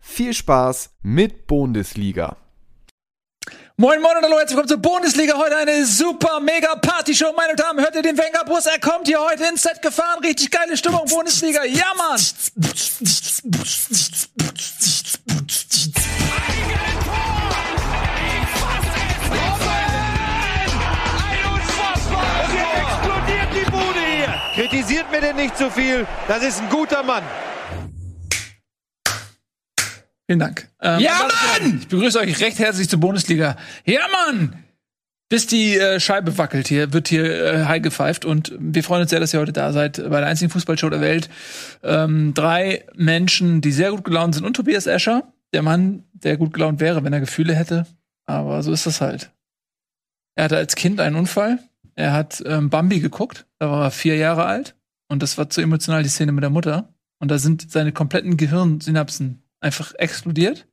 viel Spaß mit Bundesliga. Moin Moin und hallo, herzlich willkommen zur Bundesliga. Heute eine super mega Party-Show. Meine Damen, hört ihr den Wenger-Bus? Er kommt hier heute ins Set gefahren. Richtig geile Stimmung, Bundesliga. Ja, Mann! Kritisiert mir denn nicht so viel. Das ist ein guter Mann. Vielen Dank. Ähm, ja, Mann! Ich begrüße euch recht herzlich zur Bundesliga. Ja, Mann! Bis die äh, Scheibe wackelt hier, wird hier äh, high gepfeift und wir freuen uns sehr, dass ihr heute da seid bei der einzigen Fußballshow der Welt. Ähm, drei Menschen, die sehr gut gelaunt sind und Tobias Escher, der Mann, der gut gelaunt wäre, wenn er Gefühle hätte. Aber so ist das halt. Er hatte als Kind einen Unfall. Er hat ähm, Bambi geguckt, da war er vier Jahre alt und das war zu emotional, die Szene mit der Mutter. Und da sind seine kompletten Gehirnsynapsen einfach explodiert.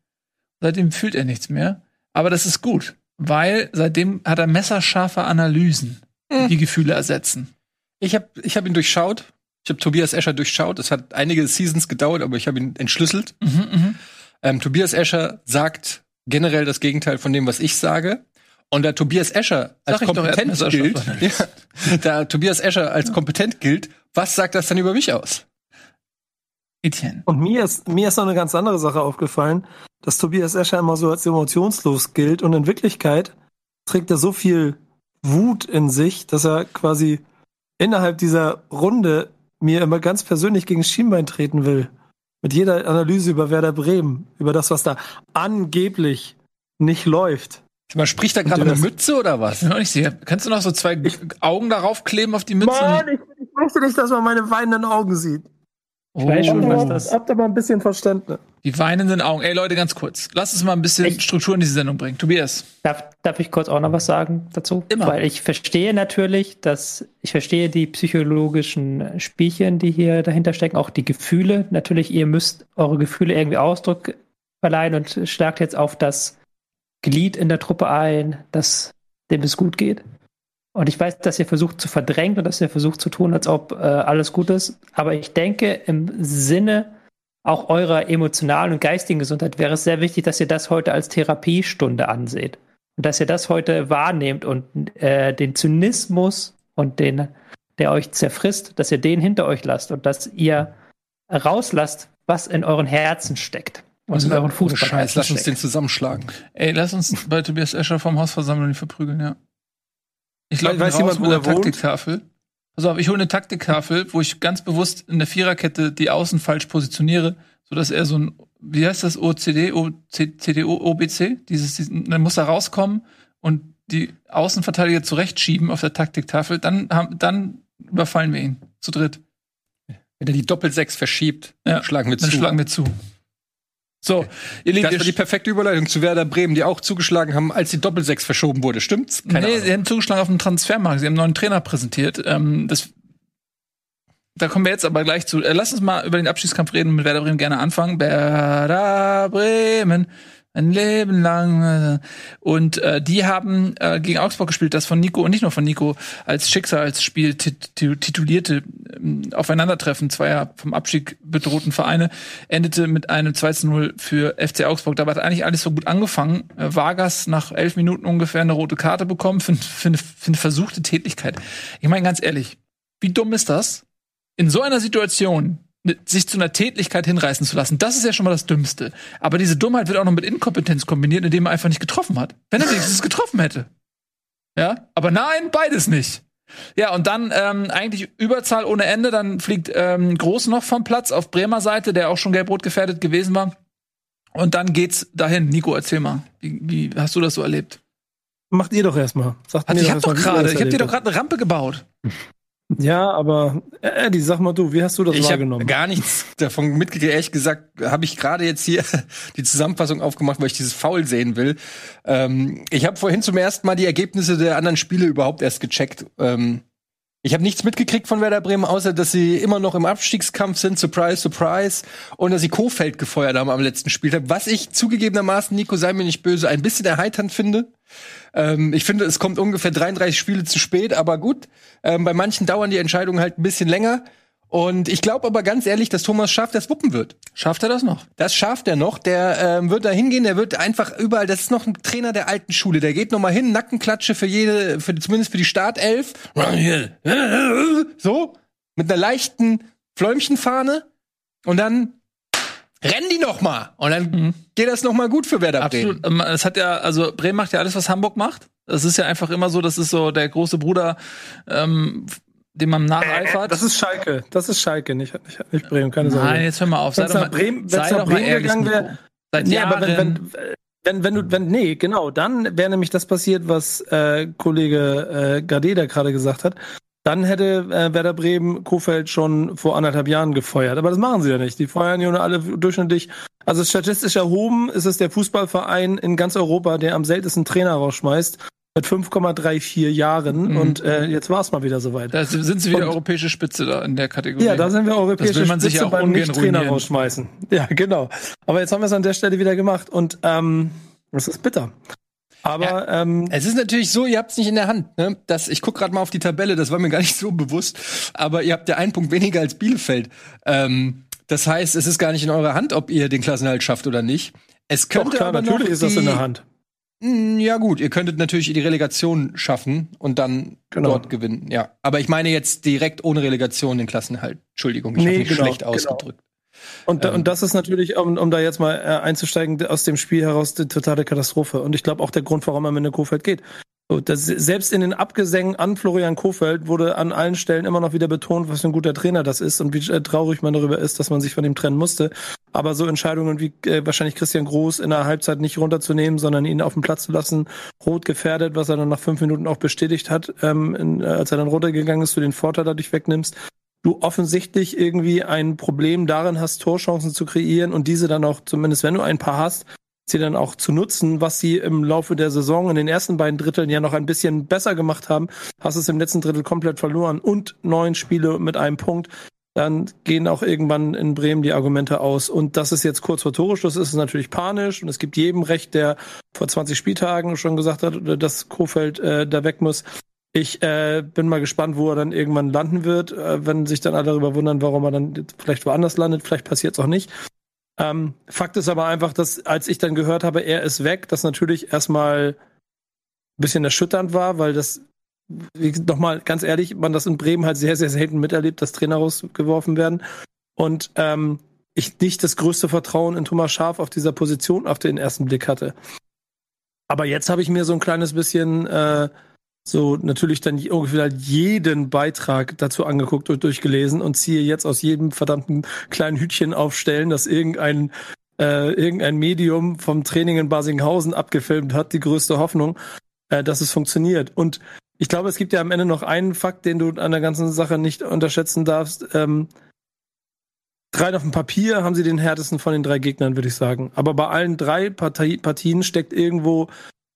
Seitdem fühlt er nichts mehr. Aber das ist gut, weil seitdem hat er messerscharfe Analysen, die Hm. die Gefühle ersetzen. Ich habe ich hab ihn durchschaut. Ich habe Tobias Escher durchschaut. Es hat einige Seasons gedauert, aber ich habe ihn entschlüsselt. Mhm, mhm. Ähm, Tobias Escher sagt generell das Gegenteil von dem, was ich sage. Und da Tobias Escher als kompetent gilt, ja, da Tobias Escher als kompetent gilt, was sagt das dann über mich aus? Etienne. Und mir ist, mir ist noch eine ganz andere Sache aufgefallen, dass Tobias Escher immer so als emotionslos gilt und in Wirklichkeit trägt er so viel Wut in sich, dass er quasi innerhalb dieser Runde mir immer ganz persönlich gegen Schienbein treten will. Mit jeder Analyse über Werder Bremen, über das, was da angeblich nicht läuft. Man spricht da gerade eine Mütze oder was? Ich bin nicht sicher. Kannst du noch so zwei Augen darauf kleben auf die Mütze? Mann, ich, ich möchte nicht, dass man meine weinenden Augen sieht. Oh, weiß schon, was Habt das- habt aber ein bisschen Verständnis. die weinenden Augen. Ey Leute, ganz kurz. Lass uns mal ein bisschen Ich- Struktur in diese Sendung bringen. Tobias. Darf, darf ich kurz auch noch was sagen dazu? Immer. Weil ich verstehe natürlich, dass ich verstehe die psychologischen Spielchen, die hier dahinter stecken, auch die Gefühle. Natürlich, ihr müsst eure Gefühle irgendwie Ausdruck verleihen und schlagt jetzt auf das Glied in der Truppe ein, dass dem es gut geht. Und ich weiß, dass ihr versucht zu verdrängen und dass ihr versucht zu tun, als ob äh, alles gut ist. Aber ich denke, im Sinne auch eurer emotionalen und geistigen Gesundheit wäre es sehr wichtig, dass ihr das heute als Therapiestunde anseht. Und dass ihr das heute wahrnehmt und äh, den Zynismus und den, der euch zerfrisst, dass ihr den hinter euch lasst und dass ihr rauslasst, was in euren Herzen steckt. Was in euren Scheiß, Fußballherzen lass uns den zusammenschlagen. Ey, lass uns bei Tobias Escher vom Haus versammeln und ihn verprügeln, ja. Ich glaube, Weiß jemand, mit wo er wohnt? Taktiktafel. Auf, ich hole eine Taktiktafel, wo ich ganz bewusst in der Viererkette die Außen falsch positioniere, sodass er so ein, wie heißt das, OCD, OC, CDO, OBC? Dieses, diesen, dann muss er rauskommen und die Außenverteidiger zurechtschieben auf der Taktiktafel. Dann, haben, dann überfallen wir ihn. Zu dritt. Wenn er die Doppelsechs verschiebt, Ja, schlagen wir Dann zu. schlagen wir zu. So, ihr Lieben, das war die perfekte Überleitung zu Werder Bremen, die auch zugeschlagen haben, als die Doppelsechs verschoben wurde. Stimmt's? Keine nee, Ahnung. sie haben zugeschlagen auf dem Transfermarkt. Sie haben einen neuen Trainer präsentiert. Ähm, das, da kommen wir jetzt aber gleich zu. Äh, lass uns mal über den Abschiedskampf reden, mit Werder Bremen gerne anfangen. Werder Bremen, ein Leben lang. äh, Und äh, die haben äh, gegen Augsburg gespielt, das von Nico und nicht nur von Nico als Schicksalsspiel tit tit- titulierte ähm, Aufeinandertreffen zweier vom Abstieg bedrohten Vereine endete mit einem 2 zu 0 für FC Augsburg. Da war eigentlich alles so gut angefangen. Äh, Vargas nach elf Minuten ungefähr eine rote Karte bekommen für, für, eine, für eine versuchte Tätigkeit. Ich meine ganz ehrlich, wie dumm ist das? In so einer Situation sich zu einer Tätlichkeit hinreißen zu lassen, das ist ja schon mal das Dümmste. Aber diese Dummheit wird auch noch mit Inkompetenz kombiniert, indem er einfach nicht getroffen hat. Wenn er wenigstens getroffen hätte. Ja, aber nein, beides nicht. Ja, und dann ähm, eigentlich Überzahl ohne Ende. Dann fliegt ähm, Groß noch vom Platz auf Bremer Seite, der auch schon gelb-rot gefährdet gewesen war. Und dann geht's dahin. Nico, erzähl mal. Wie, wie hast du das so erlebt? Macht ihr doch erstmal. Sagt Also mir ich hab doch gerade, ich hab dir doch gerade eine Rampe gebaut. Ja, aber äh, Eddie, sag mal du, wie hast du das Ich habe wahrgenommen? gar nichts davon mitgekriegt. Ehrlich gesagt, habe ich gerade jetzt hier die Zusammenfassung aufgemacht, weil ich dieses Foul sehen will. Ähm, ich habe vorhin zum ersten Mal die Ergebnisse der anderen Spiele überhaupt erst gecheckt. Ähm, ich habe nichts mitgekriegt von Werder Bremen, außer dass sie immer noch im Abstiegskampf sind, surprise, surprise, und dass sie Kofeld gefeuert haben am letzten Spieltag, was ich zugegebenermaßen, Nico, sei mir nicht böse, ein bisschen erheiternd finde. Ähm, ich finde, es kommt ungefähr 33 Spiele zu spät, aber gut. Ähm, bei manchen dauern die Entscheidungen halt ein bisschen länger. Und ich glaube aber ganz ehrlich, dass Thomas Schaff das wuppen wird. Schafft er das noch? Das schafft er noch. Der ähm, wird da hingehen. Der wird einfach überall. Das ist noch ein Trainer der alten Schule. Der geht noch mal hin, Nackenklatsche für jede, für zumindest für die Startelf. So mit einer leichten Fläumchenfahne und dann rennen die noch mal und dann Mhm. geht das noch mal gut für Werder Bremen. Absolut. Ähm, Es hat ja, also Bremen macht ja alles, was Hamburg macht. Das ist ja einfach immer so, das ist so der große Bruder, ähm, dem man nacheifert. Das ist Schalke. Das ist Schalke, nicht, nicht, nicht Bremen, keine Sorge. Nein, jetzt hör mal auf. Sei Wenn's doch nach mal, Bremen- sei nach Bremen ehrlich, gegangen wär- Nico. Seit Nee, Jahren. aber wenn, wenn, wenn, wenn du, wenn, nee, genau, dann wäre nämlich das passiert, was äh, Kollege äh, Gardeda gerade gesagt hat. Dann hätte äh, Werder Bremen Kofeld schon vor anderthalb Jahren gefeuert. Aber das machen sie ja nicht. Die feuern ja nur alle durchschnittlich. Also statistisch erhoben ist es der Fußballverein in ganz Europa, der am seltensten Trainer rausschmeißt. Mit 5,34 Jahren. Mhm. Und äh, jetzt war es mal wieder soweit. da sind sie wieder Und- europäische Spitze da in der Kategorie. Ja, da sind wir europäische Das will man sich Spitze ja auch beim Nicht-Trainer rausschmeißen. Ja, genau. Aber jetzt haben wir es an der Stelle wieder gemacht und ähm, das ist bitter. Aber ähm, Es ist natürlich so, ihr habt es nicht in der Hand. Ne? Das, ich guck gerade mal auf die Tabelle, das war mir gar nicht so bewusst. Aber ihr habt ja einen Punkt weniger als Bielefeld. Ähm, das heißt, es ist gar nicht in eurer Hand, ob ihr den Klassenhalt schafft oder nicht. Es doch könnte klar, aber natürlich ist das in der Hand. Mm, Ja gut, ihr könntet natürlich die Relegation schaffen und dann Genau. dort gewinnen. Ja, aber ich meine jetzt direkt ohne Relegation den Klassenhalt. Entschuldigung, ich Nee, habe mich genau, schlecht genau. ausgedrückt. Und, Ähm. und das ist natürlich, um, um da jetzt mal äh, einzusteigen, aus dem Spiel heraus die totale Katastrophe. Und ich glaube auch der Grund, warum er mit Kofeld geht. So, das, selbst in den Abgesängen an Florian Kofeld wurde an allen Stellen immer noch wieder betont, was für ein guter Trainer das ist und wie äh, traurig man darüber ist, dass man sich von ihm trennen musste. Aber so Entscheidungen wie äh, wahrscheinlich Christian Groß in der Halbzeit nicht runterzunehmen, sondern ihn auf den Platz zu lassen, rot gefährdet, was er dann nach fünf Minuten auch bestätigt hat, ähm, in, äh, als er dann runtergegangen ist, du den Vorteil dadurch wegnimmst du offensichtlich irgendwie ein Problem darin hast, Torchancen zu kreieren und diese dann auch, zumindest wenn du ein paar hast, sie dann auch zu nutzen, was sie im Laufe der Saison in den ersten beiden Dritteln ja noch ein bisschen besser gemacht haben, hast es im letzten Drittel komplett verloren und neun Spiele mit einem Punkt. Dann gehen auch irgendwann in Bremen die Argumente aus. Und das ist jetzt kurz vor Toreschluss, ist es natürlich panisch und es gibt jedem Recht, der vor 20 Spieltagen schon gesagt hat, dass Kofeld äh, da weg muss. Ich äh, bin mal gespannt, wo er dann irgendwann landen wird, äh, wenn sich dann alle darüber wundern, warum er dann vielleicht woanders landet. Vielleicht passiert es auch nicht. Ähm, Fakt ist aber einfach, dass als ich dann gehört habe, er ist weg, das natürlich erstmal ein bisschen erschütternd war, weil das nochmal ganz ehrlich, man das in Bremen halt sehr, sehr selten miterlebt, dass Trainer rausgeworfen werden. Und ähm, ich nicht das größte Vertrauen in Thomas Schaf auf dieser Position auf den ersten Blick hatte. Aber jetzt habe ich mir so ein kleines bisschen äh, so natürlich dann ungefähr jeden Beitrag dazu angeguckt und durchgelesen und ziehe jetzt aus jedem verdammten kleinen Hütchen aufstellen, dass irgendein äh, irgendein Medium vom Training in Basinghausen abgefilmt hat, die größte Hoffnung, äh, dass es funktioniert. Und ich glaube, es gibt ja am Ende noch einen Fakt, den du an der ganzen Sache nicht unterschätzen darfst. Ähm, rein auf dem Papier haben sie den härtesten von den drei Gegnern, würde ich sagen. Aber bei allen drei Partei Partien steckt irgendwo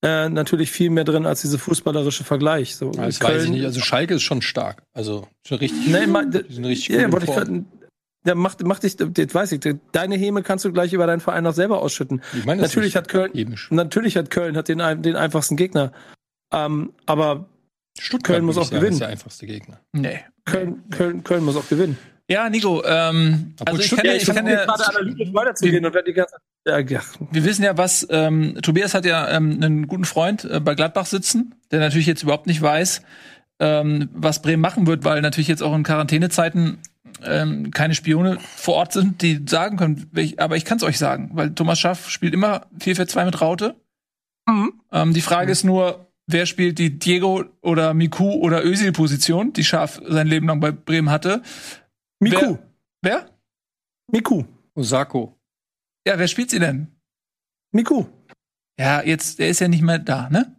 äh, natürlich viel mehr drin als diese fußballerische Vergleich. So, Das weiß ich nicht. Also Schalke ist schon stark. Also schon richtig. Nee, ma- die sind richtig gut Ja, wollte ich grad, ja, mach, mach dich, das weiß ich. Deine Häme kannst du gleich über deinen Verein auch selber ausschütten. Ich meine, das Natürlich hat Köln, chemisch. natürlich hat Köln hat den, den einfachsten Gegner. Ähm, aber Stuttgart Köln muss auch sagen, gewinnen. Ist der einfachste Gegner. Nee. Köln, Köln, Köln muss auch gewinnen. Ja, Nico, ähm, Obwohl also ich kann ja, ich kann ja, gerade analytisch weiterzugehen und werde die ganze ja, ja, wir wissen ja, was, ähm, Tobias hat ja ähm, einen guten Freund äh, bei Gladbach sitzen, der natürlich jetzt überhaupt nicht weiß, ähm, was Bremen machen wird, weil natürlich jetzt auch in Quarantänezeiten ähm, keine Spione vor Ort sind, die sagen können, welch, aber ich kann es euch sagen, weil Thomas Schaff spielt immer 4-4-2 mit Raute. Ähm, die Frage ist nur, wer spielt die Diego oder Miku oder Özil-Position, die Schaff sein Leben lang bei Bremen hatte. Miku. Wer? Miku. Osako. Ja, wer spielt sie denn? Miku. Ja, jetzt, der ist ja nicht mehr da, ne?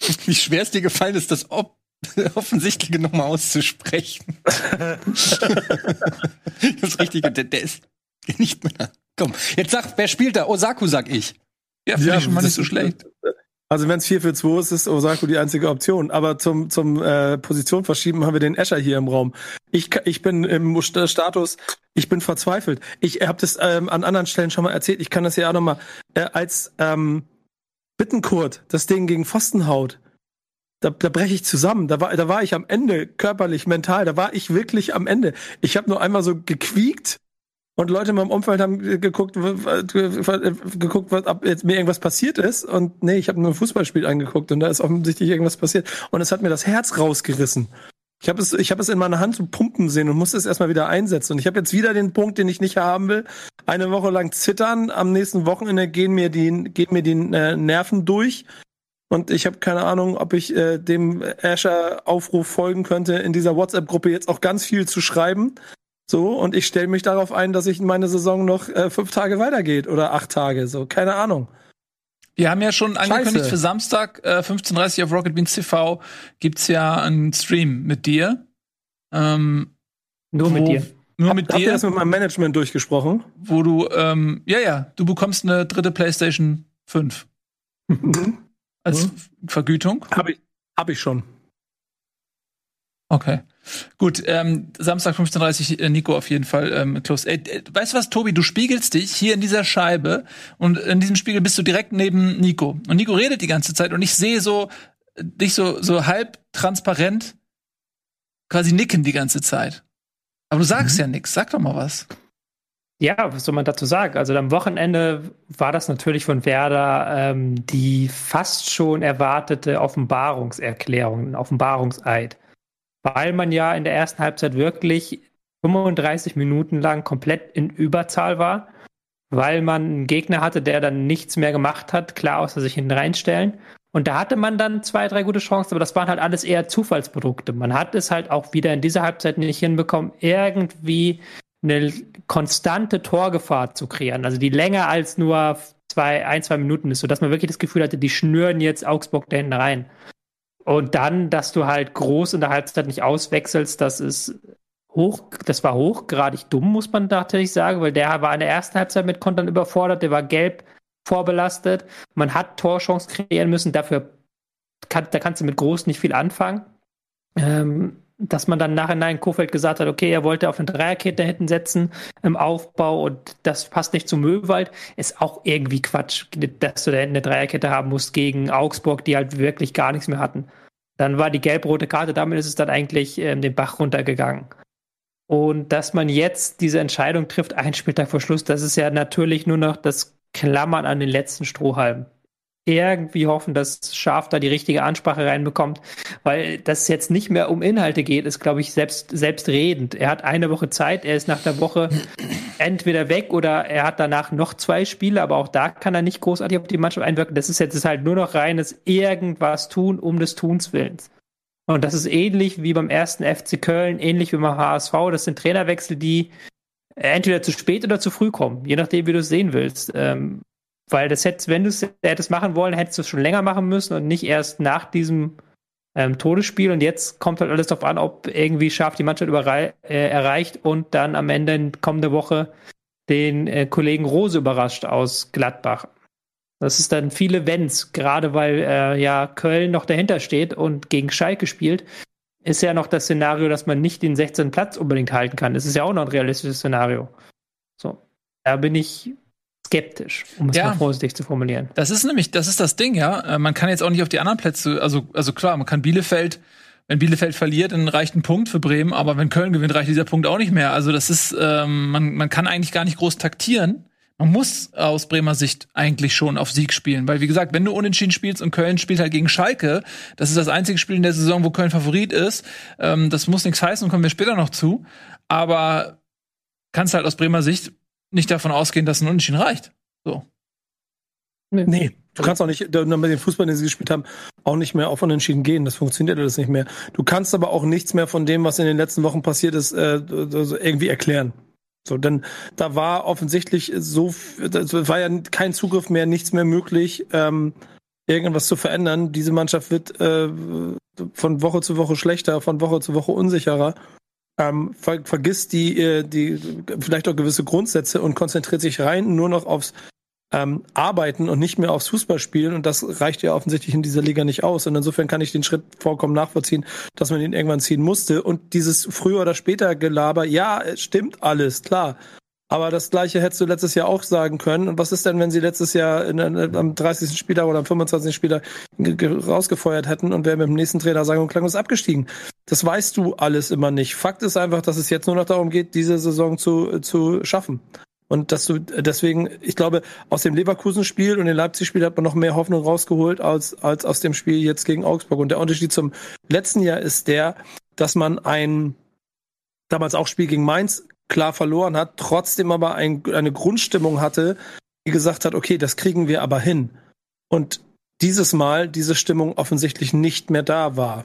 Wie schwer es dir gefallen ist, das ob offensichtliche nochmal auszusprechen. das ist richtig, der, der ist nicht mehr. Komm, jetzt sag, wer spielt da? Osaku, sag ich. Ja, finde ich schon mal nicht so schlecht. Also wenn es 4 für 2 ist, ist Osako die einzige Option. Aber zum, zum äh, Position verschieben haben wir den Escher hier im Raum. Ich, ich bin im Status, ich bin verzweifelt. Ich habe das ähm, an anderen Stellen schon mal erzählt. Ich kann das ja auch noch mal äh, als ähm, Bittenkurt das Ding gegen Pfosten haut. Da, da breche ich zusammen. Da war, da war ich am Ende, körperlich, mental. Da war ich wirklich am Ende. Ich habe nur einmal so gequiekt und Leute in meinem Umfeld haben geguckt, geguckt, was, ob jetzt mir irgendwas passiert ist. Und nee, ich habe nur ein Fußballspiel angeguckt und da ist offensichtlich irgendwas passiert. Und es hat mir das Herz rausgerissen. Ich habe es, ich habe es in meiner Hand so pumpen sehen und musste es erstmal wieder einsetzen. Und ich habe jetzt wieder den Punkt, den ich nicht haben will. Eine Woche lang zittern. Am nächsten Wochenende gehen mir die, gehen mir die äh, Nerven durch. Und ich habe keine Ahnung, ob ich äh, dem Asher-Aufruf folgen könnte, in dieser WhatsApp-Gruppe jetzt auch ganz viel zu schreiben. So, und ich stelle mich darauf ein, dass ich meine Saison noch äh, fünf Tage weitergeht oder acht Tage. So, keine Ahnung. Wir haben ja schon angekündigt Scheiße. für Samstag äh, 15.30 auf Rocket Beans TV gibt's ja einen Stream mit dir. Ähm, Nur mit dir. Nur Hab, mit habt ihr dir, das mit meinem Management durchgesprochen? wo du, ähm, ja, ja, du bekommst eine dritte PlayStation 5 als Mhm. Vergütung. Hab ich, hab ich schon. Okay. Gut, ähm, Samstag 15.30 äh, Nico auf jeden Fall ähm, close. Äh, äh, weißt du was, Tobi, du spiegelst dich hier in dieser Scheibe und in diesem Spiegel bist du direkt neben Nico. Und Nico redet die ganze Zeit und ich sehe so äh, dich so, so halb transparent quasi nicken die ganze Zeit. Aber du sagst ja nix, sag doch mal was. Ja, was soll man dazu sagen? Also am Wochenende war das natürlich von Werder ähm, die fast schon erwartete Offenbarungserklärung, ein Offenbarungseid. Weil man ja in der ersten Halbzeit wirklich 35 Minuten lang komplett in Überzahl war, weil man einen Gegner hatte, der dann nichts mehr gemacht hat, klar außer sich hinten reinstellen. Und da hatte man dann zwei, drei gute Chancen, aber das waren halt alles eher Zufallsprodukte. Man hat es halt auch wieder in dieser Halbzeit nicht hinbekommen, irgendwie eine konstante Torgefahr zu kreieren, also die länger als nur zwei, ein, zwei Minuten ist, sodass man wirklich das Gefühl hatte, die schnüren jetzt Augsburg da hinten rein. Und dann, dass du halt groß in der Halbzeit nicht auswechselst, das ist hoch, das war hochgradig dumm, muss man tatsächlich sagen, weil der war in der ersten Halbzeit mit Kontern überfordert, der war gelb vorbelastet. Man hat Torchancen kreieren müssen, dafür kann, da kannst du mit groß nicht viel anfangen. Ähm, dass man dann nachher in Kofeld gesagt hat, okay, er wollte auf eine Dreierkette hinten setzen im Aufbau und das passt nicht zum Möwald, ist auch irgendwie Quatsch, dass du da hinten eine Dreierkette haben musst gegen Augsburg, die halt wirklich gar nichts mehr hatten. Dann war die gelb-rote Karte, damit ist es dann eigentlich ähm, den Bach runtergegangen. Und dass man jetzt diese Entscheidung trifft, ein Spieltag vor Schluss, das ist ja natürlich nur noch das Klammern an den letzten Strohhalm. Irgendwie hoffen, dass Schaf da die richtige Ansprache reinbekommt, weil das jetzt nicht mehr um Inhalte geht, ist, glaube ich, selbst, selbstredend. Er hat eine Woche Zeit, er ist nach der Woche entweder weg oder er hat danach noch zwei Spiele, aber auch da kann er nicht großartig auf die Mannschaft einwirken. Das ist jetzt ist halt nur noch reines irgendwas tun um des Tuns Willens. Und das ist ähnlich wie beim ersten FC Köln, ähnlich wie beim HSV. Das sind Trainerwechsel, die entweder zu spät oder zu früh kommen, je nachdem, wie du es sehen willst. Ähm, weil das hättest, wenn du es hättest machen wollen, hättest du es schon länger machen müssen und nicht erst nach diesem ähm, Todesspiel. Und jetzt kommt halt alles darauf an, ob irgendwie Schaf die Mannschaft äh, erreicht und dann am Ende in kommende Woche den äh, Kollegen Rose überrascht aus Gladbach. Das ist dann viele Wenns, gerade weil äh, ja Köln noch dahinter steht und gegen Schalke spielt, ist ja noch das Szenario, dass man nicht den 16. Platz unbedingt halten kann. Das ist ja auch noch ein realistisches Szenario. So, da bin ich skeptisch, um es Ja. mal vorsichtig zu formulieren. Das ist nämlich, das ist das Ding, ja. Äh, Man kann jetzt auch nicht auf die anderen Plätze, also, also klar, man kann Bielefeld, wenn Bielefeld verliert, dann reicht ein Punkt für Bremen, aber wenn Köln gewinnt, reicht dieser Punkt auch nicht mehr. Also das ist, ähm, man, man kann eigentlich gar nicht groß taktieren. Man muss aus Bremer Sicht eigentlich schon auf Sieg spielen, weil wie gesagt, wenn du unentschieden spielst und Köln spielt halt gegen Schalke, das ist das einzige Spiel in der Saison, wo Köln Favorit ist. Ähm, das muss nichts heißen, kommen wir später noch zu. Aber kannst halt aus Bremer Sicht nicht davon ausgehen, dass ein Unentschieden reicht. So. Nee, du kannst auch nicht, mit dem Fußball, den sie gespielt haben, auch nicht mehr auf Unentschieden gehen. Das funktioniert alles nicht mehr. Du kannst aber auch nichts mehr von dem, was in den letzten Wochen passiert ist, äh, irgendwie erklären. So, denn da war offensichtlich so, das war ja kein Zugriff mehr, nichts mehr möglich, ähm, irgendwas zu verändern. Diese Mannschaft wird äh, von Woche zu Woche schlechter, von Woche zu Woche unsicherer. Ähm, ver vergisst die, äh, die vielleicht auch gewisse Grundsätze und konzentriert sich rein nur noch aufs ähm, arbeiten und nicht mehr aufs Fußballspielen. Und das reicht ja offensichtlich in dieser Liga nicht aus. Und insofern kann ich den Schritt vollkommen nachvollziehen, dass man ihn irgendwann ziehen musste. Und dieses früher oder später Gelaber, ja, es stimmt alles, klar. Aber das gleiche hättest du letztes Jahr auch sagen können. Und was ist denn, wenn sie letztes Jahr in, in, am 30. Spieler oder am 25. Spieler rausgefeuert hätten und wären mit dem nächsten Trainer sagen und klanglos abgestiegen? Das weißt du alles immer nicht. Fakt ist einfach, dass es jetzt nur noch darum geht, diese Saison zu, zu schaffen. Und dass du deswegen, ich glaube, aus dem Leverkusen-Spiel und dem Leipzig-Spiel hat man noch mehr Hoffnung rausgeholt als, als aus dem Spiel jetzt gegen Augsburg. Und der Unterschied zum letzten Jahr ist der, dass man ein damals auch Spiel gegen Mainz klar verloren hat, trotzdem aber ein, eine Grundstimmung hatte, die gesagt hat, okay, das kriegen wir aber hin. Und dieses Mal diese Stimmung offensichtlich nicht mehr da war.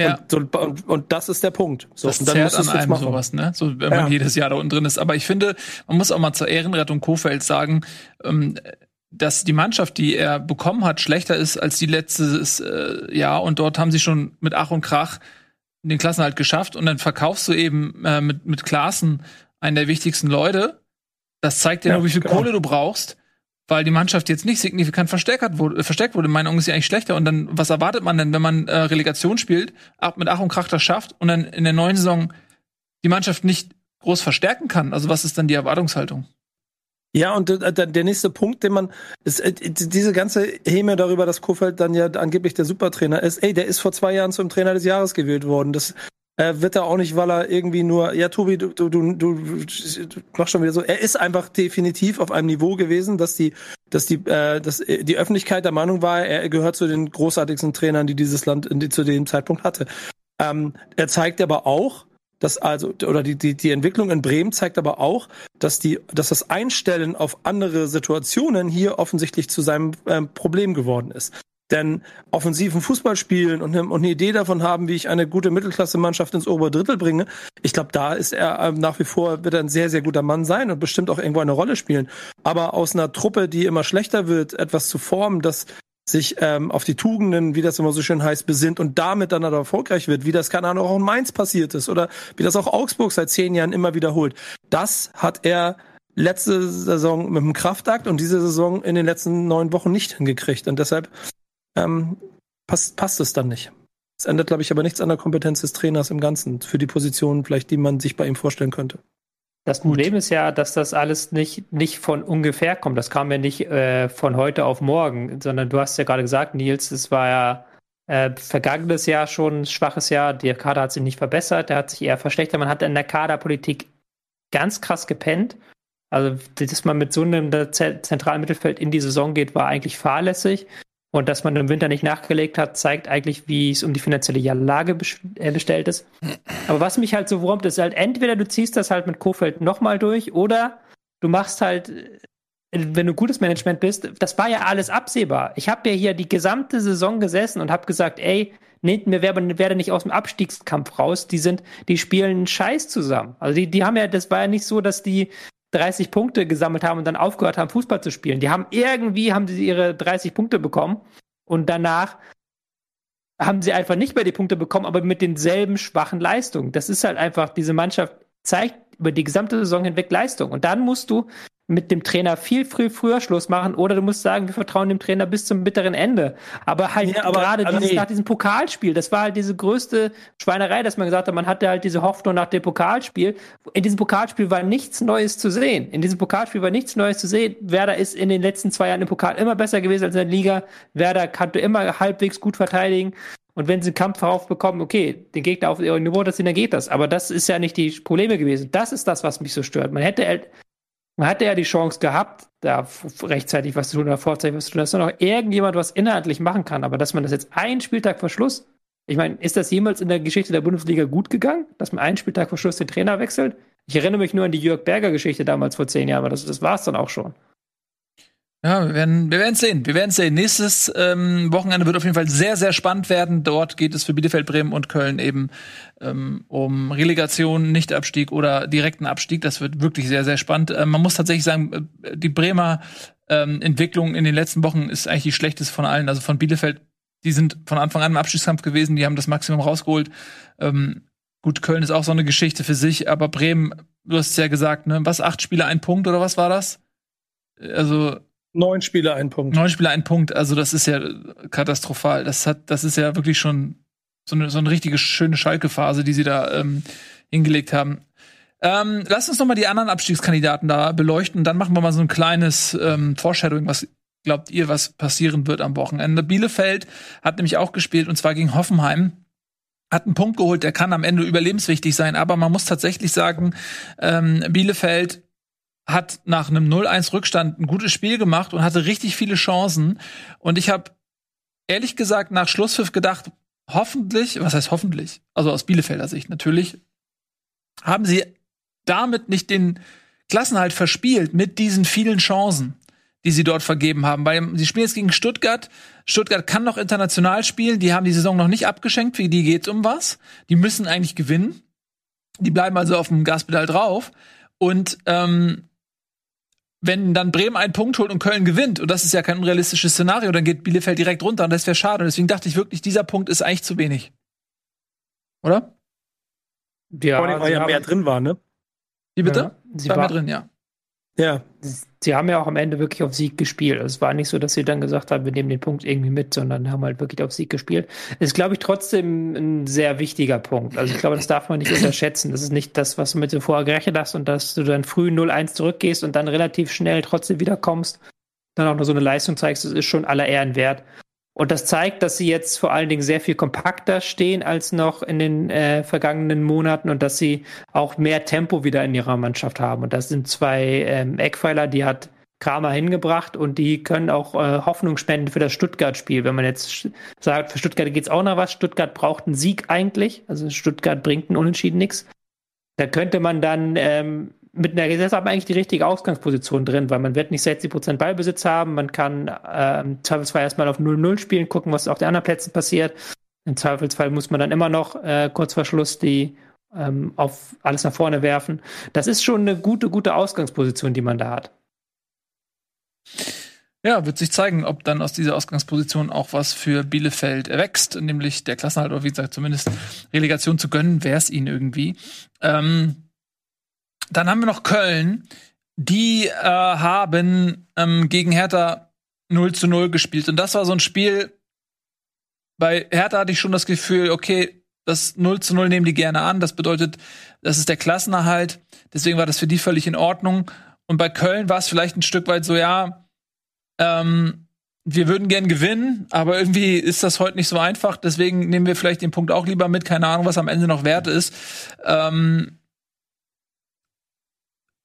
Ja. Und, und, und, das ist der Punkt. So, das und dann zerrt an einem machen. sowas, ne? So, wenn ja. man jedes Jahr da unten drin ist. Aber ich finde, man muss auch mal zur Ehrenrettung Kofeld sagen, ähm, dass die Mannschaft, die er bekommen hat, schlechter ist als die letztes äh, Jahr. Und dort haben sie schon mit Ach und Krach den Klassenhalt geschafft. Und dann verkaufst du eben äh, mit, mit Klassen einen der wichtigsten Leute. Das zeigt dir ja, nur, wie viel genau. Kohle du brauchst weil die Mannschaft jetzt nicht signifikant verstärkt wurde, verstärkt wurde. In meiner Meinung ist sie eigentlich schlechter. Und dann, was erwartet man denn, wenn man äh, Relegation spielt, ab mit Ach und Krach das schafft und dann in der neuen Saison die Mannschaft nicht groß verstärken kann? Also was ist dann die Erwartungshaltung? Ja, und äh, der nächste Punkt, den man, ist, äh, diese ganze Häme darüber, dass Kofeld dann ja angeblich der Supertrainer ist, ey, der ist vor zwei Jahren zum Trainer des Jahres gewählt worden. Das äh, wird er auch nicht, weil er irgendwie nur, ja, Tobi, du, du, du, du machst schon wieder so. Er ist einfach definitiv auf einem Niveau gewesen, dass die, dass die, äh, dass die Öffentlichkeit der Meinung war, er gehört zu den großartigsten Trainern, die dieses Land in, zu dem Zeitpunkt hatte. Ähm, er zeigt aber auch, dass also oder die, die die Entwicklung in Bremen zeigt aber auch, dass die dass das Einstellen auf andere Situationen hier offensichtlich zu seinem ähm, Problem geworden ist denn offensiven Fußball spielen und eine, und eine Idee davon haben, wie ich eine gute Mittelklasse-Mannschaft ins obere Drittel bringe, ich glaube, da ist er ähm, nach wie vor, wird er ein sehr, sehr guter Mann sein und bestimmt auch irgendwo eine Rolle spielen. Aber aus einer Truppe, die immer schlechter wird, etwas zu formen, das sich ähm, auf die Tugenden, wie das immer so schön heißt, besinnt und damit dann erfolgreich wird, wie das keine Ahnung auch in Mainz passiert ist oder wie das auch Augsburg seit zehn Jahren immer wiederholt. Das hat er letzte Saison mit dem Kraftakt und diese Saison in den letzten neun Wochen nicht hingekriegt. Und deshalb ähm, passt, passt es dann nicht. Es ändert, glaube ich, aber nichts an der Kompetenz des Trainers im Ganzen für die Positionen, vielleicht, die man sich bei ihm vorstellen könnte. Das Problem ist ja, dass das alles nicht, nicht von ungefähr kommt. Das kam ja nicht äh, von heute auf morgen, sondern du hast ja gerade gesagt, Nils, es war ja äh, vergangenes Jahr schon ein schwaches Jahr. Der Kader hat sich nicht verbessert, der hat sich eher verschlechtert. Man hat in der Kaderpolitik ganz krass gepennt. Also, dass man mit so einem zentralen Mittelfeld in die Saison geht, war eigentlich fahrlässig. Und dass man im Winter nicht nachgelegt hat, zeigt eigentlich, wie es um die finanzielle Lage äh, bestellt ist. Aber was mich halt so wurmt, ist halt entweder du ziehst das halt mit Kofeld nochmal durch oder du machst halt, äh, wenn du gutes Management bist, das war ja alles absehbar. Ich habe ja hier die gesamte Saison gesessen und habe gesagt, ey, nehmt mir werde nicht aus dem Abstiegskampf raus. Die sind, die spielen Scheiß zusammen. Also die, die haben ja, das war ja nicht so, dass die 30 Punkte gesammelt haben und dann aufgehört haben, Fußball zu spielen. Die haben irgendwie, haben sie ihre 30 Punkte bekommen und danach haben sie einfach nicht mehr die Punkte bekommen, aber mit denselben schwachen Leistungen. Das ist halt einfach, diese Mannschaft zeigt über die gesamte Saison hinweg Leistung. Und dann musst du mit dem Trainer viel früh früher Schluss machen oder du musst sagen, wir vertrauen dem Trainer bis zum bitteren Ende. Aber halt ja, aber, gerade dieses, nee. nach diesem Pokalspiel, das war halt diese größte Schweinerei, dass man gesagt hat, man hatte halt diese Hoffnung nach dem Pokalspiel. In diesem Pokalspiel war nichts Neues zu sehen. In diesem Pokalspiel war nichts Neues zu sehen. Werder ist in den letzten zwei Jahren im Pokal immer besser gewesen als in der Liga. Werder konnte immer halbwegs gut verteidigen. Und wenn sie einen Kampf bekommen, okay, den Gegner auf ihrem Niveau, dann geht das. Aber das ist ja nicht die Probleme gewesen. Das ist das, was mich so stört. Man hätte halt man hatte ja die Chance gehabt, da rechtzeitig was zu tun oder vorzeitig was zu tun, dass da noch irgendjemand was inhaltlich machen kann. Aber dass man das jetzt einen Spieltag vor Schluss, ich meine, ist das jemals in der Geschichte der Bundesliga gut gegangen, dass man einen Spieltag vor Schluss den Trainer wechselt? Ich erinnere mich nur an die Jörg Berger Geschichte damals vor zehn Jahren, aber das, das war es dann auch schon. Ja, wir werden, wir werden sehen. Wir werden sehen. Nächstes ähm, Wochenende wird auf jeden Fall sehr, sehr spannend werden. Dort geht es für Bielefeld, Bremen und Köln eben ähm, um Relegation, Nichtabstieg oder direkten Abstieg. Das wird wirklich sehr, sehr spannend. Ähm, man muss tatsächlich sagen, äh, die Bremer ähm, Entwicklung in den letzten Wochen ist eigentlich die schlechteste von allen. Also von Bielefeld die sind von Anfang an im Abstiegskampf gewesen, die haben das Maximum rausgeholt. Ähm, gut, Köln ist auch so eine Geschichte für sich, aber Bremen, du hast es ja gesagt, ne? Was, acht Spiele, ein Punkt oder was war das? Also Neun Spiele, ein Punkt. Neun Spiele, ein Punkt. Also das ist ja katastrophal. Das hat, das ist ja wirklich schon so eine, so eine richtige schöne Schalke-Phase, die sie da ähm, hingelegt haben. Ähm, lass uns noch mal die anderen Abstiegskandidaten da beleuchten. Dann machen wir mal so ein kleines ähm, Foreshadowing. Was glaubt ihr, was passieren wird am Wochenende? Bielefeld hat nämlich auch gespielt und zwar gegen Hoffenheim hat einen Punkt geholt, der kann am Ende überlebenswichtig sein, aber man muss tatsächlich sagen, ähm, Bielefeld hat nach einem 0-1 Rückstand ein gutes Spiel gemacht und hatte richtig viele Chancen. Und ich habe ehrlich gesagt nach Schlusspfiff gedacht, hoffentlich, was heißt hoffentlich? Also aus Bielefelder Sicht natürlich, haben sie damit nicht den Klassenhalt verspielt mit diesen vielen Chancen, die sie dort vergeben haben. Weil sie spielen jetzt gegen Stuttgart. Stuttgart kann noch international spielen. Die haben die Saison noch nicht abgeschenkt. Für die geht's um was. Die müssen eigentlich gewinnen. Die bleiben also auf dem Gaspedal drauf. Und ähm, wenn dann Bremen einen Punkt holt und Köln gewinnt, und das ist ja kein unrealistisches Szenario, dann geht Bielefeld direkt runter und das wäre schade. Und deswegen dachte ich wirklich, dieser Punkt ist eigentlich zu wenig. Oder? Ja, Vor allem, weil ja mehr drin war, ne? Wie bitte? Ja, sie war, war drin, ja. Ja. Sie haben ja auch am Ende wirklich auf Sieg gespielt. Es war nicht so, dass sie dann gesagt haben, wir nehmen den Punkt irgendwie mit, sondern haben halt wirklich auf Sieg gespielt. Ist, glaube ich, trotzdem ein sehr wichtiger Punkt. Also ich glaube, das darf man nicht unterschätzen. Das ist nicht das, was du mit dir vorher gerechnet hast und dass du dann früh 0-1 zurückgehst und dann relativ schnell trotzdem wiederkommst, dann auch nur so eine Leistung zeigst, das ist schon aller Ehren wert. Und das zeigt, dass sie jetzt vor allen Dingen sehr viel kompakter stehen als noch in den äh, vergangenen Monaten und dass sie auch mehr Tempo wieder in ihrer Mannschaft haben. Und das sind zwei ähm, Eckpfeiler, die hat Kramer hingebracht und die können auch äh, Hoffnung spenden für das Stuttgart-Spiel. Wenn man jetzt sagt, für Stuttgart geht's auch noch was, Stuttgart braucht einen Sieg eigentlich, also Stuttgart bringt einen Unentschieden nichts. Da könnte man dann ähm, mit einer Gesetz haben eigentlich die richtige Ausgangsposition drin, weil man wird nicht 60% Ballbesitz haben, man kann äh, im Zweifelsfall erstmal auf 0-0 spielen, gucken, was auf den anderen Plätzen passiert. Im Zweifelsfall muss man dann immer noch äh, kurz vor Schluss die ähm, auf alles nach vorne werfen. Das ist schon eine gute, gute Ausgangsposition, die man da hat. Ja, wird sich zeigen, ob dann aus dieser Ausgangsposition auch was für Bielefeld erwächst, nämlich der Klassenhalt oder wie gesagt zumindest Relegation zu gönnen, wäre es ihnen irgendwie. Ähm, dann haben wir noch Köln. Die äh, haben ähm, gegen Hertha 0 zu 0 gespielt. Und das war so ein Spiel, bei Hertha hatte ich schon das Gefühl, okay, das 0 zu 0 nehmen die gerne an. Das bedeutet, das ist der Klassenerhalt. Deswegen war das für die völlig in Ordnung. Und bei Köln war es vielleicht ein Stück weit so, ja, ähm, wir würden gern gewinnen, aber irgendwie ist das heute nicht so einfach. Deswegen nehmen wir vielleicht den Punkt auch lieber mit. Keine Ahnung, was am Ende noch wert ist. Ähm,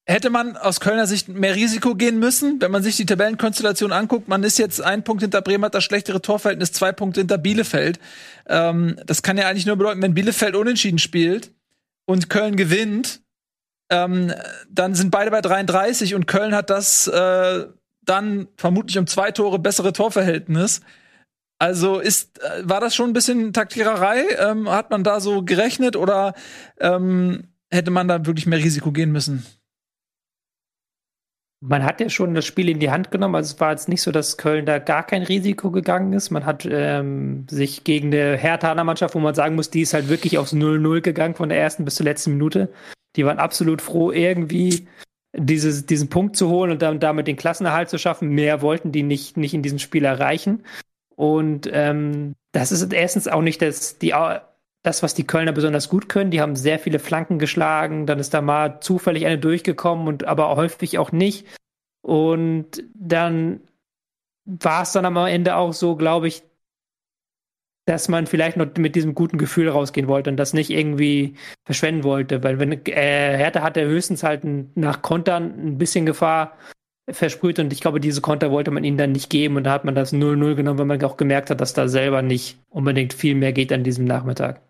hätte man aus Kölner Sicht mehr Risiko gehen müssen, wenn man sich die Tabellenkonstellation anguckt. Man ist jetzt ein Punkt hinter Bremen, hat das schlechtere Torverhältnis, zwei Punkte hinter Bielefeld. Ähm, das kann ja eigentlich nur bedeuten, wenn Bielefeld unentschieden spielt und Köln gewinnt, ähm, dann sind beide bei 33 und Köln hat das äh, dann vermutlich um zwei Tore bessere Torverhältnis. Also ist, äh, war das schon ein bisschen Taktiererei? Ähm, hat man da so gerechnet oder ähm, hätte man da wirklich mehr Risiko gehen müssen? Man hat ja schon das Spiel in die Hand genommen. Also es war jetzt nicht so, dass Köln da gar kein Risiko gegangen ist. Man hat ähm, sich gegen eine Herthaner Mannschaft, wo man sagen muss, die ist halt wirklich aufs 0-0 gegangen von der ersten bis zur letzten Minute. Die waren absolut froh, irgendwie dieses, diesen Punkt zu holen und dann damit den Klassenerhalt zu schaffen. Mehr wollten die nicht, nicht in diesem Spiel erreichen. Und ähm, das ist erstens auch nicht das, die, das, was die Kölner besonders gut können. Die haben sehr viele Flanken geschlagen, dann ist da mal zufällig eine durchgekommen und aber häufig auch nicht. Und dann war es dann am Ende auch so, glaube ich, dass man vielleicht noch mit diesem guten Gefühl rausgehen wollte und das nicht irgendwie verschwenden wollte. Weil wenn äh, Hertha hatte höchstens halt nach Kontern ein bisschen Gefahr versprüht und ich glaube, diese Konter wollte man ihnen dann nicht geben und da hat man das 0-0 genommen, weil man auch gemerkt hat, dass da selber nicht unbedingt viel mehr geht an diesem Nachmittag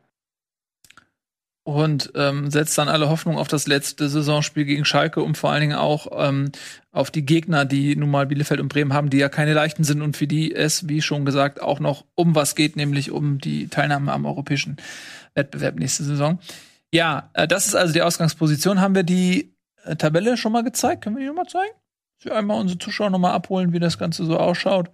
und ähm, setzt dann alle Hoffnung auf das letzte Saisonspiel gegen Schalke und vor allen Dingen auch ähm, auf die Gegner, die nun mal Bielefeld und Bremen haben, die ja keine leichten sind und für die es, wie schon gesagt, auch noch um was geht, nämlich um die Teilnahme am europäischen Wettbewerb nächste Saison. Ja, äh, das ist also die Ausgangsposition. Haben wir die äh, Tabelle schon mal gezeigt? Können wir die nochmal zeigen? Dass wir einmal unsere Zuschauer nochmal abholen, wie das Ganze so ausschaut.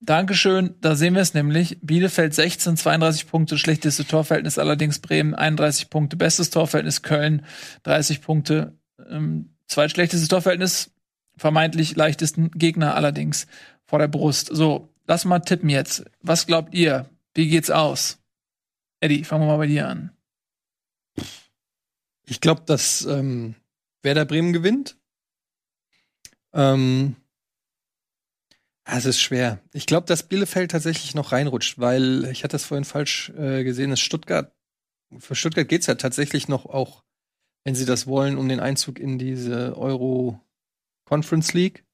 Dankeschön. Da sehen wir es nämlich. Bielefeld 16, 32 Punkte, schlechteste Torverhältnis allerdings Bremen 31 Punkte, bestes Torverhältnis Köln 30 Punkte, ähm, zweitschlechtestes Torverhältnis, vermeintlich leichtesten Gegner allerdings vor der Brust. So, lass mal tippen jetzt. Was glaubt ihr? Wie geht's aus? Eddie, fangen wir mal bei dir an. Ich glaube, dass ähm, Werder Bremen gewinnt. Ähm, es ist schwer. Ich glaube, dass Bielefeld tatsächlich noch reinrutscht, weil ich hatte das vorhin falsch äh, gesehen, dass Stuttgart, für Stuttgart geht's ja tatsächlich noch auch, wenn sie das wollen, um den Einzug in diese Euro Conference League.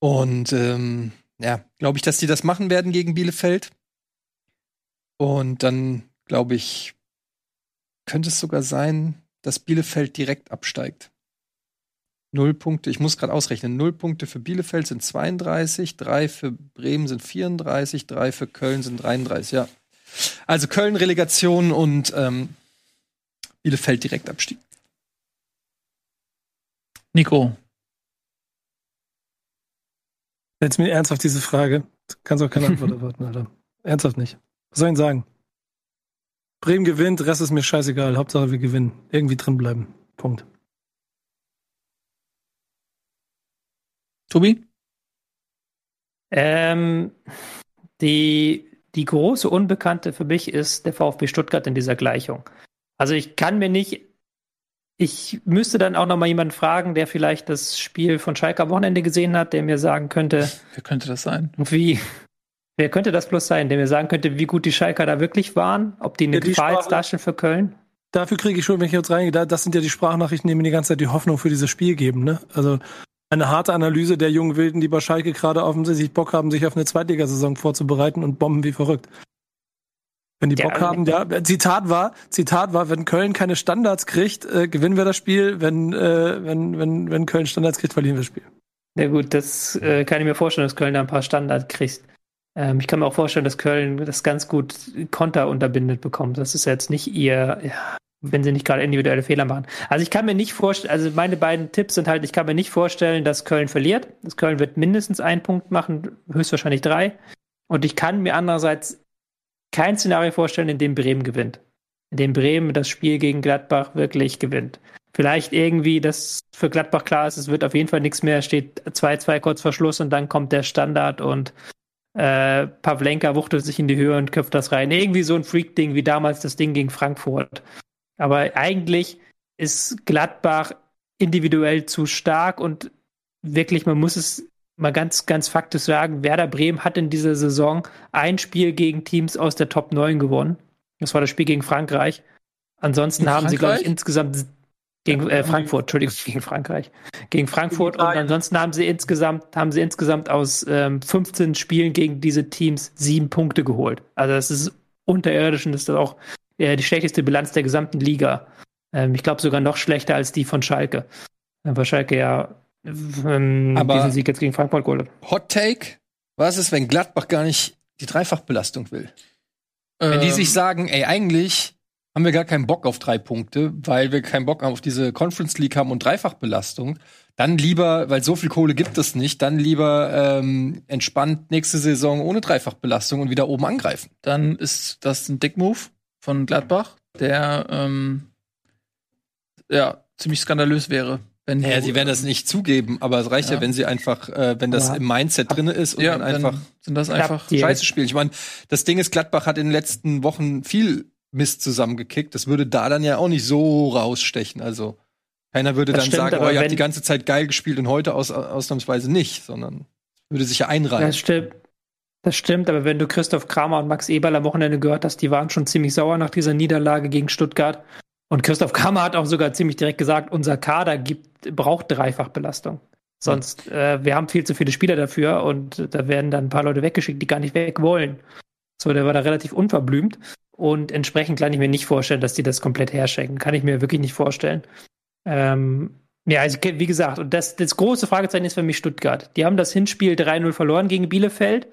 Und ähm, ja, glaube ich, dass die das machen werden gegen Bielefeld. Und dann, glaube ich, könnte es sogar sein, dass Bielefeld direkt absteigt. Null Punkte, ich muss gerade ausrechnen. Null Punkte für Bielefeld sind 32, drei für Bremen sind 34, drei für Köln sind 33, ja. Also Köln Relegation und ähm, Bielefeld Direktabstieg. Nico. Jetzt mir ernsthaft diese Frage. Du kannst auch keine Antwort erwarten, Alter. Ernsthaft nicht. Was soll ich denn sagen? Bremen gewinnt, Rest ist mir scheißegal. Hauptsache wir gewinnen. Irgendwie drin bleiben. Punkt. Tobi? Ähm, die, die große Unbekannte für mich ist der VfB Stuttgart in dieser Gleichung. Also ich kann mir nicht, ich müsste dann auch noch mal jemanden fragen, der vielleicht das Spiel von Schalke am Wochenende gesehen hat, der mir sagen könnte, Wer könnte das sein? wie, wer könnte das bloß sein, der mir sagen könnte, wie gut die Schalker da wirklich waren, ob die eine Ja, die Gefahr jetzt Sprache- darstellen für Köln. Dafür kriege ich schon, wenn ich jetzt reingehe, da- das sind ja die Sprachnachrichten, die mir die ganze Zeit die Hoffnung für dieses Spiel geben. Ne? Also eine harte Analyse der jungen Wilden, die bei Schalke gerade offensichtlich Bock haben, sich auf eine Zweitligasaison vorzubereiten und bomben wie verrückt. Wenn die Ja, Bock haben, ja, Zitat war, Zitat war, wenn Köln keine Standards kriegt, äh, gewinnen wir das Spiel. Wenn, äh, wenn, wenn, wenn Köln Standards kriegt, verlieren wir das Spiel. Ja gut, das äh, kann ich mir vorstellen, dass Köln da ein paar Standard kriegt. Ähm, ich kann mir auch vorstellen, dass Köln das ganz gut Konter unterbindet bekommt. Das ist jetzt nicht ihr, ja, wenn sie nicht gerade individuelle Fehler machen. Also ich kann mir nicht vorstellen, also meine beiden Tipps sind halt, ich kann mir nicht vorstellen, dass Köln verliert. Das Köln wird mindestens einen Punkt machen, höchstwahrscheinlich drei. Und ich kann mir andererseits kein Szenario vorstellen, in dem Bremen gewinnt. In dem Bremen das Spiel gegen Gladbach wirklich gewinnt. Vielleicht irgendwie, dass für Gladbach klar ist, es wird auf jeden Fall nichts mehr, steht 2-2 kurz vor Schluss und dann kommt der Standard und äh, Pavlenka wuchtelt sich in die Höhe und köpft das rein. Irgendwie so ein Freak-Ding wie damals das Ding gegen Frankfurt. Aber eigentlich ist Gladbach individuell zu stark und wirklich, man muss es mal ganz, ganz faktisch sagen, Werder Bremen hat in dieser Saison ein Spiel gegen Teams aus der Top 9 gewonnen. Das war das Spiel gegen Frankreich. Ansonsten Gegen haben sie, glaube ich, Frankreich? insgesamt gegen äh, Frankfurt, Entschuldigung, gegen Frankreich. Gegen Frankfurt und ansonsten haben sie insgesamt, haben sie insgesamt aus ähm, 15 Spielen gegen diese Teams sieben Punkte geholt. Also das ist unterirdisch und das ist auch äh, die schlechteste Bilanz der gesamten Liga. Ähm, ich glaube sogar noch schlechter als die von Schalke. Äh, Weil Schalke ja ähm, Aber- diesen Sieg jetzt gegen Frankfurt geholt hat. Hot Take: Was ist, wenn Gladbach gar nicht die Dreifachbelastung will? Wenn die Ähm, sich sagen, ey, eigentlich haben wir gar keinen Bock auf drei Punkte, weil wir keinen Bock auf diese Conference League haben und Dreifachbelastung, dann lieber, weil so viel Kohle gibt es nicht, dann lieber ähm, entspannt nächste Saison ohne Dreifachbelastung und wieder oben angreifen. dann ist das ein Dick-Move von Gladbach, der ähm, ja ziemlich skandalös wäre. Wenn Ja, sie werden das nicht zugeben, aber es reicht ja, Ja. wenn sie einfach, äh, wenn das Aber- im Mindset drinne ist und ja, dann einfach dann sind das einfach die- Scheiße spielen. Ich meine, das Ding ist, Gladbach hat in den letzten Wochen viel Mist zusammengekickt. Das würde da dann ja auch nicht so rausstechen. Also keiner würde Das dann stimmt, sagen, oh, aber ihr habt die ganze Zeit geil gespielt und heute aus, ausnahmsweise nicht, sondern würde sich ja einreihen. Das stimmt. Das stimmt, aber wenn du Christoph Kramer und Max Eberl am Wochenende gehört hast, die waren schon ziemlich sauer nach dieser Niederlage gegen Stuttgart. Und Christoph Kramer hat auch sogar ziemlich direkt gesagt, unser Kader gibt, braucht Dreifachbelastung. Sonst, äh, wir haben viel zu viele Spieler dafür und da werden dann ein paar Leute weggeschickt, die gar nicht weg wollen. So, der war da relativ unverblümt und entsprechend kann ich mir nicht vorstellen, dass die das komplett herschenken. Kann ich mir wirklich nicht vorstellen. Ähm, ja, also wie gesagt, und das, das große Fragezeichen ist für mich Stuttgart. Die haben das Hinspiel 3-0 verloren gegen Bielefeld.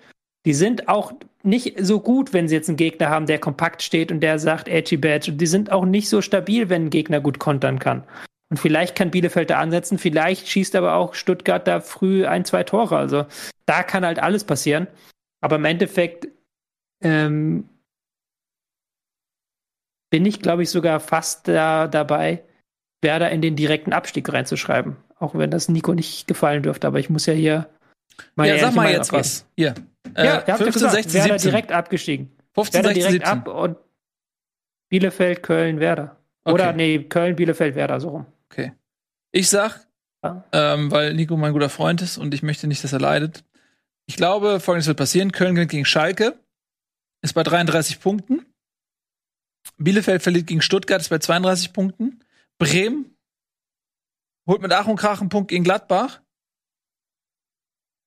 Die sind auch nicht so gut, wenn sie jetzt einen Gegner haben, der kompakt steht und der sagt Edgy Badge. Und die sind auch nicht so stabil, wenn ein Gegner gut kontern kann. Und vielleicht kann Bielefeld da ansetzen, vielleicht schießt aber auch Stuttgart da früh ein, zwei Tore. Also da kann halt alles passieren. Aber im Endeffekt ähm, bin ich, glaube ich, sogar fast da, dabei, Werder in den direkten Abstieg reinzuschreiben. Auch wenn das Nico nicht gefallen dürfte. Aber ich muss ja hier. Ja, sag mal jetzt abgeben. was. Hier. Äh, ja, 15, gesagt, 16, Werder 17. direkt abgestiegen. 15, Werder 16, direkt 17. ab und Bielefeld, Köln, Werder. Oder okay. nee, Köln, Bielefeld, Werder, so rum. Okay. Ich sag, ja. ähm, weil Nico mein guter Freund ist und ich möchte nicht, dass er leidet. Ich glaube, folgendes wird passieren: Köln gewinnt gegen Schalke, ist bei 33 Punkten. Bielefeld verliert gegen Stuttgart, ist bei 32 Punkten. Bremen holt mit Ach und Krach einen Punkt gegen Gladbach.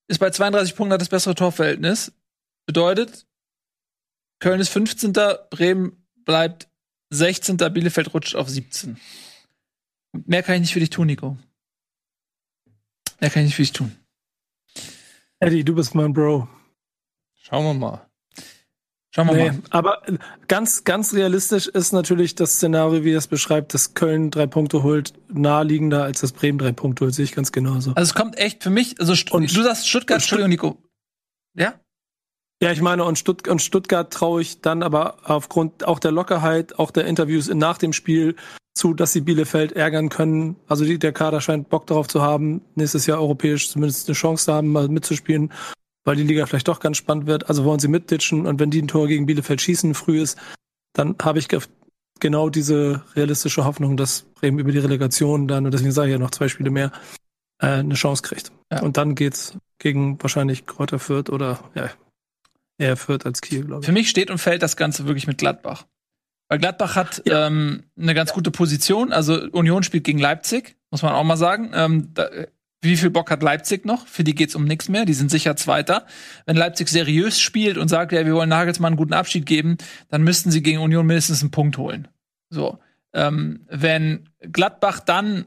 Ist bei 32 Punkten, hat das bessere Torverhältnis. Bedeutet, Köln ist 15. Bremen bleibt 16. Bielefeld rutscht auf 17. Mehr kann ich nicht für dich tun, Nico. Mehr kann ich nicht für dich tun. Eddie, du bist mein Bro. Schauen wir mal. Schauen wir nee, mal. Aber ganz, ganz realistisch ist natürlich das Szenario, wie es beschreibt, dass Köln drei Punkte holt, naheliegender als dass Bremen drei Punkte holt, sehe ich ganz genauso. Also es kommt echt für mich, also und, du sagst Stuttgart, Entschuldigung, Nico. Ja? Ja, ich meine, und, Stutt und Stuttgart traue ich dann aber aufgrund auch der Lockerheit, auch der Interviews nach dem Spiel zu, dass sie Bielefeld ärgern können. Also die, der Kader scheint Bock darauf zu haben, nächstes Jahr europäisch zumindest eine Chance zu haben, mal mitzuspielen, weil die Liga vielleicht doch ganz spannend wird. Also wollen sie mitditschen und wenn die ein Tor gegen Bielefeld schießen, früh ist, dann habe ich genau diese realistische Hoffnung, dass Bremen über die Relegation dann, und deswegen sage ich ja noch zwei Spiele mehr, äh, eine Chance kriegt. Ja. Und dann geht's gegen wahrscheinlich Kräuter Fürth oder ja, er führt als Kiel, glaube ich. Für mich steht und fällt das Ganze wirklich mit Gladbach. Weil Gladbach hat ja. ähm, eine ganz gute Position. Also Union spielt gegen Leipzig, muss man auch mal sagen. Ähm, da, wie viel Bock hat Leipzig noch? Für die geht's um nichts mehr. Die sind sicher Zweiter. Wenn Leipzig seriös spielt und sagt, ja, wir wollen Nagelsmann einen guten Abschied geben, dann müssten sie gegen Union mindestens einen Punkt holen. So. Ähm, wenn Gladbach dann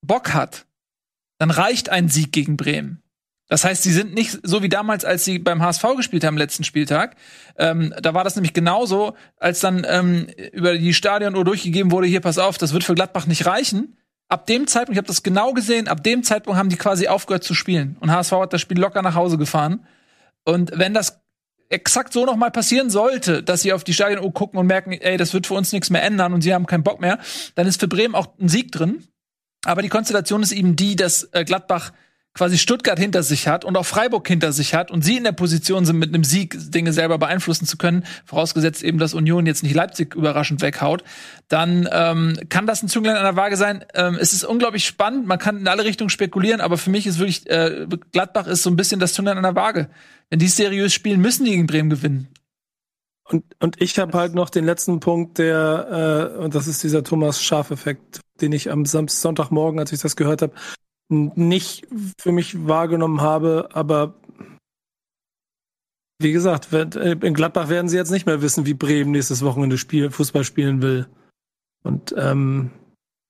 Bock hat, dann reicht ein Sieg gegen Bremen. Das heißt, sie sind nicht so wie damals, als sie beim HSV gespielt haben letzten Spieltag. Ähm, da war das nämlich genauso, als dann ähm, über die Stadionuhr durchgegeben wurde, hier pass auf, das wird für Gladbach nicht reichen. Ab dem Zeitpunkt, ich habe das genau gesehen, ab dem Zeitpunkt haben die quasi aufgehört zu spielen. Und HSV hat das Spiel locker nach Hause gefahren. Und wenn das exakt so noch mal passieren sollte, dass sie auf die Stadionuhr gucken und merken, ey, das wird für uns nichts mehr ändern und sie haben keinen Bock mehr, dann ist für Bremen auch ein Sieg drin. Aber die Konstellation ist eben die, dass äh, Gladbach quasi Stuttgart hinter sich hat und auch Freiburg hinter sich hat und sie in der Position sind, mit einem Sieg Dinge selber beeinflussen zu können, vorausgesetzt eben, dass Union jetzt nicht Leipzig überraschend weghaut, dann ähm, kann das ein Zünglein an der Waage sein. Ähm, es ist unglaublich spannend, man kann in alle Richtungen spekulieren, aber für mich ist wirklich, äh, Gladbach ist so ein bisschen das Zünglein an der Waage. Wenn die seriös spielen, müssen die gegen Bremen gewinnen. Und, und ich habe halt noch den letzten Punkt, der, äh, und das ist dieser Thomas Schaf-Effekt, den ich am Samstag, Sonntagmorgen, als ich das gehört habe, nicht für mich wahrgenommen habe, aber wie gesagt, äh, in Gladbach werden sie jetzt nicht mehr wissen, wie Bremen nächstes Wochenende Spiel, Fußball spielen will. Und ähm,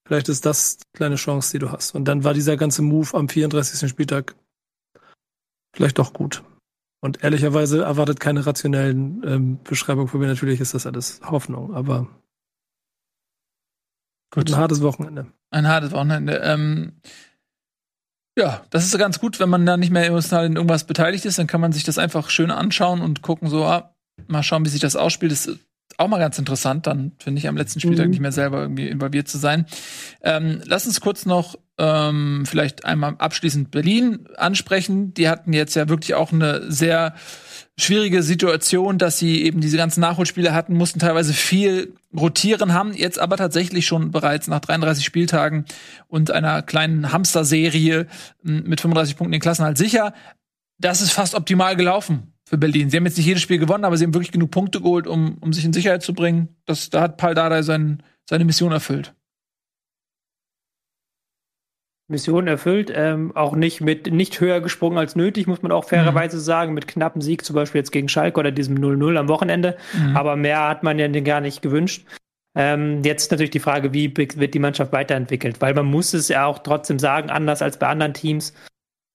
vielleicht ist das die kleine Chance, die du hast. Und dann war dieser ganze Move am 34. Spieltag vielleicht doch gut. Und ehrlicherweise erwartet keine rationellen ähm, Beschreibungen von mir. Natürlich ist das alles Hoffnung, aber gut. ein hartes Wochenende. Ein hartes Wochenende. Ähm, ja, das ist ganz gut, wenn man da nicht mehr emotional in irgendwas beteiligt ist, dann kann man sich das einfach schön anschauen und gucken, so, ah, mal schauen, wie sich das ausspielt. Das ist auch mal ganz interessant, dann finde ich am letzten Spieltag mhm. nicht mehr selber irgendwie involviert zu sein. Ähm, lass uns kurz noch ähm, vielleicht einmal abschließend Berlin ansprechen. Die hatten jetzt ja wirklich auch eine sehr schwierige Situation, dass sie eben diese ganzen Nachholspiele hatten, mussten teilweise viel rotieren, haben jetzt aber tatsächlich schon bereits nach 33 Spieltagen und einer kleinen Hamster-Serie hm, mit 35 Punkten den Klassenhalt sicher. Das ist fast optimal gelaufen für Berlin. Sie haben jetzt nicht jedes Spiel gewonnen, aber sie haben wirklich genug Punkte geholt, um, um sich in Sicherheit zu bringen. Das, da hat Paul Dardai sein, seine Mission erfüllt. Mission erfüllt, ähm, auch nicht mit nicht höher gesprungen als nötig, muss man auch fairerweise mhm. sagen, mit knappen Sieg zum Beispiel jetzt gegen Schalke oder diesem 0-0 am Wochenende. Mhm. Aber mehr hat man ja gar nicht gewünscht. Ähm, jetzt natürlich die Frage, wie wird die Mannschaft weiterentwickelt? Weil man muss es ja auch trotzdem sagen, anders als bei anderen Teams,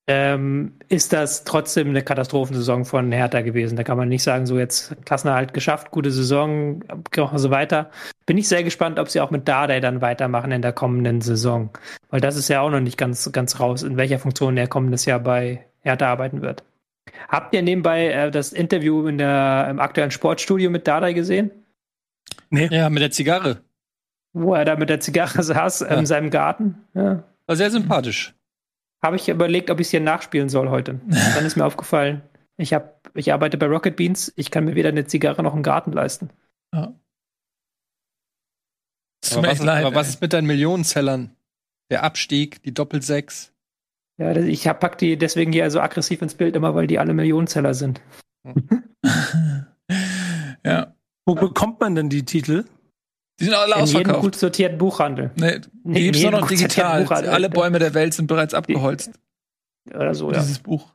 ähm, ist das trotzdem eine Katastrophensaison von Hertha gewesen. Da kann man nicht sagen, so jetzt Klassenerhalt geschafft, gute Saison, auch so weiter. Bin ich sehr gespannt, ob sie auch mit Dardai dann weitermachen in der kommenden Saison. Weil das ist ja auch noch nicht ganz, ganz raus, in welcher Funktion er kommendes Jahr bei Hertha arbeiten wird. Habt ihr nebenbei äh, das Interview in der, im aktuellen Sportstudio mit Dardai gesehen? Nee. Ja, mit der Zigarre. Wo er da mit der Zigarre saß ja. in seinem Garten. Ja. War sehr sympathisch. Habe ich überlegt, ob ich es hier nachspielen soll heute. Dann ist mir aufgefallen, ich, hab, ich arbeite bei Rocket Beans, ich kann mir weder eine Zigarre noch einen Garten leisten. Ja. Aber, was, leid, aber was ist mit deinen Millionenzellern? Der Abstieg, die Doppelsechs. Ja, ich pack die deswegen hier so aggressiv ins Bild immer, weil die alle Millionenzeller sind. ja. Wo bekommt man denn die Titel? Die sind alle ausverkauft. In jedem gut sortierten Buchhandel. Nee, die gibt es nur noch digital. Alle Bäume der Welt sind bereits abgeholzt. Oder so, ja. Dieses Buch.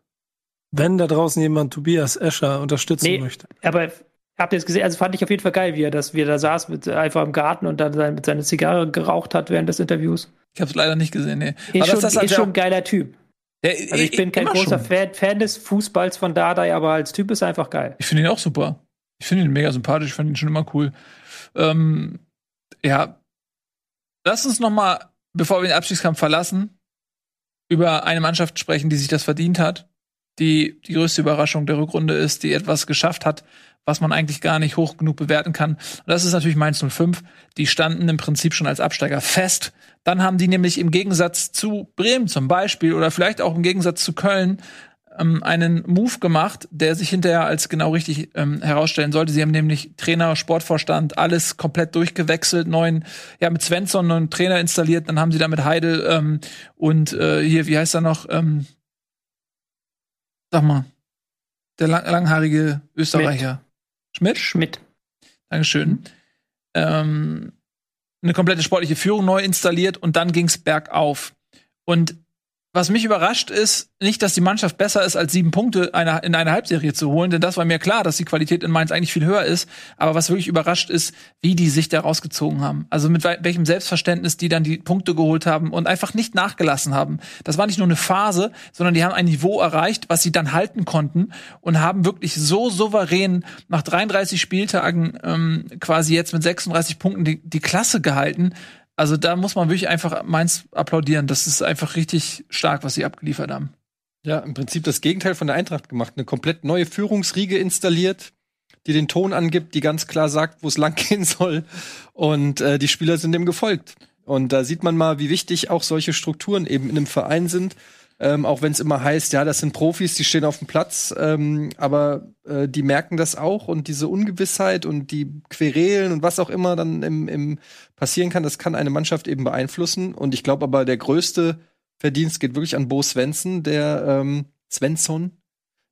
Wenn da draußen jemand Tobias Escher unterstützen nee, möchte. Aber habt ihr es gesehen? Also fand ich auf jeden Fall geil, wie er das, wie er da saß, mit, einfach im Garten und dann mit seiner Zigarre geraucht hat während des Interviews. Ich habe es leider nicht gesehen, nee. Ist, schon, das ist schon ein geiler Typ. Der, also ich bin kein großer Fan, Fan, des Fußballs von Dardai, aber als Typ ist er einfach geil. Ich finde ihn auch super. Ich finde ihn mega sympathisch, ich finde ihn schon immer cool. Ähm, ja, lass uns noch mal, bevor wir den Abstiegskampf verlassen, über eine Mannschaft sprechen, die sich das verdient hat, die die größte Überraschung der Rückrunde ist, die etwas geschafft hat, was man eigentlich gar nicht hoch genug bewerten kann. Und das ist natürlich Mainz 05. Die standen im Prinzip schon als Absteiger fest. Dann haben die nämlich im Gegensatz zu Bremen zum Beispiel oder vielleicht auch im Gegensatz zu Köln ähm, einen Move gemacht, der sich hinterher als genau richtig ähm, herausstellen sollte. Sie haben nämlich Trainer, Sportvorstand, alles komplett durchgewechselt, neuen, ja, mit Svensson neuen Trainer installiert, dann haben sie da mit Heidel ähm, und äh, hier, wie heißt er noch? Ähm, sag mal, der lang langhaarige Österreicher. Schmidt? Schmidt. Dankeschön. Ähm, eine komplette sportliche Führung neu installiert und dann ging's bergauf. Und was mich überrascht ist, nicht, dass die Mannschaft besser ist, als sieben Punkte in einer Halbserie zu holen, denn das war mir klar, dass die Qualität in Mainz eigentlich viel höher ist. Aber was wirklich überrascht ist, wie die sich da rausgezogen haben. Also mit welchem Selbstverständnis die dann die Punkte geholt haben und einfach nicht nachgelassen haben. Das war nicht nur eine Phase, sondern die haben ein Niveau erreicht, was sie dann halten konnten und haben wirklich so souverän nach 33 Spieltagen ähm, quasi jetzt mit 36 Punkten die, die Klasse gehalten also da muss man wirklich einfach Mainz applaudieren. Das ist einfach richtig stark, was sie abgeliefert haben. Ja, im Prinzip das Gegenteil von der Eintracht gemacht. Eine komplett neue Führungsriege installiert, die den Ton angibt, die ganz klar sagt, wo es langgehen soll. Und äh, die Spieler sind dem gefolgt. Und da sieht man mal, wie wichtig auch solche Strukturen eben in einem Verein sind. Ähm, auch wenn es immer heißt, ja, das sind Profis, die stehen auf dem Platz, ähm, aber äh, die merken das auch und diese Ungewissheit und die Querelen und was auch immer dann im, im passieren kann, das kann eine Mannschaft eben beeinflussen. Und ich glaube aber, der größte Verdienst geht wirklich an Bo Svensson, der ähm, Svensson,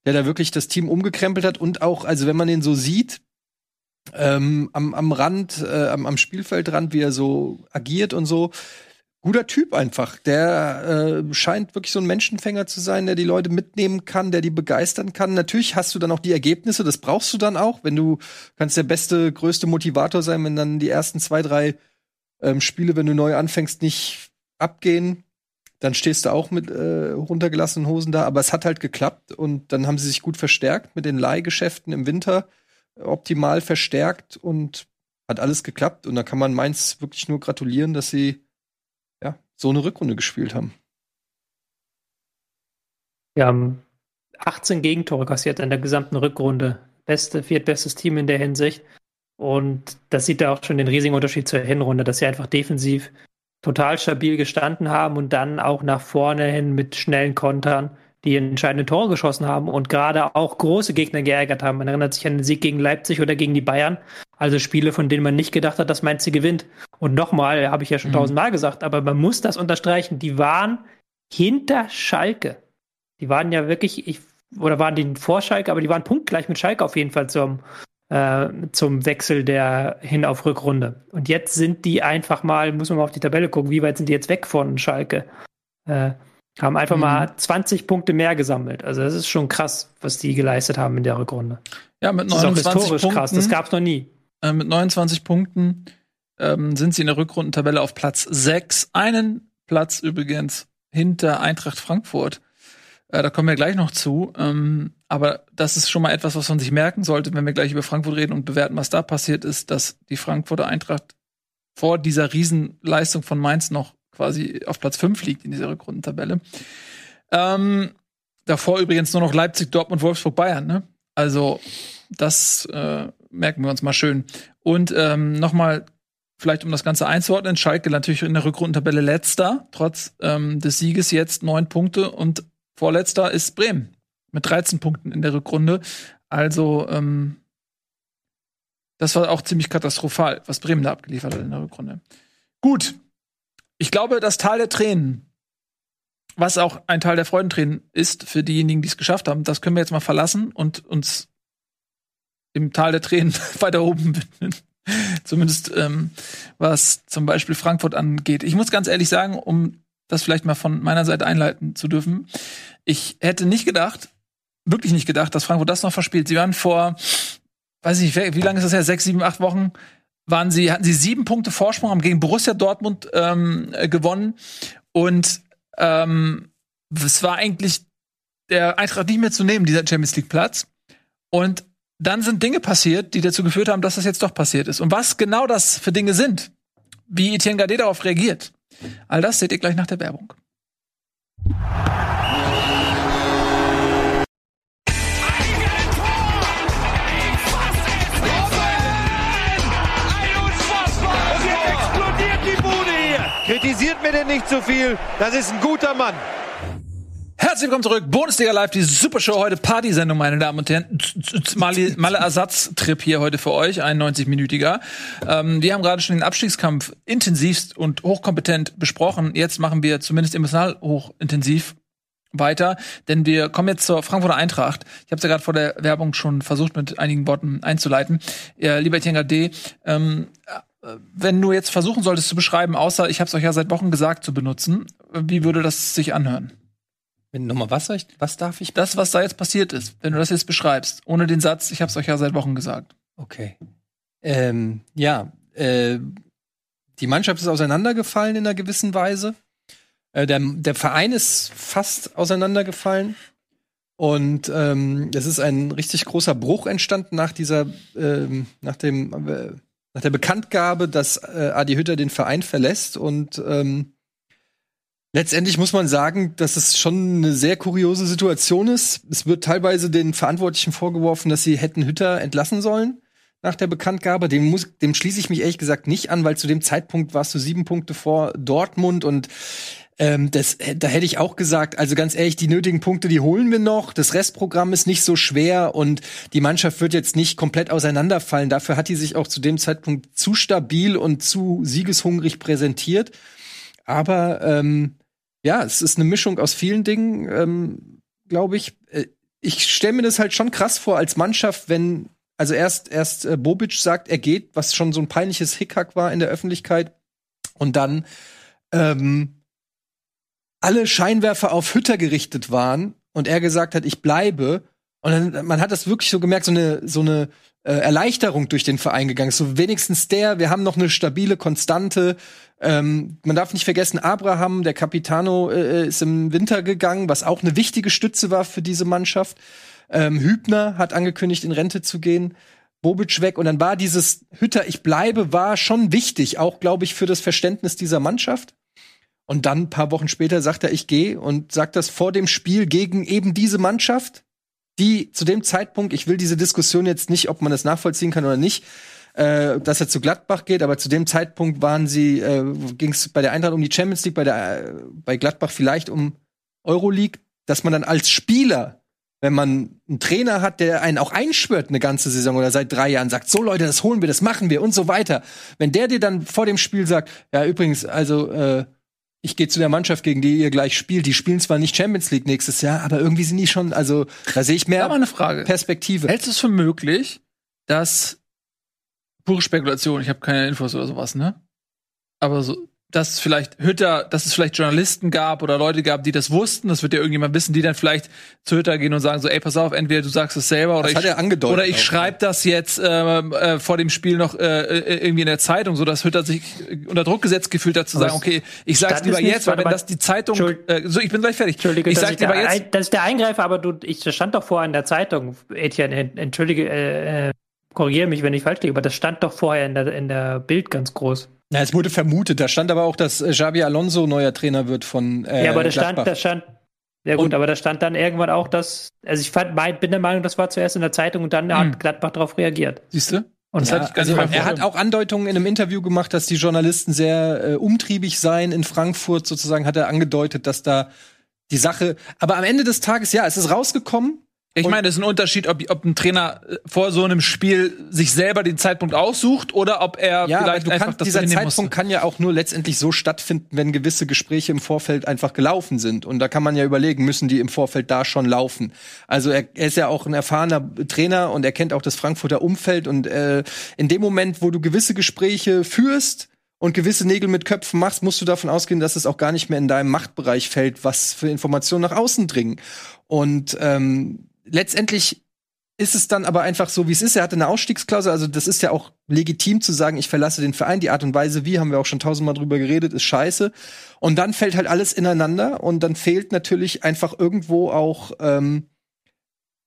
der da wirklich das Team umgekrempelt hat und auch, also wenn man den so sieht, ähm, am, am Rand, äh, am, am Spielfeldrand, wie er so agiert und so, guter Typ einfach. Der äh, scheint wirklich so ein Menschenfänger zu sein, der die Leute mitnehmen kann, der die begeistern kann. Natürlich hast du dann auch die Ergebnisse, das brauchst du dann auch, wenn du kannst der beste, größte Motivator sein, wenn dann die ersten zwei, drei ähm, Spiele, wenn du neu anfängst, nicht abgehen. Dann stehst du auch mit äh, runtergelassenen Hosen da. Aber es hat halt geklappt und dann haben sie sich gut verstärkt mit den Leihgeschäften im Winter, optimal verstärkt und hat alles geklappt. Und da kann man Mainz wirklich nur gratulieren, dass sie so eine Rückrunde gespielt haben. Wir haben 18 Gegentore kassiert in der gesamten Rückrunde. Beste, viertbestes Team in der Hinsicht. Und das sieht ja auch schon den riesigen Unterschied zur Hinrunde, dass sie einfach defensiv total stabil gestanden haben und dann auch nach vorne hin mit schnellen Kontern die entscheidende Tore geschossen haben und gerade auch große Gegner geärgert haben. Man erinnert sich an den Sieg gegen Leipzig oder gegen die Bayern. Also Spiele, von denen man nicht gedacht hat, dass Mainz sie gewinnt. Und nochmal, habe ich ja schon mhm. tausendmal gesagt, aber man muss das unterstreichen, die waren hinter Schalke. Die waren ja wirklich, ich, oder waren die vor Schalke, aber die waren punktgleich mit Schalke auf jeden Fall zum, äh, zum Wechsel der hin auf Rückrunde. Und jetzt sind die einfach mal, muss man mal auf die Tabelle gucken, wie weit sind die jetzt weg von Schalke? Äh, haben einfach mhm. mal 20 Punkte mehr gesammelt. Also das ist schon krass, was die geleistet haben in der Rückrunde. Ja, mit 29 das ist auch historisch Punkten, krass, das gab's noch nie. Äh, mit 29 Punkten ähm, sind sie in der Rückrundentabelle auf Platz 6. Einen Platz übrigens hinter Eintracht Frankfurt. Äh, da kommen wir gleich noch zu. Ähm, aber das ist schon mal etwas, was man sich merken sollte, wenn wir gleich über Frankfurt reden und bewerten, was da passiert ist, dass die Frankfurter Eintracht vor dieser Riesenleistung von Mainz noch quasi auf Platz 5 liegt in dieser Rückrundentabelle. Ähm, davor übrigens nur noch Leipzig, Dortmund, Wolfsburg, Bayern. Ne? Also das äh, merken wir uns mal schön. Und ähm, noch mal vielleicht um das Ganze einzuordnen, Schalke natürlich in der Rückrundentabelle letzter, trotz ähm, des Sieges jetzt neun Punkte und vorletzter ist Bremen mit 13 Punkten in der Rückrunde. Also ähm, das war auch ziemlich katastrophal, was Bremen da abgeliefert hat in der Rückrunde. Gut, ich glaube, das Tal der Tränen, was auch ein Teil der Freudentränen ist für diejenigen, die es geschafft haben, das können wir jetzt mal verlassen und uns im Tal der Tränen weiter oben widmen. Zumindest ähm, was zum Beispiel Frankfurt angeht. Ich muss ganz ehrlich sagen, um das vielleicht mal von meiner Seite einleiten zu dürfen, ich hätte nicht gedacht, wirklich nicht gedacht, dass Frankfurt das noch verspielt. Sie waren vor, weiß ich wie lange ist das her? Sechs, sieben, acht Wochen waren sie, hatten sie sieben Punkte Vorsprung, haben gegen Borussia Dortmund ähm, gewonnen. Und ähm, es war eigentlich der Eintracht nicht mehr zu nehmen, dieser Champions League Platz. Und dann sind Dinge passiert, die dazu geführt haben, dass das jetzt doch passiert ist. Und was genau das für Dinge sind, wie Etienne Gade darauf reagiert, all das seht ihr gleich nach der Werbung. Kritisiert mir denn nicht zu viel. Das ist ein guter Mann. Herzlich willkommen zurück. Bundesliga Live, die Supershow heute, Partysendung, meine Damen und Herren. Malle, Malle Ersatztrip hier heute für euch, ein 90-minütiger. Ähm, wir haben gerade schon den Abstiegskampf intensivst und hochkompetent besprochen. Jetzt machen wir zumindest emotional hochintensiv weiter, denn wir kommen jetzt zur Frankfurter Eintracht. Ich habe es ja gerade vor der Werbung schon versucht, mit einigen Worten einzuleiten. Ja, lieber Etienne D., ähm, äh, wenn du jetzt versuchen solltest zu beschreiben, außer ich habe es euch ja seit Wochen gesagt zu benutzen, wie würde das sich anhören? Wenn nochmal was, soll ich- was darf ich? Das, was da jetzt passiert ist, wenn du das jetzt beschreibst, ohne den Satz, ich habe es euch ja seit Wochen gesagt. Okay. Ähm, ja, äh, die Mannschaft ist auseinandergefallen in einer gewissen Weise. Äh, der, der Verein ist fast auseinandergefallen. Und ähm, es ist ein richtig großer Bruch entstanden nach dieser, ähm, nach dem, äh, nach der Bekanntgabe, dass äh, Adi Hütter den Verein verlässt. Und ähm, letztendlich muss man sagen, dass es schon eine sehr kuriose Situation ist. Es wird teilweise den Verantwortlichen vorgeworfen, dass sie hätten Hütter entlassen sollen nach der Bekanntgabe. Dem, muss, dem schließe ich mich ehrlich gesagt nicht an, weil zu dem Zeitpunkt warst du sieben Punkte vor Dortmund und ähm, das, äh, da hätte ich auch gesagt, also ganz ehrlich, die nötigen Punkte, die holen wir noch. Das Restprogramm ist nicht so schwer und die Mannschaft wird jetzt nicht komplett auseinanderfallen. Dafür hat die sich auch zu dem Zeitpunkt zu stabil und zu siegeshungrig präsentiert. Aber ähm, ja, es ist eine Mischung aus vielen Dingen, ähm, glaube ich. Äh, Ich stelle mir das halt schon krass vor als Mannschaft, wenn also erst erst äh, Bobic sagt, er geht, was schon so ein peinliches Hickhack war in der Öffentlichkeit, und dann ähm, alle Scheinwerfer auf Hütter gerichtet waren und er gesagt hat, ich bleibe. Und dann, man hat das wirklich so gemerkt, so eine, so eine äh, Erleichterung durch den Verein gegangen. So wenigstens der, wir haben noch eine stabile Konstante. Ähm, man darf nicht vergessen, Abraham, der Capitano, äh, ist im Winter gegangen, was auch eine wichtige Stütze war für diese Mannschaft. Ähm, Hübner hat angekündigt, in Rente zu gehen. Bobic weg und dann war dieses Hütter, ich bleibe, war schon wichtig, auch glaube ich für das Verständnis dieser Mannschaft. Und dann ein paar Wochen später sagt er, ich gehe und sagt das vor dem Spiel gegen eben diese Mannschaft, die zu dem Zeitpunkt, ich will diese Diskussion jetzt nicht, ob man das nachvollziehen kann oder nicht, äh, dass er zu Gladbach geht, aber zu dem Zeitpunkt waren sie, äh, ging es bei der Eintracht um die Champions League, bei der äh, bei Gladbach vielleicht um Euroleague, dass man dann als Spieler, wenn man einen Trainer hat, der einen auch einschwört eine ganze Saison oder seit drei Jahren, sagt, so Leute, das holen wir, das machen wir und so weiter. Wenn der dir dann vor dem Spiel sagt, ja übrigens, also äh, ich gehe zu der Mannschaft, gegen die ihr gleich spielt. Die spielen zwar nicht Champions League nächstes Jahr, aber irgendwie sind die schon, also da sehe ich mehr eine Frage. Perspektive. Hältst du es für möglich, dass pure Spekulation, ich habe keine Infos oder sowas, ne? Aber so dass vielleicht Hütter, dass es vielleicht Journalisten gab oder Leute gab, die das wussten. Das wird ja irgendjemand wissen, die dann vielleicht zu Hütter gehen und sagen so, ey, pass auf, entweder du sagst es selber oder Das ich, er oder ich schreibe das jetzt äh, äh, vor dem Spiel noch äh, äh, irgendwie in der Zeitung, so dass Hütter sich unter Druck gesetzt gefühlt hat zu sagen, okay, ich sag's lieber jetzt, weil wenn das die Zeitung, äh, so ich bin gleich fertig. Entschuldige, ich sag lieber da, jetzt, ein, dass ich da eingreife, aber du, ich, das stand doch vorher in der Zeitung, Etienne, en- entschuldige, äh, äh, korrigiere mich, wenn ich falsch liege, aber das stand doch vorher in der, in der Bild ganz groß. Na, es wurde vermutet. Da stand aber auch, dass äh, Xabi Alonso neuer Trainer wird von äh, ja, aber da stand, da stand, ja gut, Und- aber da stand dann irgendwann auch, dass, also ich fand, mein, bin der Meinung, das war zuerst in der Zeitung und dann hat Gladbach darauf reagiert. siehst du? Und ja, gar also er hat auch Andeutungen in einem Interview gemacht, dass die Journalisten sehr äh, umtriebig seien in Frankfurt. Sozusagen hat er angedeutet, dass da die Sache. Aber am Ende des Tages, ja, es ist rausgekommen. Ich meine, das ist ein Unterschied, ob, ob ein Trainer äh, vor so einem Spiel sich selber den Zeitpunkt aussucht oder ob er Ja, vielleicht du einfach kannst, das dieser Zeitpunkt musste. kann ja auch nur letztendlich so stattfinden, wenn gewisse Gespräche im Vorfeld einfach gelaufen sind. Und da kann man ja überlegen, müssen die im Vorfeld da schon laufen. Also er, er ist ja auch ein erfahrener Trainer und er kennt auch das Frankfurter Umfeld. Und äh, in dem Moment, wo du gewisse Gespräche führst und gewisse Nägel mit Köpfen machst, musst du davon ausgehen, dass es auch gar nicht mehr in deinem Machtbereich fällt, was für Informationen nach außen dringen. Und ähm, letztendlich ist es dann aber einfach so, wie es ist. Er hatte eine Ausstiegsklausel, also das ist ja auch legitim zu sagen, ich verlasse den Verein. Die Art und Weise, wie, haben wir auch schon tausendmal drüber geredet, ist scheiße. Und dann fällt halt alles ineinander und dann fehlt natürlich einfach irgendwo auch ähm,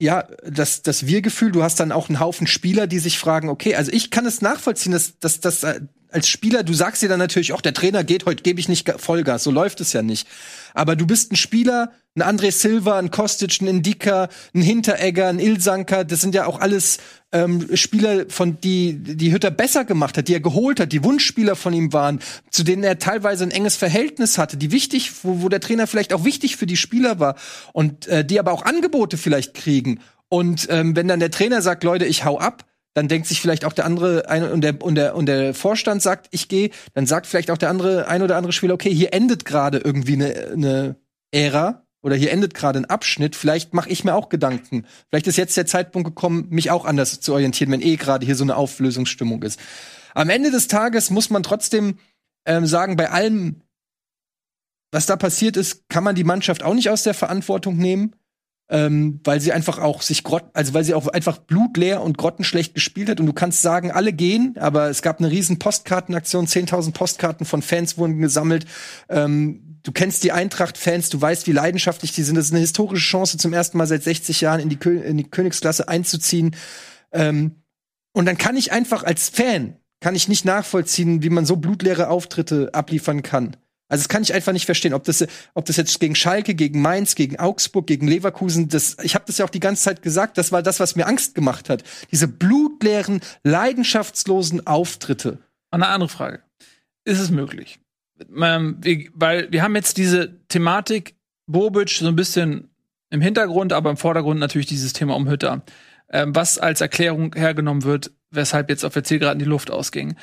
ja, das, das Wir-Gefühl, du hast dann auch einen Haufen Spieler, die sich fragen, okay, also ich kann es nachvollziehen, dass, dass, dass äh, als Spieler, du sagst dir dann natürlich, auch der Trainer geht, heute gebe ich nicht Ga- Vollgas, so läuft es ja nicht. Aber du bist ein Spieler, ein André Silva, ein Kostic, ein Indika, ein Hinteregger, ein Ilsanker, das sind ja auch alles ähm, Spieler, von die die Hütter besser gemacht hat, die er geholt hat, die Wunschspieler von ihm waren, zu denen er teilweise ein enges Verhältnis hatte, die wichtig, wo, wo der Trainer vielleicht auch wichtig für die Spieler war und äh, die aber auch Angebote vielleicht kriegen. Und ähm, wenn dann der Trainer sagt, Leute, ich hau ab, dann denkt sich vielleicht auch der andere ein, und der und der und der Vorstand sagt, ich gehe, dann sagt vielleicht auch der andere ein oder andere Spieler, okay, hier endet gerade irgendwie eine eine Ära oder hier endet gerade ein Abschnitt, vielleicht mache ich mir auch Gedanken. Vielleicht ist jetzt der Zeitpunkt gekommen, mich auch anders zu orientieren, wenn eh gerade hier so eine Auflösungsstimmung ist. Am Ende des Tages muss man trotzdem ähm, sagen, bei allem, was da passiert ist, kann man die Mannschaft auch nicht aus der Verantwortung nehmen, ähm, weil sie einfach auch sich grott, also weil sie auch einfach blutleer und grottenschlecht gespielt hat. Und du kannst sagen, alle gehen, aber es gab eine riesen Postkartenaktion, 10.000 Postkarten von Fans wurden gesammelt. Ähm, du kennst die Eintracht-Fans, du weißt, wie leidenschaftlich die sind. Das ist eine historische Chance, zum ersten Mal seit 60 Jahren in die, Kö in die Königsklasse einzuziehen. Ähm, und dann kann ich einfach als Fan, kann ich nicht nachvollziehen, wie man so blutleere Auftritte abliefern kann. Also das kann ich einfach nicht verstehen, ob das, ob das jetzt gegen Schalke, gegen Mainz, gegen Augsburg, gegen Leverkusen, das, ich habe das ja auch die ganze Zeit gesagt, das war das, was mir Angst gemacht hat. Diese blutleeren, leidenschaftslosen Auftritte. Eine andere Frage. Ist es möglich? Ähm, weil wir haben jetzt diese Thematik Bobic so ein bisschen im Hintergrund, aber im Vordergrund natürlich dieses Thema um Hütter, ähm, was als Erklärung hergenommen wird, weshalb jetzt auf der Zielgeraden die Luft ausging.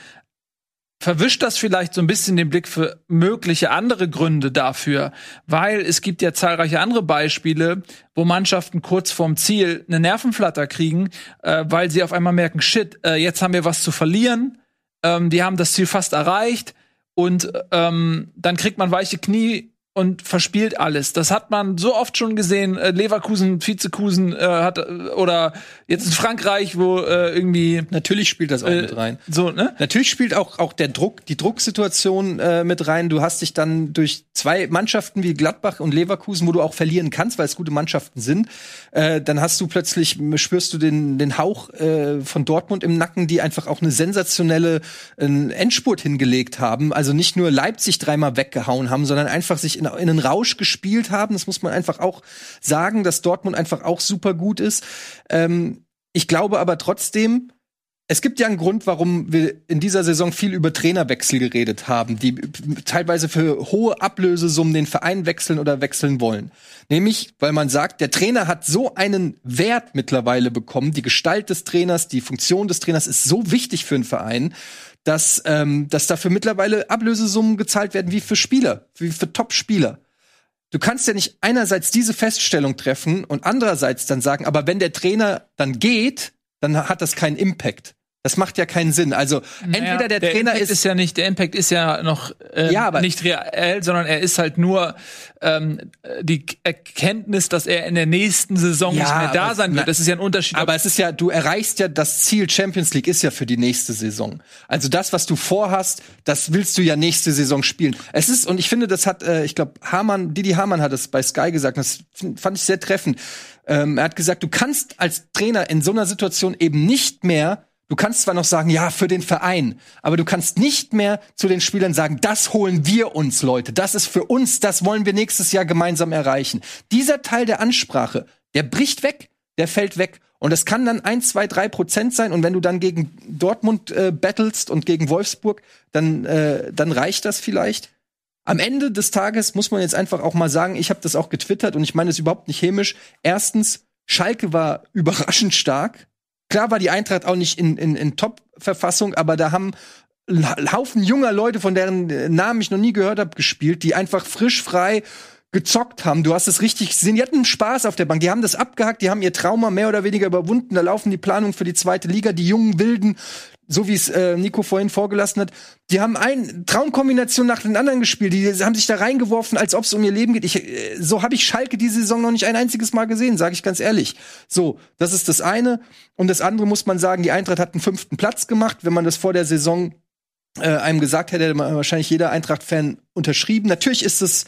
Verwischt das vielleicht so ein bisschen den Blick für mögliche andere Gründe dafür, weil es gibt ja zahlreiche andere Beispiele, wo Mannschaften kurz vorm Ziel eine Nervenflatter kriegen, äh, weil sie auf einmal merken, shit, äh, jetzt haben wir was zu verlieren, ähm, die haben das Ziel fast erreicht und ähm, dann kriegt man weiche Knie und verspielt alles. Das hat man so oft schon gesehen. Äh, Leverkusen, Vizekusen äh, hat äh, oder jetzt in Frankreich, wo äh, irgendwie Natürlich spielt das auch äh, mit rein. so ne. Natürlich spielt auch, auch der Druck, die Drucksituation äh, mit rein. Du hast dich dann durch zwei Mannschaften wie Gladbach und Leverkusen, wo du auch verlieren kannst, weil es gute Mannschaften sind, äh, dann hast du plötzlich, spürst du den, den Hauch äh, von Dortmund im Nacken, die einfach auch eine sensationelle äh, Endspurt hingelegt haben. Also nicht nur Leipzig dreimal weggehauen haben, sondern einfach sich in, in einen Rausch gespielt haben. Das muss man einfach auch sagen, dass Dortmund einfach auch super gut ist. Ähm, ich glaube aber trotzdem, es gibt ja einen Grund, warum wir in dieser Saison viel über Trainerwechsel geredet haben, die teilweise für hohe Ablösesummen den Verein wechseln oder wechseln wollen. Nämlich, weil man sagt, der Trainer hat so einen Wert mittlerweile bekommen, die Gestalt des Trainers, die Funktion des Trainers ist so wichtig für einen Verein, dass, ähm, dass dafür mittlerweile Ablösesummen gezahlt werden wie für Spieler, wie für Top-Spieler. Du kannst ja nicht einerseits diese Feststellung treffen und andererseits dann sagen, aber wenn der Trainer dann geht, dann hat das keinen Impact. Das macht ja keinen Sinn. Also entweder Naja, der, Trainer Impact ist, ist ja nicht, der Impact ist ja noch äh, Ja, aber- nicht reell, sondern er ist halt nur ähm, die Erkenntnis, dass er in der nächsten Saison Ja, nicht mehr da sein wird. Das ist ja ein Unterschied. Aber es ist ja, du erreichst ja das Ziel Champions League ist ja für die nächste Saison. Also das, was du vorhast, das willst du ja nächste Saison spielen. Es ist und ich finde, das hat, äh, ich glaube, Hamann, Didi Hamann hat es bei Sky gesagt. Das fand ich sehr treffend. Ähm, er hat gesagt, du kannst als Trainer in so einer Situation eben nicht mehr Du kannst zwar noch sagen, ja, für den Verein, aber du kannst nicht mehr zu den Spielern sagen, das holen wir uns, Leute. Das ist für uns, das wollen wir nächstes Jahr gemeinsam erreichen. Dieser Teil der Ansprache, der bricht weg, der fällt weg. Und es kann dann ein, zwei, drei Prozent sein. Und wenn du dann gegen Dortmund äh, battlest und gegen Wolfsburg, dann, äh, dann reicht das vielleicht. Am Ende des Tages muss man jetzt einfach auch mal sagen, ich habe das auch getwittert und ich meine es überhaupt nicht hämisch. Erstens, Schalke war überraschend stark. Klar war die Eintracht auch nicht in, in, in Top-Verfassung, aber da haben ein Haufen junger Leute, von deren äh, Namen ich noch nie gehört habe, gespielt, die einfach frisch, frei gezockt haben. Du hast es richtig gesehen. Die hatten Spaß auf der Bank. Die haben das abgehackt, die haben ihr Trauma mehr oder weniger überwunden. Da laufen die Planungen für die zweite Liga. Die jungen Wilden, so wie es äh, Nico vorhin vorgelassen hat, die haben eine Traumkombination nach den anderen gespielt. Die haben sich da reingeworfen, als ob es um ihr Leben geht. Ich, äh, so habe ich Schalke diese Saison noch nicht ein einziges Mal gesehen, sage ich ganz ehrlich. So, das ist das eine. Und das andere muss man sagen, die Eintracht hat einen fünften Platz gemacht. Wenn man das vor der Saison äh, einem gesagt hätte, hätte wahrscheinlich jeder Eintracht-Fan unterschrieben. Natürlich ist es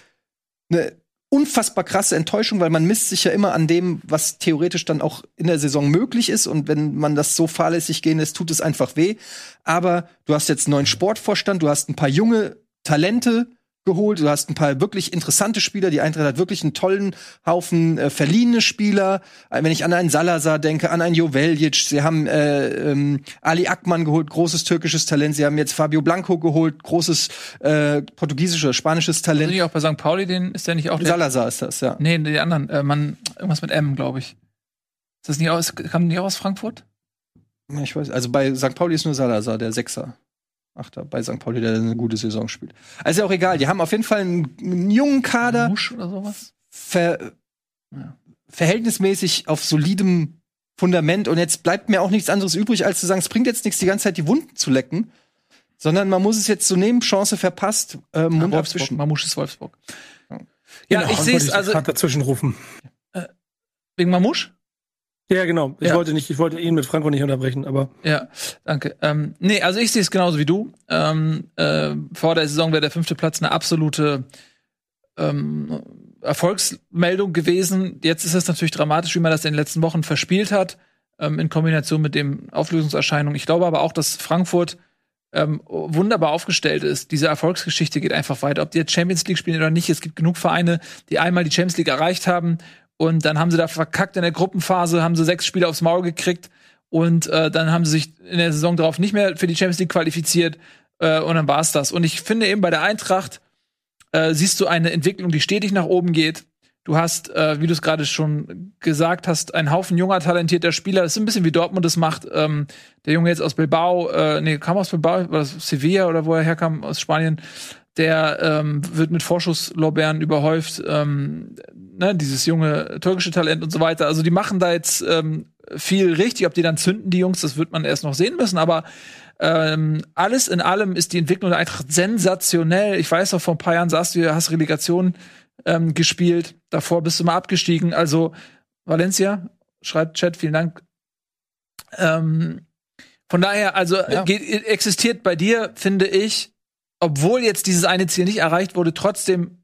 eine unfassbar krasse Enttäuschung, weil man misst sich ja immer an dem, was theoretisch dann auch in der Saison möglich ist. Und wenn man das so fahrlässig gehen lässt, tut es einfach weh. Aber du hast jetzt einen neuen Sportvorstand, du hast ein paar junge Talente geholt, du hast ein paar wirklich interessante Spieler. Die Eintracht hat wirklich einen tollen Haufen äh, verliehene Spieler. Äh, Wenn ich an einen Salazar denke, an einen Joveljic, sie haben äh, ähm, Ali Akman geholt, großes türkisches Talent. Sie haben jetzt Fabio Blanco geholt, großes äh, portugiesisches spanisches Sind Talent. die auch bei St. Pauli, den ist der nicht auch der, Salazar ist das, ja. Nee, die anderen. Äh, man, irgendwas mit M, glaube ich. Ist das nicht aus, kam nicht auch aus Frankfurt? Ich weiß, also bei St. Pauli ist nur Salazar, der Sechser. Achter bei St. Pauli, der eine gute Saison spielt. Also auch egal, die haben auf jeden Fall einen, einen jungen Kader, Musch oder sowas? ver Ja. verhältnismäßig auf solidem Fundament. Und jetzt bleibt mir auch nichts anderes übrig, als zu sagen, es bringt jetzt nichts, die ganze Zeit die Wunden zu lecken, sondern man muss es jetzt so nehmen, Chance verpasst, äh, Mund Wolfsburg. abwischen. Mamusch ist Wolfsburg. Ja. Ja, Genau, ich sehe es also gerade dazwischen rufen. wegen Mamusch. Ja, genau. Ich Ja. wollte nicht, ich wollte ihn mit Franco nicht unterbrechen, aber Ja, danke. Ähm, nee, also ich sehe es genauso wie du. Ähm, äh, vor der Saison wäre der fünfte Platz eine absolute ähm, Erfolgsmeldung gewesen. Jetzt ist es natürlich dramatisch, wie man das in den letzten Wochen verspielt hat, ähm, in Kombination mit dem Auflösungserscheinung. Ich glaube aber auch, dass Frankfurt ähm, wunderbar aufgestellt ist. Diese Erfolgsgeschichte geht einfach weiter. Ob die jetzt Champions League spielen oder nicht, es gibt genug Vereine, die einmal die Champions League erreicht haben und dann haben sie da verkackt in der Gruppenphase, haben sie sechs Spiele aufs Maul gekriegt und äh, dann haben sie sich in der Saison darauf nicht mehr für die Champions League qualifiziert äh, und dann war's das. Und ich finde eben bei der Eintracht äh, siehst du eine Entwicklung, die stetig nach oben geht. Du hast, äh, wie du es gerade schon gesagt hast, einen Haufen junger, talentierter Spieler. Das ist ein bisschen wie Dortmund das macht. Ähm, der Junge jetzt aus Bilbao, äh, nee, kam aus Bilbao, war das Sevilla oder wo er herkam, aus Spanien. Der ähm, wird mit Vorschusslorbeeren überhäuft. Ähm, ne, dieses junge türkische Talent und so weiter. Also die machen da jetzt ähm, viel richtig. Ob die dann zünden, die Jungs, das wird man erst noch sehen müssen. Aber ähm, alles in allem ist die Entwicklung der Eintracht sensationell. Ich weiß noch, vor ein paar Jahren saßt du, hast Relegation ähm, gespielt. Davor bist du mal abgestiegen. Also Valencia, schreibt Chat, vielen Dank. Ähm, von daher, also Ja. geht, existiert bei dir, finde ich, obwohl jetzt dieses eine Ziel nicht erreicht wurde, trotzdem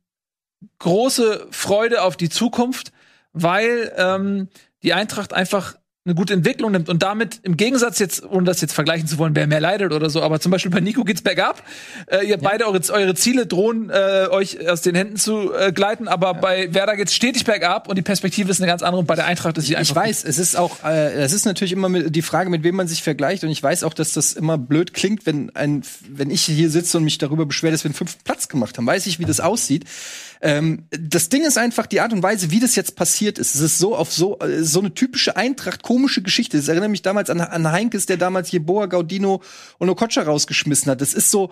große Freude auf die Zukunft, weil ähm, die Eintracht einfach eine gute Entwicklung nimmt und damit im Gegensatz jetzt, ohne das jetzt vergleichen zu wollen, wer mehr leidet oder so, aber zum Beispiel bei Nico geht's bergab. Äh, ihr beide eure, eure Ziele drohen äh, euch aus den Händen zu äh, gleiten, aber bei Werder geht's stetig bergab und die Perspektive ist eine ganz andere und bei der Eintracht ist sie Ich einfach weiß, es ist auch, äh, es ist natürlich immer mit, die Frage, mit wem man sich vergleicht. Und ich weiß auch, dass das immer blöd klingt, wenn ein, wenn ich hier sitze und mich darüber beschwere, dass wir einen fünften Platz gemacht haben. Weiß ich, wie das aussieht. Ähm, das Ding ist einfach die Art und Weise, wie das jetzt passiert ist. Es ist so auf so äh, so eine typische Eintracht komische Geschichte. Das erinnert mich damals an, an Heinkes, der damals Jeboa, Gaudino und Okocha rausgeschmissen hat. Das ist so,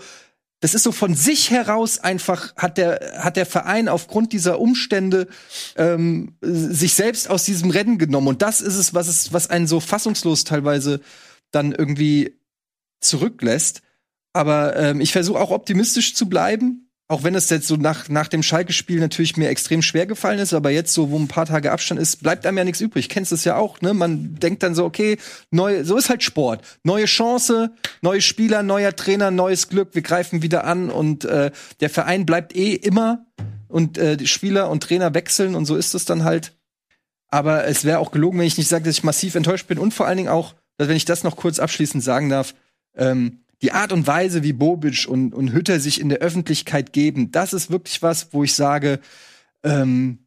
das ist so von sich heraus einfach hat der hat der Verein aufgrund dieser Umstände ähm, sich selbst aus diesem Rennen genommen und das ist es was es was einen so fassungslos teilweise dann irgendwie zurücklässt. Aber ähm, ich versuche auch optimistisch zu bleiben auch wenn es jetzt so nach, nach dem Schalke-Spiel natürlich mir extrem schwer gefallen ist, aber jetzt so, wo ein paar Tage Abstand ist, bleibt einem ja nichts übrig. Kennst es ja auch, ne? Man denkt dann so, okay, neu, so ist halt Sport. Neue Chance, neue Spieler, neuer Trainer, neues Glück, wir greifen wieder an und äh, der Verein bleibt eh immer und äh, die Spieler und Trainer wechseln und so ist es dann halt. Aber es wäre auch gelogen, wenn ich nicht sage, dass ich massiv enttäuscht bin und vor allen Dingen auch, dass, wenn ich das noch kurz abschließend sagen darf, ähm, die Art und Weise, wie Bobic und, und Hütter sich in der Öffentlichkeit geben, das ist wirklich was, wo ich sage, ähm,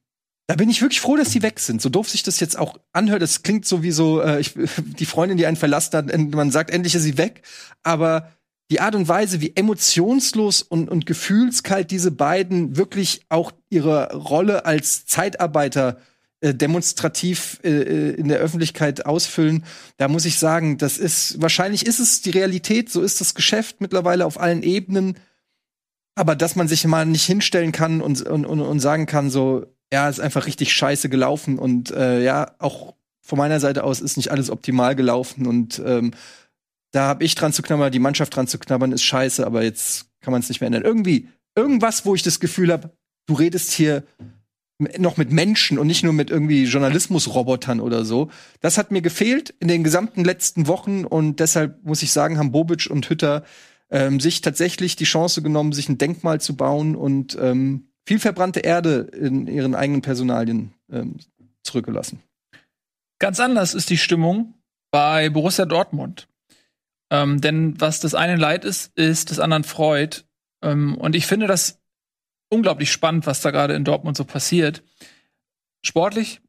da bin ich wirklich froh, dass die weg sind. So doof sich das jetzt auch anhört. Das klingt so wie so äh, ich, die Freundin, die einen verlassen hat. Man sagt, endlich ist sie weg. Aber die Art und Weise, wie emotionslos und, und gefühlskalt diese beiden wirklich auch ihre Rolle als Zeitarbeiter äh, demonstrativ äh, äh, in der Öffentlichkeit ausfüllen, da muss ich sagen, das ist wahrscheinlich ist es die Realität, so ist das Geschäft mittlerweile auf allen Ebenen. Aber dass man sich mal nicht hinstellen kann und, und, und, und sagen kann, so, ja, ist einfach richtig scheiße gelaufen und äh, ja, auch von meiner Seite aus ist nicht alles optimal gelaufen und ähm, da habe ich dran zu knabbern, die Mannschaft dran zu knabbern, ist scheiße, aber jetzt kann man es nicht mehr ändern. Irgendwie, irgendwas, wo ich das Gefühl habe, du redest hier noch mit Menschen und nicht nur mit irgendwie Journalismusrobotern oder so. Das hat mir gefehlt in den gesamten letzten Wochen und deshalb muss ich sagen, haben Bobic und Hütter ähm, sich tatsächlich die Chance genommen, sich ein Denkmal zu bauen und ähm, viel verbrannte Erde in ihren eigenen Personalien ähm, zurückgelassen. Ganz anders ist die Stimmung bei Borussia Dortmund. Ähm, denn was das einen Leid ist, ist des anderen Freud. Ähm, und ich finde das unglaublich spannend, was da gerade in Dortmund so passiert. Sportlich,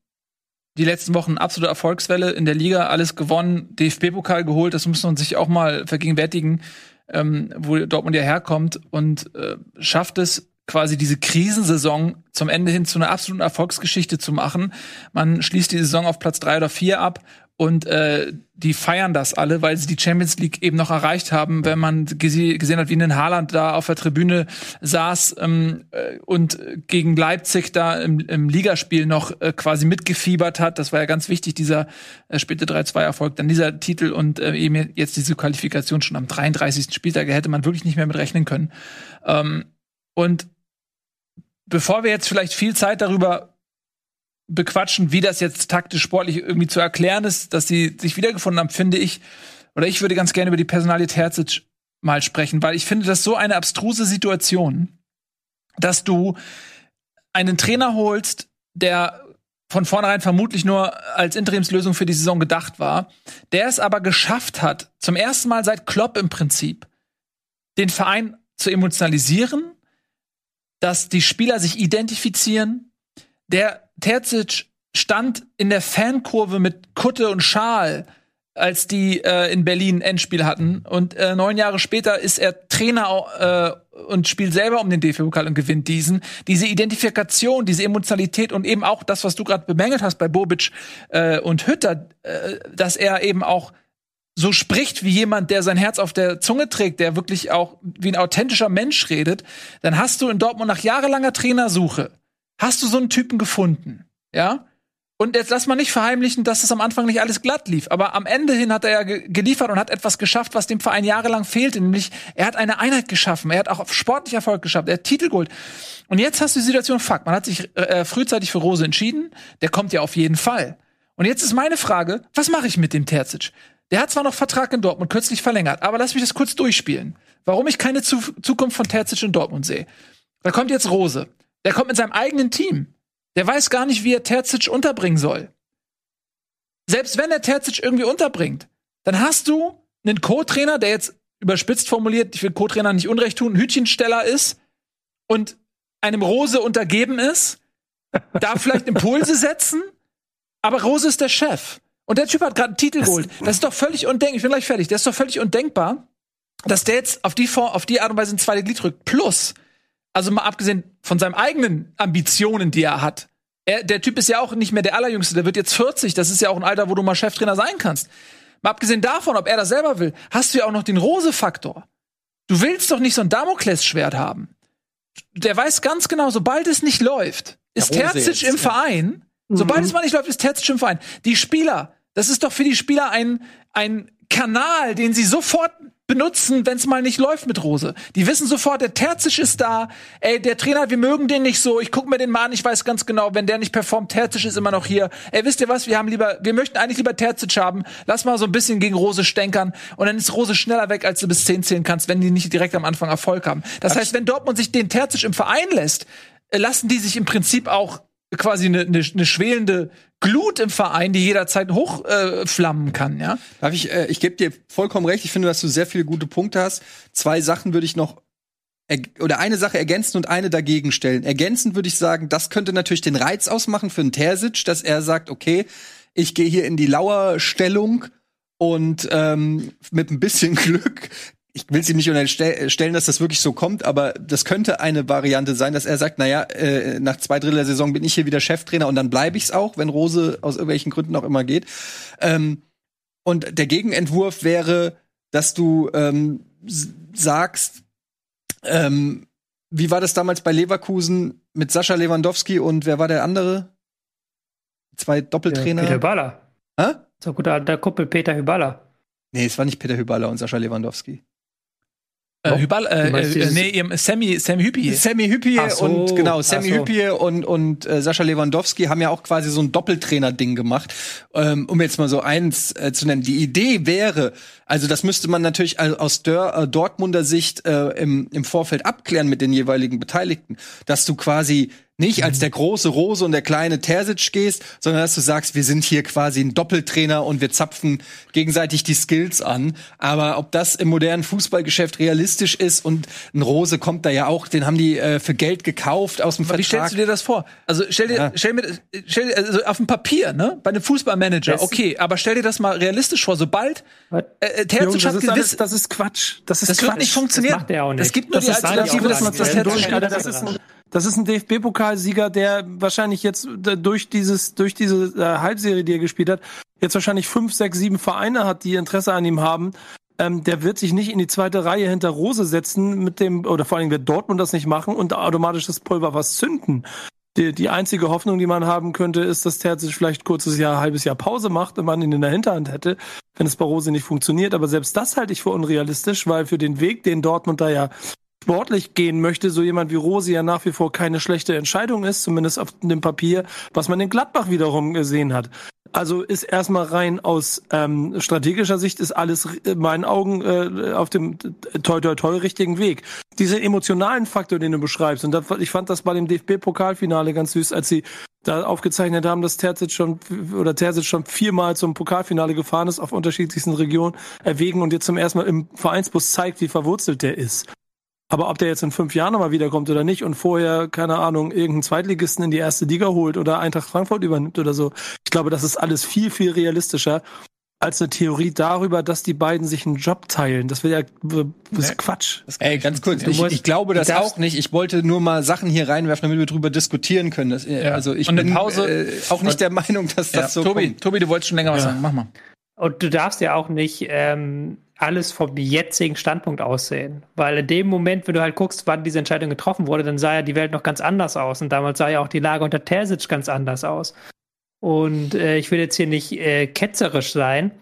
die letzten Wochen absolute Erfolgswelle in der Liga, alles gewonnen, DFB-Pokal geholt, das muss man sich auch mal vergegenwärtigen, ähm, wo Dortmund ja herkommt und äh, schafft es quasi diese Krisensaison zum Ende hin zu einer absoluten Erfolgsgeschichte zu machen. Man schließt die Saison auf Platz drei oder vier ab und äh, die feiern das alle, weil sie die Champions League eben noch erreicht haben. Wenn man gesehen hat, wie ein Haaland da auf der Tribüne saß ähm, äh, und gegen Leipzig da im, im Ligaspiel noch äh, quasi mitgefiebert hat, das war ja ganz wichtig, dieser äh, späte 3-2-Erfolg, dann dieser Titel und äh, eben jetzt diese Qualifikation schon am 33. Spieltag, da hätte man wirklich nicht mehr mit rechnen können. Ähm, und bevor wir jetzt vielleicht viel Zeit darüber bequatschen, wie das jetzt taktisch sportlich irgendwie zu erklären ist, dass sie sich wiedergefunden haben, finde ich, oder ich würde ganz gerne über die Personalie Terzic mal sprechen, weil ich finde das so eine abstruse Situation, dass du einen Trainer holst, der von vornherein vermutlich nur als Interimslösung für die Saison gedacht war, der es aber geschafft hat, zum ersten Mal seit Klopp im Prinzip, den Verein zu emotionalisieren, dass die Spieler sich identifizieren, der Terzic stand in der Fankurve mit Kutte und Schal, als die äh, in Berlin Endspiel hatten. Und äh, neun Jahre später ist er Trainer äh, und spielt selber um den DFB-Pokal und gewinnt diesen. Diese Identifikation, diese Emotionalität und eben auch das, was du gerade bemängelt hast bei Bobic äh, und Hütter, äh, dass er eben auch so spricht wie jemand, der sein Herz auf der Zunge trägt, der wirklich auch wie ein authentischer Mensch redet, dann hast du in Dortmund nach jahrelanger Trainersuche hast du so einen Typen gefunden, ja? Und jetzt lass mal nicht verheimlichen, dass es am Anfang nicht alles glatt lief. Aber am Ende hin hat er ja ge geliefert und hat etwas geschafft, was dem Verein jahrelang fehlte. Nämlich, er hat eine Einheit geschaffen. Er hat auch sportlich Erfolg geschafft. Er hat Titel geholt. Und jetzt hast du die Situation, fuck, man hat sich äh, frühzeitig für Rose entschieden. Der kommt ja auf jeden Fall. Und jetzt ist meine Frage, was mache ich mit dem Terzic? Der hat zwar noch Vertrag in Dortmund kürzlich verlängert, aber lass mich das kurz durchspielen. Warum ich keine Zu Zukunft von Terzic in Dortmund sehe. Da kommt jetzt Rose. Der kommt mit seinem eigenen Team. Der weiß gar nicht, wie er Terzic unterbringen soll. Selbst wenn er Terzic irgendwie unterbringt, dann hast du einen Co-Trainer, der jetzt überspitzt formuliert, ich will Co-Trainer nicht unrecht tun, Hütchensteller ist und einem Rose untergeben ist, darf vielleicht Impulse setzen, aber Rose ist der Chef. Und der Typ hat gerade einen Titel geholt. Das ist doch völlig undenkbar. Ich bin gleich fertig. Das ist doch völlig undenkbar, dass der jetzt auf die, auf die Art und Weise ein zweites Glied rückt. Plus, also mal abgesehen von seinen eigenen Ambitionen, die er hat. Er, der Typ ist ja auch nicht mehr der Allerjüngste, der wird jetzt 40. Das ist ja auch ein Alter, wo du mal Cheftrainer sein kannst. Mal abgesehen davon, ob er das selber will, hast du ja auch noch den Rose-Faktor. Du willst doch nicht so ein Damoklesschwert haben. Der weiß ganz genau, sobald es nicht läuft, ist Terzic im Verein. Sobald mhm. es mal nicht läuft, ist Terzic im Verein. Die Spieler, Das ist doch für die Spieler ein, ein Kanal, den sie sofort benutzen, wenn es mal nicht läuft mit Rose. Die wissen sofort, der Terzic ist da. Ey, der Trainer, wir mögen den nicht so. Ich guck mir den mal an, ich weiß ganz genau, wenn der nicht performt, Terzic ist immer noch hier. Ey, wisst ihr was? Wir haben lieber, wir möchten eigentlich lieber Terzic haben. Lass mal so ein bisschen gegen Rose stänkern und dann ist Rose schneller weg, als du bis 10 zählen kannst, wenn die nicht direkt am Anfang Erfolg haben. Das heißt, wenn Dortmund sich den Terzic im Verein lässt, äh, lassen die sich im Prinzip auch quasi eine, eine, eine schwelende Glut im Verein, die jederzeit hochflammen äh, kann, ja. Darf ich, äh, ich gebe dir vollkommen recht. Ich finde, dass du sehr viele gute Punkte hast. Zwei Sachen würde ich noch oder eine Sache ergänzen und eine dagegen stellen. Ergänzend würde ich sagen, das könnte natürlich den Reiz ausmachen für einen Terzic, dass er sagt, okay, ich gehe hier in die Lauerstellung und ähm, mit ein bisschen Glück ich will es ihm nicht unterstellen, dass das wirklich so kommt, aber das könnte eine Variante sein, dass er sagt, naja, äh, nach zwei Drittel der Saison bin ich hier wieder Cheftrainer und dann bleibe ich's auch, wenn Rose aus irgendwelchen Gründen auch immer geht. Ähm, und der Gegenentwurf wäre, dass du ähm, sagst, ähm, wie war das damals bei Leverkusen mit Sascha Lewandowski und wer war der andere? Zwei Doppeltrainer. Peter Hyballa. Hä? So guter alter Kumpel Peter Hyballa. Nee, es war nicht Peter Hyballa und Sascha Lewandowski. Äh, Hybal, äh, äh, nee, Sammy, Sammy Hüppi. Sammy Hüppier so, und genau, Sammy so. Hüppier und und äh, Sascha Lewandowski haben ja auch quasi so ein Doppeltrainer-Ding gemacht, ähm, um jetzt mal so eins äh, zu nennen. Die Idee wäre, also das müsste man natürlich aus Dör, äh, Dortmunder Sicht äh, im, im Vorfeld abklären mit den jeweiligen Beteiligten, dass du quasi nicht als der große Rose und der kleine Terzic gehst, sondern dass du sagst, wir sind hier quasi ein Doppeltrainer und wir zapfen gegenseitig die Skills an. Aber ob das im modernen Fußballgeschäft realistisch ist und ein Rose kommt da ja auch, den haben die äh, für Geld gekauft aus dem Aber Wie Vertrag. stellst du dir das vor? Also stell dir, Ja. stell mir, stell dir also auf dem Papier, ne, bei einem Fußballmanager, okay, aber stell dir das mal realistisch vor. Sobald äh, äh, Jungs, Terzic das, hat ist alles, gewiss, das ist Quatsch. Das ist das Quatsch. wird nicht funktionieren. Das macht er auch nicht. Es gibt nur Das die Alternative, dass man nicht. das Terzic das ist ein, das ist ein DFB-Pokalsieger, der wahrscheinlich jetzt äh, durch dieses, durch diese äh, Halbserie, die er gespielt hat, jetzt wahrscheinlich fünf, sechs, sieben Vereine hat, die Interesse an ihm haben. Ähm, der wird sich nicht in die zweite Reihe hinter Rose setzen mit dem, oder vor allem wird Dortmund das nicht machen und automatisch das Pulver was zünden. Die, die einzige Hoffnung, die man haben könnte, ist, dass Terzic vielleicht kurzes Jahr, halbes Jahr Pause macht und man ihn in der Hinterhand hätte, wenn es bei Rose nicht funktioniert. Aber selbst das halte ich für unrealistisch, weil für den Weg, den Dortmund da ja sportlich gehen möchte, so jemand wie Rose ja nach wie vor keine schlechte Entscheidung ist, zumindest auf dem Papier, was man in Gladbach wiederum gesehen hat. Also ist erstmal rein aus ähm, strategischer Sicht ist alles in meinen Augen äh, auf dem toi toi toi richtigen Weg. Diesen emotionalen Faktor, den du beschreibst, und das, ich fand das bei dem DFB-Pokalfinale ganz süß, als sie da aufgezeichnet haben, dass Terzic schon oder Terzic schon viermal zum Pokalfinale gefahren ist auf unterschiedlichsten Regionen erwägen und jetzt zum ersten Mal im Vereinsbus zeigt, wie verwurzelt der ist. Aber ob der jetzt in fünf Jahren nochmal wiederkommt oder nicht und vorher, keine Ahnung, irgendeinen Zweitligisten in die erste Liga holt oder Eintracht Frankfurt übernimmt oder so, ich glaube, das ist alles viel, viel realistischer als eine Theorie darüber, dass die beiden sich einen Job teilen. Das wäre ja das Quatsch. Ey, ganz kurz, ich, ich glaube das auch nicht. Ich wollte nur mal Sachen hier reinwerfen, damit wir drüber diskutieren können. Das, äh, Also ich Und bin Pause- äh, auch nicht der Meinung, dass ja, das so Tobi, kommt. Tobi, du wolltest schon länger was Ja. sagen. Mach mal. Und du darfst ja auch nicht ähm, alles vom jetzigen Standpunkt aussehen. Weil in dem Moment, wenn du halt guckst, wann diese Entscheidung getroffen wurde, dann sah ja die Welt noch ganz anders aus. Und damals sah ja auch die Lage unter Terzic ganz anders aus. Und äh, ich will jetzt hier nicht äh, ketzerisch sein,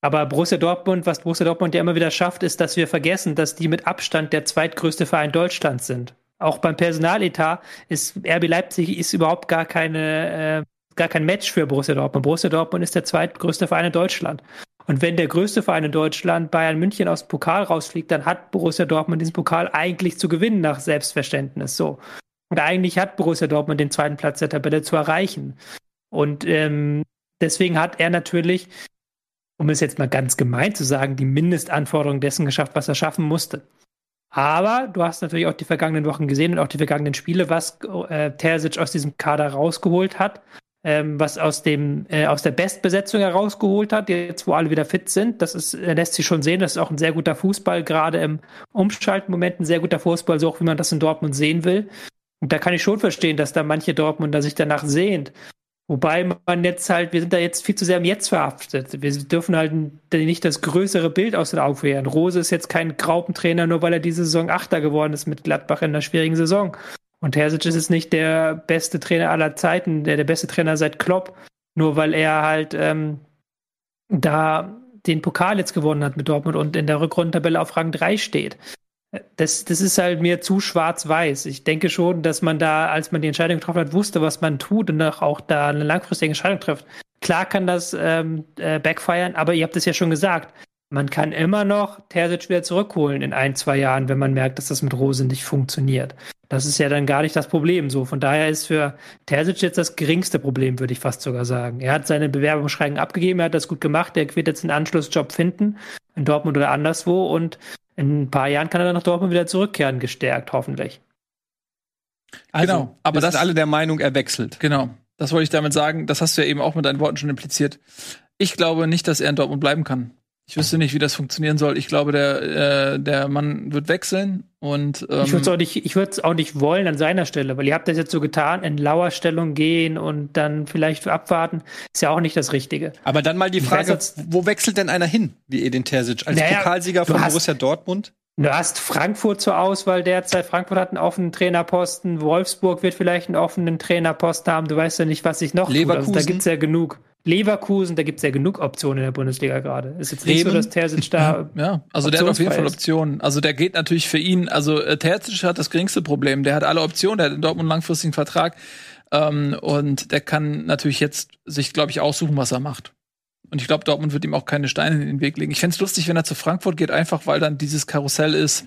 aber Borussia Dortmund, was Borussia Dortmund ja immer wieder schafft, ist, dass wir vergessen, dass die mit Abstand der zweitgrößte Verein Deutschlands sind. Auch beim Personaletat ist RB Leipzig ist überhaupt gar keine äh, gar kein Match für Borussia Dortmund. Borussia Dortmund ist der zweitgrößte Verein in Deutschland. Und wenn der größte Verein in Deutschland Bayern München aus dem Pokal rausfliegt, dann hat Borussia Dortmund diesen Pokal eigentlich zu gewinnen nach Selbstverständnis. So. Und eigentlich hat Borussia Dortmund den zweiten Platz der Tabelle zu erreichen. Und ähm, deswegen hat er natürlich, um es jetzt mal ganz gemein zu sagen, die Mindestanforderung dessen geschafft, was er schaffen musste. Aber du hast natürlich auch die vergangenen Wochen gesehen und auch die vergangenen Spiele, was äh, Terzic aus diesem Kader rausgeholt hat, ähm, was aus dem äh, aus der Bestbesetzung herausgeholt hat, jetzt wo alle wieder fit sind. Das ist, äh, lässt sich schon sehen. Das ist auch ein sehr guter Fußball, gerade im Umschaltmoment ein sehr guter Fußball, so auch wie man das in Dortmund sehen will. Und da kann ich schon verstehen, dass da manche Dortmunder sich danach sehnt. Wobei man jetzt halt, wir sind da jetzt viel zu sehr im Jetzt verhaftet. Wir dürfen halt nicht das größere Bild aus den Augen verlieren. Rose ist jetzt kein Graupentrainer, nur weil er diese Saison Achter geworden ist mit Gladbach in einer schwierigen Saison. Und Terzic ist jetzt nicht der beste Trainer aller Zeiten, der, der beste Trainer seit Klopp, nur weil er halt ähm, da den Pokal jetzt gewonnen hat mit Dortmund und in der Rückrundentabelle auf Rang 3 steht. Das, das ist halt mir zu schwarz-weiß. Ich denke schon, dass man da, als man die Entscheidung getroffen hat, wusste, was man tut und auch da eine langfristige Entscheidung trifft. Klar kann das ähm, äh, backfeiern, aber ihr habt es ja schon gesagt. Man kann immer noch Terzic wieder zurückholen in ein, zwei Jahren, wenn man merkt, dass das mit Rose nicht funktioniert. Das ist ja dann gar nicht das Problem so. Von daher ist für Terzic jetzt das geringste Problem, würde ich fast sogar sagen. Er hat seine Bewerbungsschreiben abgegeben, er hat das gut gemacht, er wird jetzt einen Anschlussjob finden, in Dortmund oder anderswo und in ein paar Jahren kann er dann nach Dortmund wieder zurückkehren, gestärkt, hoffentlich. Also, genau, aber das sind alle der Meinung, er wechselt. Genau, das wollte ich damit sagen. Das hast du ja eben auch mit deinen Worten schon impliziert. Ich glaube nicht, dass er in Dortmund bleiben kann. Ich wüsste nicht, wie das funktionieren soll. Ich glaube, der, äh, der Mann wird wechseln und ähm, ich würde es auch nicht, ich würde es auch nicht wollen an seiner Stelle, weil ihr habt das jetzt so getan, in Lauerstellung gehen und dann vielleicht abwarten, ist ja auch nicht das Richtige. Aber dann mal die Frage, weiß, wo wechselt denn einer hin, wie Edin Terzic, als naja, Pokalsieger von hast, Borussia Dortmund? Du hast Frankfurt zur Auswahl derzeit. Frankfurt hat einen offenen Trainerposten. Wolfsburg wird vielleicht einen offenen Trainerposten haben. Du weißt ja nicht, was sich noch Leverkusen. tut. Also da gibt's ja genug. Leverkusen, da gibt es ja genug Optionen in der Bundesliga gerade. Ist jetzt nicht so, dass Terzic da. Ja, also der hat auf jeden Fall Optionen. Also der geht natürlich für ihn, also äh, Terzic hat das geringste Problem. Der hat alle Optionen, der hat in Dortmund einen langfristigen Vertrag. Ähm, und der kann natürlich jetzt sich, glaube ich, aussuchen, was er macht. Und ich glaube, Dortmund wird ihm auch keine Steine in den Weg legen. Ich fände es lustig, wenn er zu Frankfurt geht, einfach weil dann dieses Karussell ist.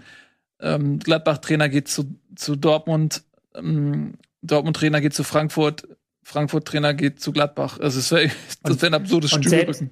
Ähm, Gladbach-Trainer geht zu, zu Dortmund, ähm, Dortmund-Trainer geht zu Frankfurt, Frankfurt-Trainer geht zu Gladbach. Also es wäre das wär ein absurdes Stühlerücken.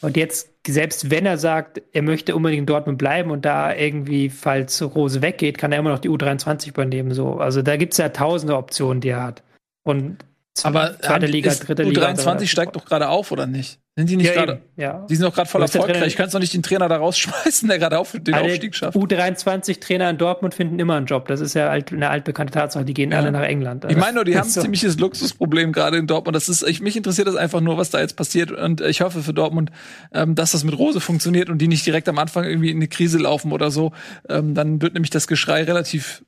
Und jetzt, selbst wenn er sagt, er möchte unbedingt in Dortmund bleiben und da irgendwie, falls Rose weggeht, kann er immer noch die U23 übernehmen. So. Also da gibt es ja tausende Optionen, die er hat. Und aber zweite Liga, dritte Liga. U23 steigt doch gerade auf, oder nicht? Sind die nicht ja, gerade? Ja. Die sind doch gerade voll erfolgreich. Ich kann doch nicht den Trainer da rausschmeißen, der gerade auf, den alle Aufstieg schafft. U23-Trainer in Dortmund finden immer einen Job. Das ist ja alt, eine altbekannte Tatsache. Die gehen ja. alle nach England. Ich meine nur, die haben ein so. ziemliches Luxusproblem gerade in Dortmund. Das ist, ich, mich interessiert das einfach nur, was da jetzt passiert. Und ich hoffe für Dortmund, ähm, dass das mit Rose funktioniert und die nicht direkt am Anfang irgendwie in eine Krise laufen oder so. Ähm, dann wird nämlich das Geschrei relativ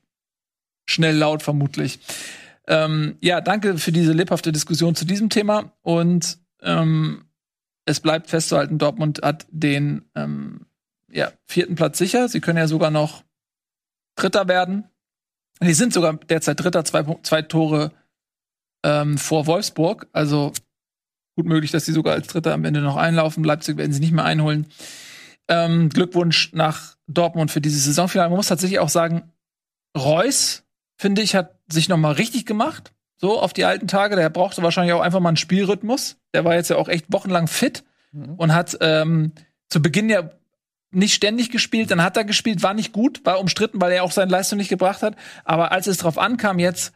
schnell laut, vermutlich. Ähm, ja, danke für diese lebhafte Diskussion zu diesem Thema. Und ähm, es bleibt festzuhalten, Dortmund hat den ähm, ja, vierten Platz sicher. Sie können ja sogar noch Dritter werden. Die sind sogar derzeit Dritter, zwei, zwei Tore ähm, vor Wolfsburg. Also gut möglich, dass sie sogar als Dritter am Ende noch einlaufen. Leipzig werden sie nicht mehr einholen. Ähm, Glückwunsch nach Dortmund für dieses Saisonfinale. Man muss tatsächlich auch sagen, Reus, finde ich, hat sich noch mal richtig gemacht so auf die alten Tage. Der brauchte wahrscheinlich auch einfach mal einen Spielrhythmus. Der war jetzt ja auch echt wochenlang fit mhm. und hat ähm, zu Beginn ja nicht ständig gespielt, dann hat er gespielt, war nicht gut, war umstritten, weil er auch seine Leistung nicht gebracht hat. Aber als es drauf ankam, jetzt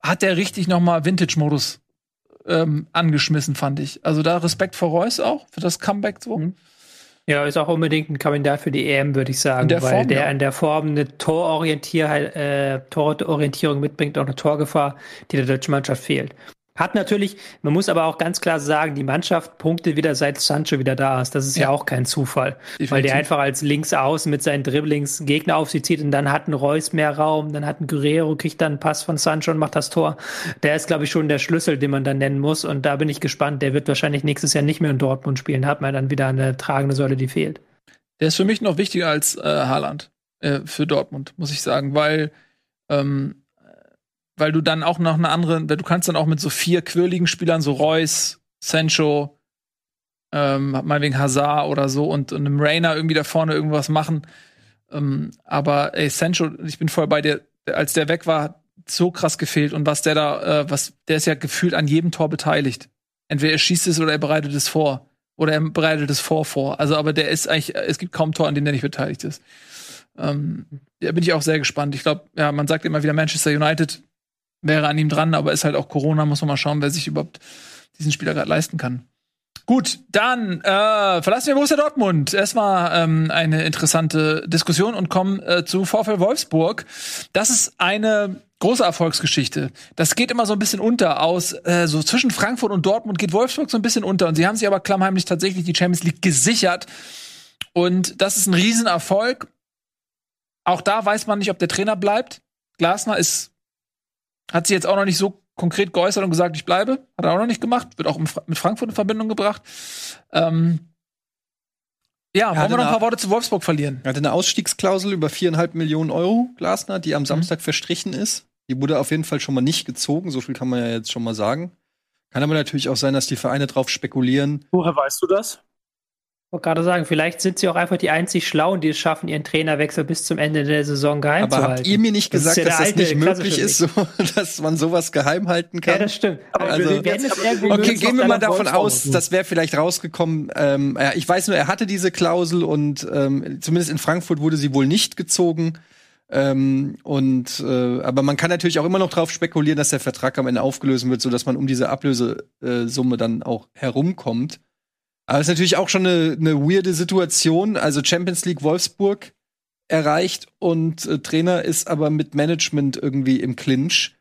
hat er richtig noch mal Vintage-Modus ähm, angeschmissen, fand ich. Also da Respekt vor Reus auch, für das Comeback so. Mhm. Ja, ist auch unbedingt ein Kandidat für die EM, würde ich sagen, der weil Form, der ja. in der Form eine Tororientier äh, Tororientierung mitbringt, auch eine Torgefahr, die der deutschen Mannschaft fehlt. Hat natürlich, man muss aber auch ganz klar sagen, die Mannschaft punktet wieder seit Sancho wieder da ist. Das ist ja, ja auch kein Zufall. Definitiv. Weil der einfach als Linksaußen mit seinen Dribblings Gegner auf sich zieht und dann hat ein Reus mehr Raum, dann hat ein Guerrero, kriegt dann einen Pass von Sancho und macht das Tor. Der ist, glaube ich, schon der Schlüssel, den man dann nennen muss. Und da bin ich gespannt. Der wird wahrscheinlich nächstes Jahr nicht mehr in Dortmund spielen. Hat man dann wieder eine tragende Säule, die fehlt. Der ist für mich noch wichtiger als äh, Haaland äh, für Dortmund, muss ich sagen, weil ähm, weil du dann auch noch eine andere, du kannst dann auch mit so vier quirligen Spielern, so Reus, Sancho, ähm, meinetwegen Hazard oder so und, und einem Rainer irgendwie da vorne irgendwas machen. Ähm, aber ey, Sancho, ich bin voll bei dir, als der weg war, so krass gefehlt und was der da, äh, was, der ist ja gefühlt an jedem Tor beteiligt. Entweder er schießt es oder er bereitet es vor. Oder er bereitet es vor vor. Also, aber der ist eigentlich, es gibt kaum Tor, an dem der nicht beteiligt ist. Ähm, da bin ich auch sehr gespannt. Ich glaube, ja, man sagt immer wieder Manchester United wäre an ihm dran, aber ist halt auch Corona, muss man mal schauen, wer sich überhaupt diesen Spieler gerade leisten kann. Gut, dann äh, verlassen wir Borussia Dortmund. Erstmal ähm, eine interessante Diskussion und kommen äh, zu VfL Wolfsburg. Das ist eine große Erfolgsgeschichte. Das geht immer so ein bisschen unter aus. Äh, so zwischen Frankfurt und Dortmund geht Wolfsburg so ein bisschen unter. Und sie haben sich aber klammheimlich tatsächlich die Champions League gesichert. Und das ist ein Riesenerfolg. Auch da weiß man nicht, ob der Trainer bleibt. Glasner ist hat sich jetzt auch noch nicht so konkret geäußert und gesagt, ich bleibe. Hat er auch noch nicht gemacht. Wird auch mit Frankfurt in Verbindung gebracht. Ähm, Ja, wollen wir noch ein paar Worte zu Wolfsburg verlieren? Er hatte eine Ausstiegsklausel über viereinhalb Millionen Euro, Glasner, die am Samstag verstrichen ist. Die wurde auf jeden Fall schon mal nicht gezogen, so viel kann man ja jetzt schon mal sagen. Kann aber natürlich auch sein, dass die Vereine drauf spekulieren. Woher weißt du das? Ich wollte gerade sagen, vielleicht sind sie auch einfach die einzig Schlauen, die es schaffen, ihren Trainerwechsel bis zum Ende der Saison geheim Aber zu habt halten. ihr mir nicht Das gesagt, ja der dass das nicht möglich ist, so, dass man sowas geheim halten kann? ja, das stimmt. Aber Also- wir werden es irgendwie Okay, gehen wir mal davon aus, das wäre vielleicht rausgekommen. Ähm, ja, ich weiß nur, er hatte diese Klausel und ähm, zumindest in Frankfurt wurde sie wohl nicht gezogen. Ähm, und äh, aber man kann natürlich auch immer noch darauf spekulieren, dass der Vertrag am Ende aufgelöst wird, sodass man um diese Ablösesumme dann auch herumkommt. Aber es ist natürlich auch schon eine, eine weirde Situation. Also Champions League Wolfsburg erreicht und äh, Trainer ist aber mit Management irgendwie im Clinch.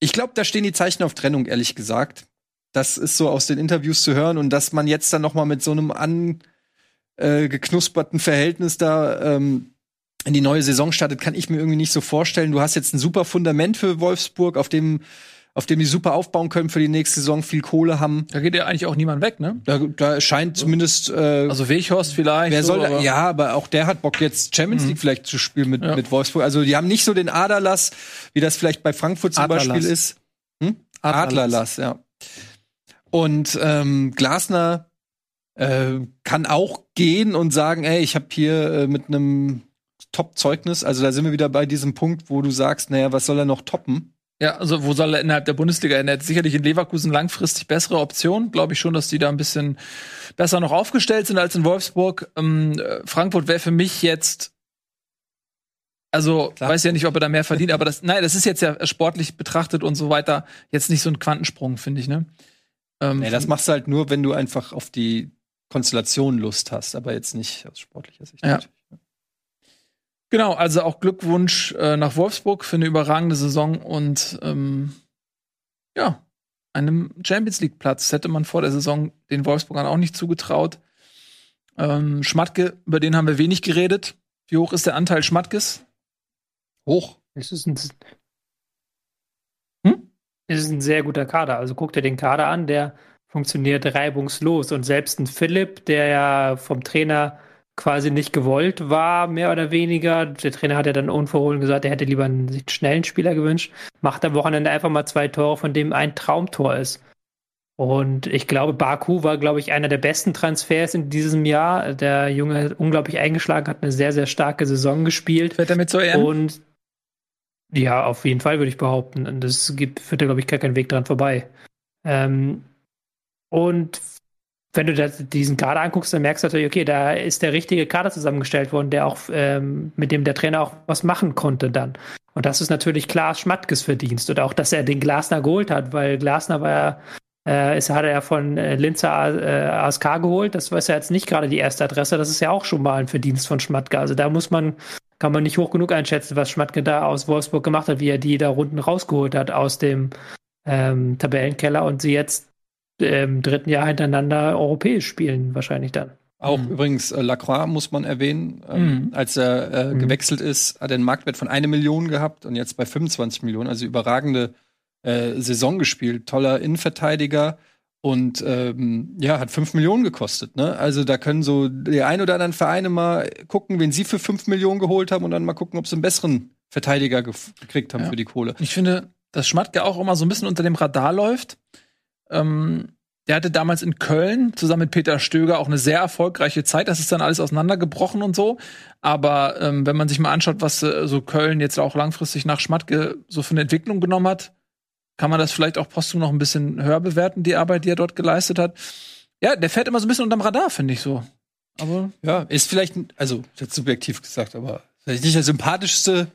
Ich glaube, da stehen die Zeichen auf Trennung, ehrlich gesagt. Das ist so aus den Interviews zu hören und dass man jetzt dann noch mal mit so einem angeknusperten Verhältnis da ähm, in die neue Saison startet, kann ich mir irgendwie nicht so vorstellen. Du hast jetzt ein super Fundament für Wolfsburg, auf dem auf dem die super aufbauen können für die nächste Saison, viel Kohle haben. Da geht ja eigentlich auch niemand weg, ne? Da, da scheint zumindest äh, Also Weghorst vielleicht. Wer so, soll da, aber- ja, aber auch der hat Bock jetzt Champions League vielleicht zu spielen mit, Ja. mit Wolfsburg. Also die haben nicht so den Aderlass, wie das vielleicht bei Frankfurt zum Adlerlass. Beispiel ist. Hm? Adlerlass. Adlerlass, ja. Und ähm, Glasner äh, kann auch gehen und sagen, ey, ich habe hier äh, mit einem Top-Zeugnis, also da sind wir wieder bei diesem Punkt, wo du sagst, naja, was soll er noch toppen? Ja, also wo soll er innerhalb der Bundesliga hin? Er hat sicherlich in Leverkusen langfristig bessere Optionen. Glaube ich schon, dass die da ein bisschen besser noch aufgestellt sind als in Wolfsburg. Ähm, äh, Frankfurt wäre für mich jetzt, also Klar. weiß ja nicht, ob er da mehr verdient, aber das, nein, das ist jetzt ja sportlich betrachtet und so weiter jetzt nicht so ein Quantensprung, finde ich, ne? Ähm, Nee, das machst du halt nur, wenn du einfach auf die Konstellation Lust hast, aber jetzt nicht aus sportlicher Sicht. Ja. natürlich. Genau, also auch Glückwunsch äh, nach Wolfsburg für eine überragende Saison und ähm, ja, einem Champions League Platz hätte man vor der Saison den Wolfsburgern auch nicht zugetraut. Ähm, Schmatke, über den haben wir wenig geredet. Wie hoch ist der Anteil Schmatkes? Hoch. Es ist ein, Hm? es ist ein sehr guter Kader. Also guck dir den Kader an, der funktioniert reibungslos. Und selbst ein Philipp, der ja vom Trainer quasi nicht gewollt war, mehr oder weniger. Der Trainer hat ja dann unverhohlen gesagt, er hätte lieber einen, einen schnellen Spieler gewünscht. Macht am Wochenende einfach mal zwei Tore, von dem ein Traumtor ist. Und ich glaube, Baku war, glaube ich, einer der besten Transfers in diesem Jahr. Der Junge hat unglaublich eingeschlagen, hat eine sehr, sehr starke Saison gespielt. Fährt er mit zur EM? Und ja, auf jeden Fall würde ich behaupten. Und das gibt, führt da, glaube ich, gar keinen Weg dran vorbei. Ähm, und wenn du das, diesen Kader anguckst, dann merkst du natürlich, okay, da ist der richtige Kader zusammengestellt worden, der auch, ähm, mit dem der Trainer auch was machen konnte dann. Und das ist natürlich klar Schmatkes Verdienst. Und auch, dass er den Glasner geholt hat, weil Glasner war ja, äh, ist, hat er ja von äh, Linzer äh, ASK geholt. Das war ja jetzt nicht gerade die erste Adresse. Das ist ja auch schon mal ein Verdienst von Schmatke. Also da muss man, kann man nicht hoch genug einschätzen, was Schmatke da aus Wolfsburg gemacht hat, wie er die da Runden rausgeholt hat aus dem ähm, Tabellenkeller und sie jetzt im dritten Jahr hintereinander europäisch spielen, wahrscheinlich dann. Auch Mhm. übrigens äh, Lacroix muss man erwähnen. Ähm, Mhm. Als er äh, Mhm. gewechselt ist, hat er einen Marktwert von eine Million gehabt und jetzt bei 25 Millionen. Also überragende äh, Saison gespielt. Toller Innenverteidiger und ähm, ja, hat 5 Millionen gekostet. Ne? Also da können so die ein oder anderen Vereine mal gucken, wen sie für 5 Millionen geholt haben und dann mal gucken, ob sie einen besseren Verteidiger gekriegt haben Ja. für die Kohle. Ich finde, dass Schmatke auch immer so ein bisschen unter dem Radar läuft. Ähm, der hatte damals in Köln zusammen mit Peter Stöger auch eine sehr erfolgreiche Zeit. Das ist dann alles auseinandergebrochen und so. Aber ähm, wenn man sich mal anschaut, was äh, so Köln jetzt auch langfristig nach Schmatke so für eine Entwicklung genommen hat, kann man das vielleicht auch postum noch ein bisschen höher bewerten, die Arbeit, die er dort geleistet hat. Ja, der fährt immer so ein bisschen unterm Radar, finde ich so. Aber Ja, ist vielleicht, also jetzt subjektiv gesagt, aber vielleicht nicht der sympathischste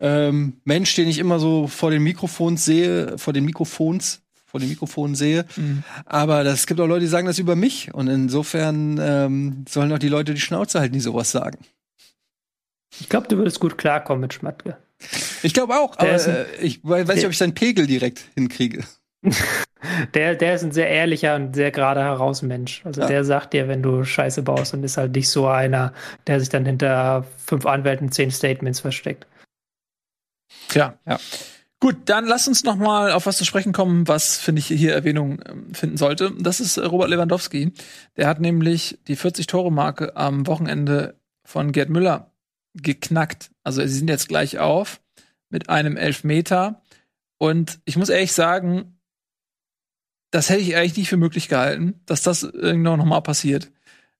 ähm, Mensch, den ich immer so vor den Mikrofons sehe, vor den Mikrofons, vor den Mikrofonen sehe. mh. Aber es gibt auch Leute, die sagen das über mich. Und insofern ähm, sollen auch die Leute die Schnauze halten, die sowas sagen. Ich glaube, du würdest gut klarkommen mit Schmatke. Ich glaube auch, Der aber ein- äh, ich weiß nicht, ob ich seinen Pegel direkt hinkriege. Der, der ist ein sehr ehrlicher und sehr gerade heraus Mensch. Also Ja. der sagt dir, wenn du Scheiße baust und ist halt nicht so einer, der sich dann hinter fünf Anwälten zehn Statements versteckt. Tja. Ja. Gut, dann lass uns noch mal auf was zu sprechen kommen, was finde ich hier Erwähnung ähm, finden sollte. Das ist äh, Robert Lewandowski. Der hat nämlich die 40 Tore Marke am Wochenende von Gerd Müller geknackt. Also sie sind jetzt gleich auf mit einem Elfmeter. Und ich muss ehrlich sagen, das hätte ich eigentlich nicht für möglich gehalten, dass das irgendwann noch mal passiert.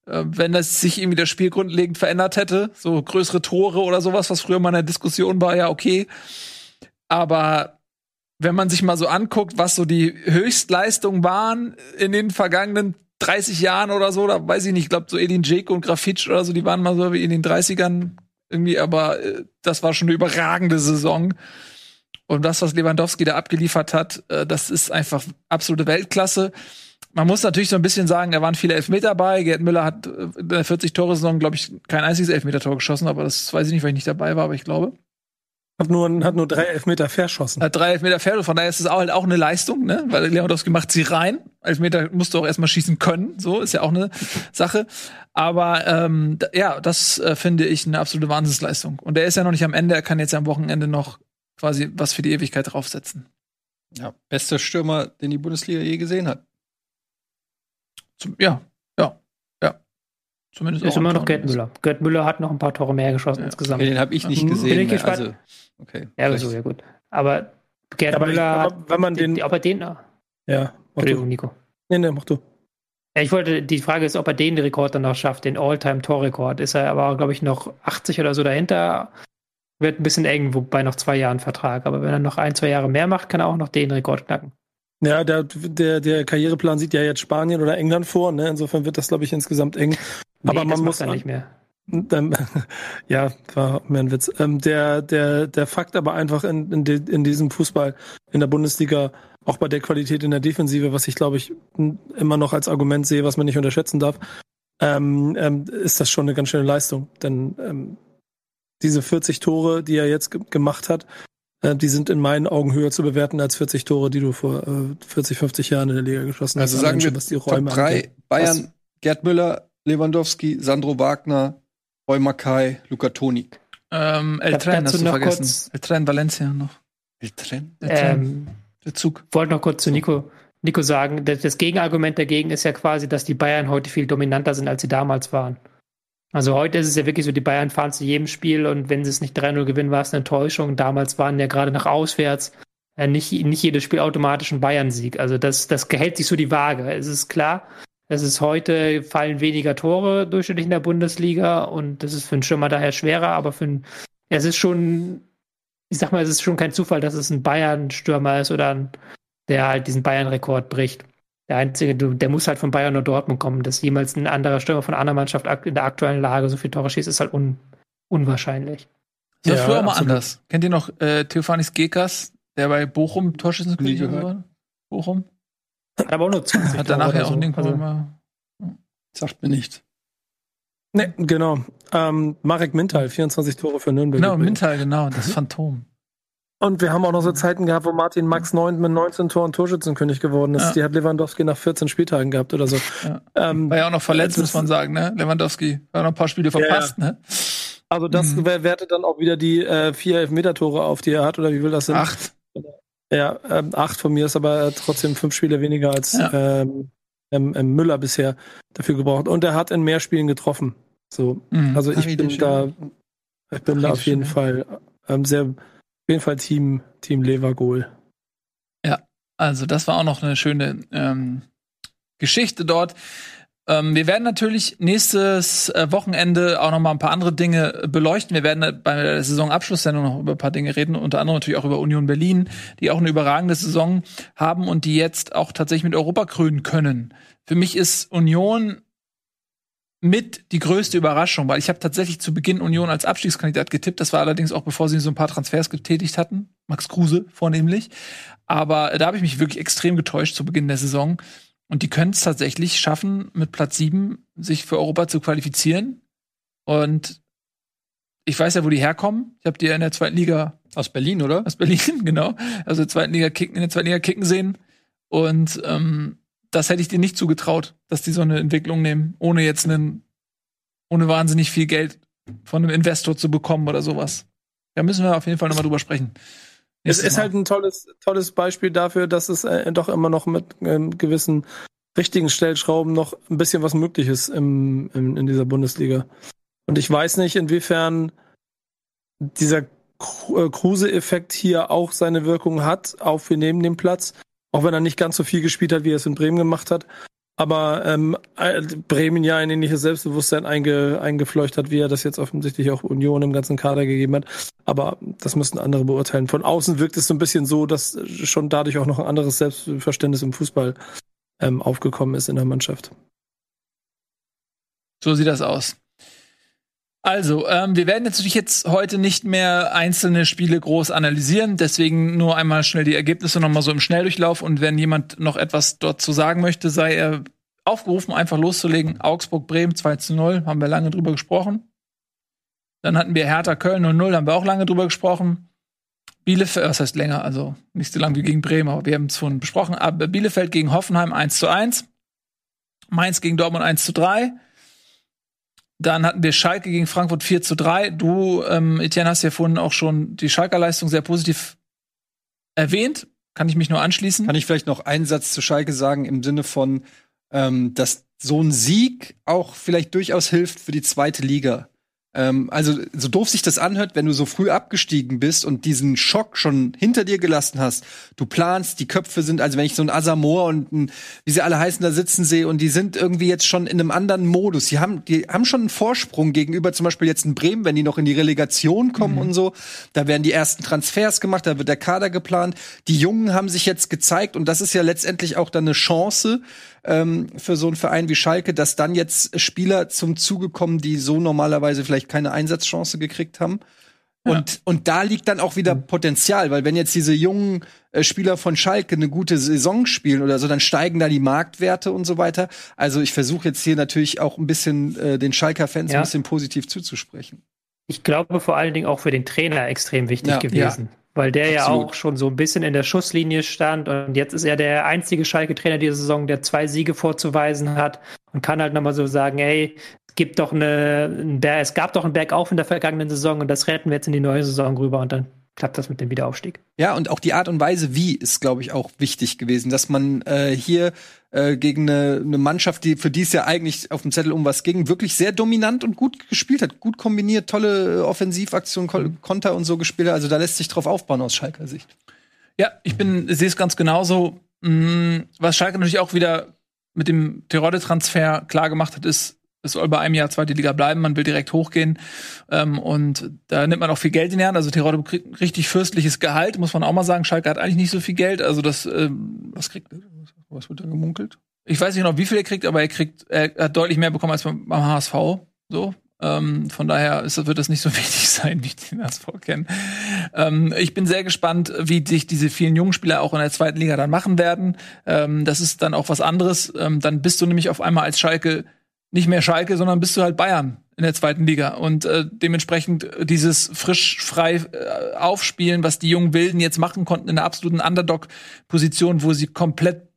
Äh, wenn das sich irgendwie das Spiel grundlegend verändert hätte, so größere Tore oder sowas, was früher mal in der Diskussion war, ja okay. Aber wenn man sich mal so anguckt, was so die Höchstleistungen waren in den vergangenen 30 Jahren oder so, da weiß ich nicht, ich glaube so Edin Dzeko und Grafitsch oder so, die waren mal so wie in den 30ern irgendwie, aber äh, das war schon eine überragende Saison. Und das, was Lewandowski da abgeliefert hat, äh, das ist einfach absolute Weltklasse. Man muss natürlich so ein bisschen sagen, da waren viele Elfmeter bei. Gerd Müller hat äh, in der 40-Tore-Saison, glaube ich, kein einziges Elfmeter-Tor geschossen, aber das weiß ich nicht, weil ich nicht dabei war, aber ich glaube. Hat nur, hat nur drei Elfmeter verschossen. Hat drei Elfmeter verschossen, von daher ist es auch, halt auch eine Leistung, ne? Weil Lewandowski macht sie rein. Elfmeter musst du auch erstmal schießen können, so ist ja auch eine Sache. Aber ähm, ja, das äh, finde ich eine absolute Wahnsinnsleistung. Und er ist ja noch nicht am Ende, er kann jetzt am Wochenende noch quasi was für die Ewigkeit draufsetzen. Ja, bester Stürmer, den die Bundesliga je gesehen hat. Zum, ja, ja, ja. Zumindest Ist auch immer noch Gerd. Müller. Gerd Müller hat noch ein paar Tore mehr geschossen Ja. insgesamt. Okay, den habe ich nicht Mhm. gesehen. Bin ich gespannt. also, okay. Ja, aber Vielleicht- so, ja gut. Aber Gerd Aber ich- Müller, aber wenn man den- die, ob er den, Ja, mach Entschuldigung, du. Nico. Nee, nee, mach du. Ja, ich wollte, die Frage ist, ob er den Rekord dann noch schafft, den All-Time-Torrekord. Ist er aber, glaube ich, noch 80 oder so dahinter. Wird ein bisschen eng, wobei noch zwei Jahren Vertrag. Aber wenn er noch ein, zwei Jahre mehr macht, kann er auch noch den Rekord knacken. Ja, der, der, der Karriereplan sieht ja jetzt Spanien oder England vor, ne? Insofern wird das, glaube ich, insgesamt eng. Aber man muss er nicht mehr. Ähm, ja, war mehr ein Witz. Ähm, der, der, der Fakt aber einfach in, in, de, in diesem Fußball, in der Bundesliga, auch bei der Qualität in der Defensive, was ich glaube ich immer noch als Argument sehe, was man nicht unterschätzen darf, ähm, ähm, ist das schon eine ganz schöne Leistung. Denn ähm, diese 40 Tore, die er jetzt ge gemacht hat, die sind in meinen Augen höher zu bewerten als 40 Tore, die du vor äh, 40, 50 Jahren in der Liga geschossen hast. Also sagen wir was die Top Räume 3, angeht. Bayern, Gerd Müller, Lewandowski, Sandro Wagner, Roy Mackay, Luca Toni. Ähm, El Tren hast du noch vergessen. kurz- El Tren Valencia noch. El Tren? El Tren, Ähm, der Zug. wollte noch kurz zu Nico, Nico sagen, das, das Gegenargument dagegen ist ja quasi, dass die Bayern heute viel dominanter sind, als sie damals waren. Also heute ist es ja wirklich so, die Bayern fahren zu jedem Spiel und wenn sie es nicht 3-0 gewinnen, war es eine Enttäuschung. Damals waren ja gerade nach auswärts äh, nicht, nicht jedes Spiel automatisch ein Bayern-Sieg. Also das, das hält sich so die Waage. Es ist klar, es ist heute, fallen weniger Tore durchschnittlich in der Bundesliga und das ist für einen Stürmer daher schwerer, aber für einen, es ist schon, ich sag mal, es ist schon kein Zufall, dass es ein Bayern-Stürmer ist oder ein, der halt diesen Bayern-Rekord bricht. Der einzige, der muss halt von Bayern oder Dortmund kommen. Dass jemals ein anderer Stürmer von einer Mannschaft ak- in der aktuellen Lage so viele Tore schießt, ist halt un, unwahrscheinlich. Das war Ja, früher auch mal absolut. anders. Kennt ihr noch äh, Theophanis Gekas, der bei Bochum Torschützenkönig war? Bochum? Hat aber auch nur 20 Hat danach ja auch so. nirgendwo Also, immer. Sagt mir nichts. Nee, genau. Ähm, Marek Mintal, 24 Tore für Nürnberg. Genau, übrigens. Mintal, genau, das Phantom. Und wir haben auch noch so Zeiten gehabt, wo Martin Max 9 mit 19 Toren Torschützenkönig geworden ist. Ja. Die hat Lewandowski nach 14 Spieltagen gehabt oder so. Ja. Ähm, War ja auch noch verletzt, muss man sagen, ne? Lewandowski hat noch ein paar Spiele verpasst, ne? also das Mhm. wer- wertet dann auch wieder die äh, vier Elfmeter-Tore auf, die er hat, oder wie will das sein? Acht. Ja, ähm, acht von mir ist aber äh, trotzdem fünf Spiele weniger als Ja. ähm, Müller bisher dafür gebraucht. Und er hat in mehr Spielen getroffen. So, Mhm. also ich bin da, ich bin da Harry auf jeden de Fall ähm, sehr, jeden Fall Team Team Levergoal. Also, das war auch noch eine schöne ähm, Geschichte dort. Ähm, wir werden natürlich nächstes äh, Wochenende auch noch mal ein paar andere Dinge beleuchten. Wir werden äh, bei der Saisonabschlusssendung noch über ein paar Dinge reden, unter anderem natürlich auch über Union Berlin, die auch eine überragende Saison haben und die jetzt auch tatsächlich mit Europa krönen können. Für mich ist Union mit die größte Überraschung, weil ich habe tatsächlich zu Beginn Union als Abstiegskandidat getippt. Das war allerdings auch bevor sie so ein paar Transfers getätigt hatten. Max Kruse vornehmlich. Aber da habe ich mich wirklich extrem getäuscht zu Beginn der Saison. Und die können es tatsächlich schaffen, mit Platz 7 sich für Europa zu qualifizieren. Und ich weiß ja, wo die herkommen. Ich habe die ja in der zweiten Liga Aus Berlin, oder? aus Berlin, genau. Also zweiten Liga kicken, in der zweiten Liga kicken sehen. Und ähm, das hätte ich dir nicht zugetraut, dass die so eine Entwicklung nehmen, ohne jetzt einen, ohne wahnsinnig viel Geld von einem Investor zu bekommen oder sowas. Da müssen wir auf jeden Fall nochmal drüber sprechen. Es ist halt ein tolles, tolles Beispiel dafür, dass es äh, doch immer noch mit ähm, gewissen richtigen Stellschrauben noch ein bisschen was möglich ist im, im, in dieser Bundesliga. Und ich weiß nicht, inwiefern dieser äh, Kruse-Effekt hier auch seine Wirkung hat, auf wir nehmen den Platz, auch wenn er nicht ganz so viel gespielt hat, wie er es in Bremen gemacht hat. Aber ähm, äh, Bremen ja ein ähnliches Selbstbewusstsein einge, eingefleucht hat, wie er das jetzt offensichtlich auch Union im ganzen Kader gegeben hat. Aber das müssten andere beurteilen. Von außen wirkt es so ein bisschen so, dass schon dadurch auch noch ein anderes Selbstverständnis im Fußball ähm, aufgekommen ist in der Mannschaft. So sieht das aus. Also, ähm, wir werden natürlich jetzt heute nicht mehr einzelne Spiele groß analysieren, deswegen nur einmal schnell die Ergebnisse nochmal so im Schnelldurchlauf und wenn jemand noch etwas dort zu sagen möchte, sei er aufgerufen, einfach loszulegen. Augsburg-Bremen 2 zu 0, haben wir lange drüber gesprochen. Dann hatten wir Hertha-Köln 0-0, haben wir auch lange drüber gesprochen. Bielefeld, was heißt länger, also nicht so lang wie gegen Bremen, aber wir haben es vorhin besprochen. Aber Bielefeld gegen Hoffenheim 1 zu 1. Mainz gegen Dortmund 1 zu 3. Dann hatten wir Schalke gegen Frankfurt 4 zu 3. Du, ähm, Etienne, hast ja vorhin auch schon die Schalker Leistung sehr positiv erwähnt. Kann ich mich nur anschließen? Kann ich vielleicht noch einen Satz zu Schalke sagen im Sinne von, ähm, dass so ein Sieg auch vielleicht durchaus hilft für die zweite Liga. Ähm, also, so doof sich das anhört, wenn du so früh abgestiegen bist und diesen Schock schon hinter dir gelassen hast. Du planst, die Köpfe sind, also wenn ich so ein Asamoah und ein, wie sie alle heißen, da sitzen sehe und die sind irgendwie jetzt schon in einem anderen Modus. Die haben, die haben schon einen Vorsprung gegenüber zum Beispiel jetzt in Bremen, wenn die noch in die Relegation kommen mhm. und so. Da werden die ersten Transfers gemacht, da wird der Kader geplant. Die Jungen haben sich jetzt gezeigt und das ist ja letztendlich auch dann eine Chance, ähm, für so einen Verein wie Schalke, dass dann jetzt Spieler zum Zuge kommen, die so normalerweise vielleicht keine Einsatzchance gekriegt haben. Und, ja. und da liegt dann auch wieder mhm. Potenzial, weil wenn jetzt diese jungen äh, Spieler von Schalke eine gute Saison spielen oder so, dann steigen da die Marktwerte und so weiter. Also ich versuche jetzt hier natürlich auch ein bisschen äh, den Schalker-Fans ja. ein bisschen positiv zuzusprechen. Ich glaube vor allen Dingen auch für den Trainer extrem wichtig ja. gewesen. Ja weil der Absolut. ja auch schon so ein bisschen in der Schusslinie stand und jetzt ist er der einzige Schalke-Trainer dieser Saison, der zwei Siege vorzuweisen hat und kann halt nochmal so sagen, ey, es gibt doch eine, es gab doch einen Bergauf in der vergangenen Saison und das retten wir jetzt in die neue Saison rüber und dann klappt das mit dem Wiederaufstieg. Ja, und auch die Art und Weise, wie, ist, glaube ich, auch wichtig gewesen, dass man äh, hier äh, gegen eine, eine Mannschaft, die für die es ja eigentlich auf dem Zettel um was ging, wirklich sehr dominant und gut gespielt hat, gut kombiniert, tolle Offensivaktionen, mhm. Konter und so gespielt hat. Also da lässt sich drauf aufbauen aus Schalker Sicht. Ja, ich bin, sehe es ganz genauso. Mm, was Schalke natürlich auch wieder mit dem Terodde-Transfer klar gemacht hat, ist, es soll bei einem Jahr zweite Liga bleiben, man will direkt hochgehen. Ähm, und da nimmt man auch viel Geld in die Hand. Also Terodde kriegt richtig fürstliches Gehalt, muss man auch mal sagen. Schalke hat eigentlich nicht so viel Geld. Also das, ähm, was kriegt, was wird da gemunkelt? Ich weiß nicht noch, wie viel er kriegt, aber er kriegt, er hat deutlich mehr bekommen als beim, beim HSV. So. Ähm, von daher ist, wird das nicht so wichtig sein, wie ich den HSV kenne. Ähm, ich bin sehr gespannt, wie sich diese vielen jungen Spieler auch in der zweiten Liga dann machen werden. Ähm, das ist dann auch was anderes. Ähm, dann bist du nämlich auf einmal als Schalke nicht mehr Schalke, sondern bist du halt Bayern in der zweiten Liga. Und äh, dementsprechend dieses frisch frei äh, aufspielen, was die jungen Wilden jetzt machen konnten in der absoluten Underdog-Position, wo sie komplett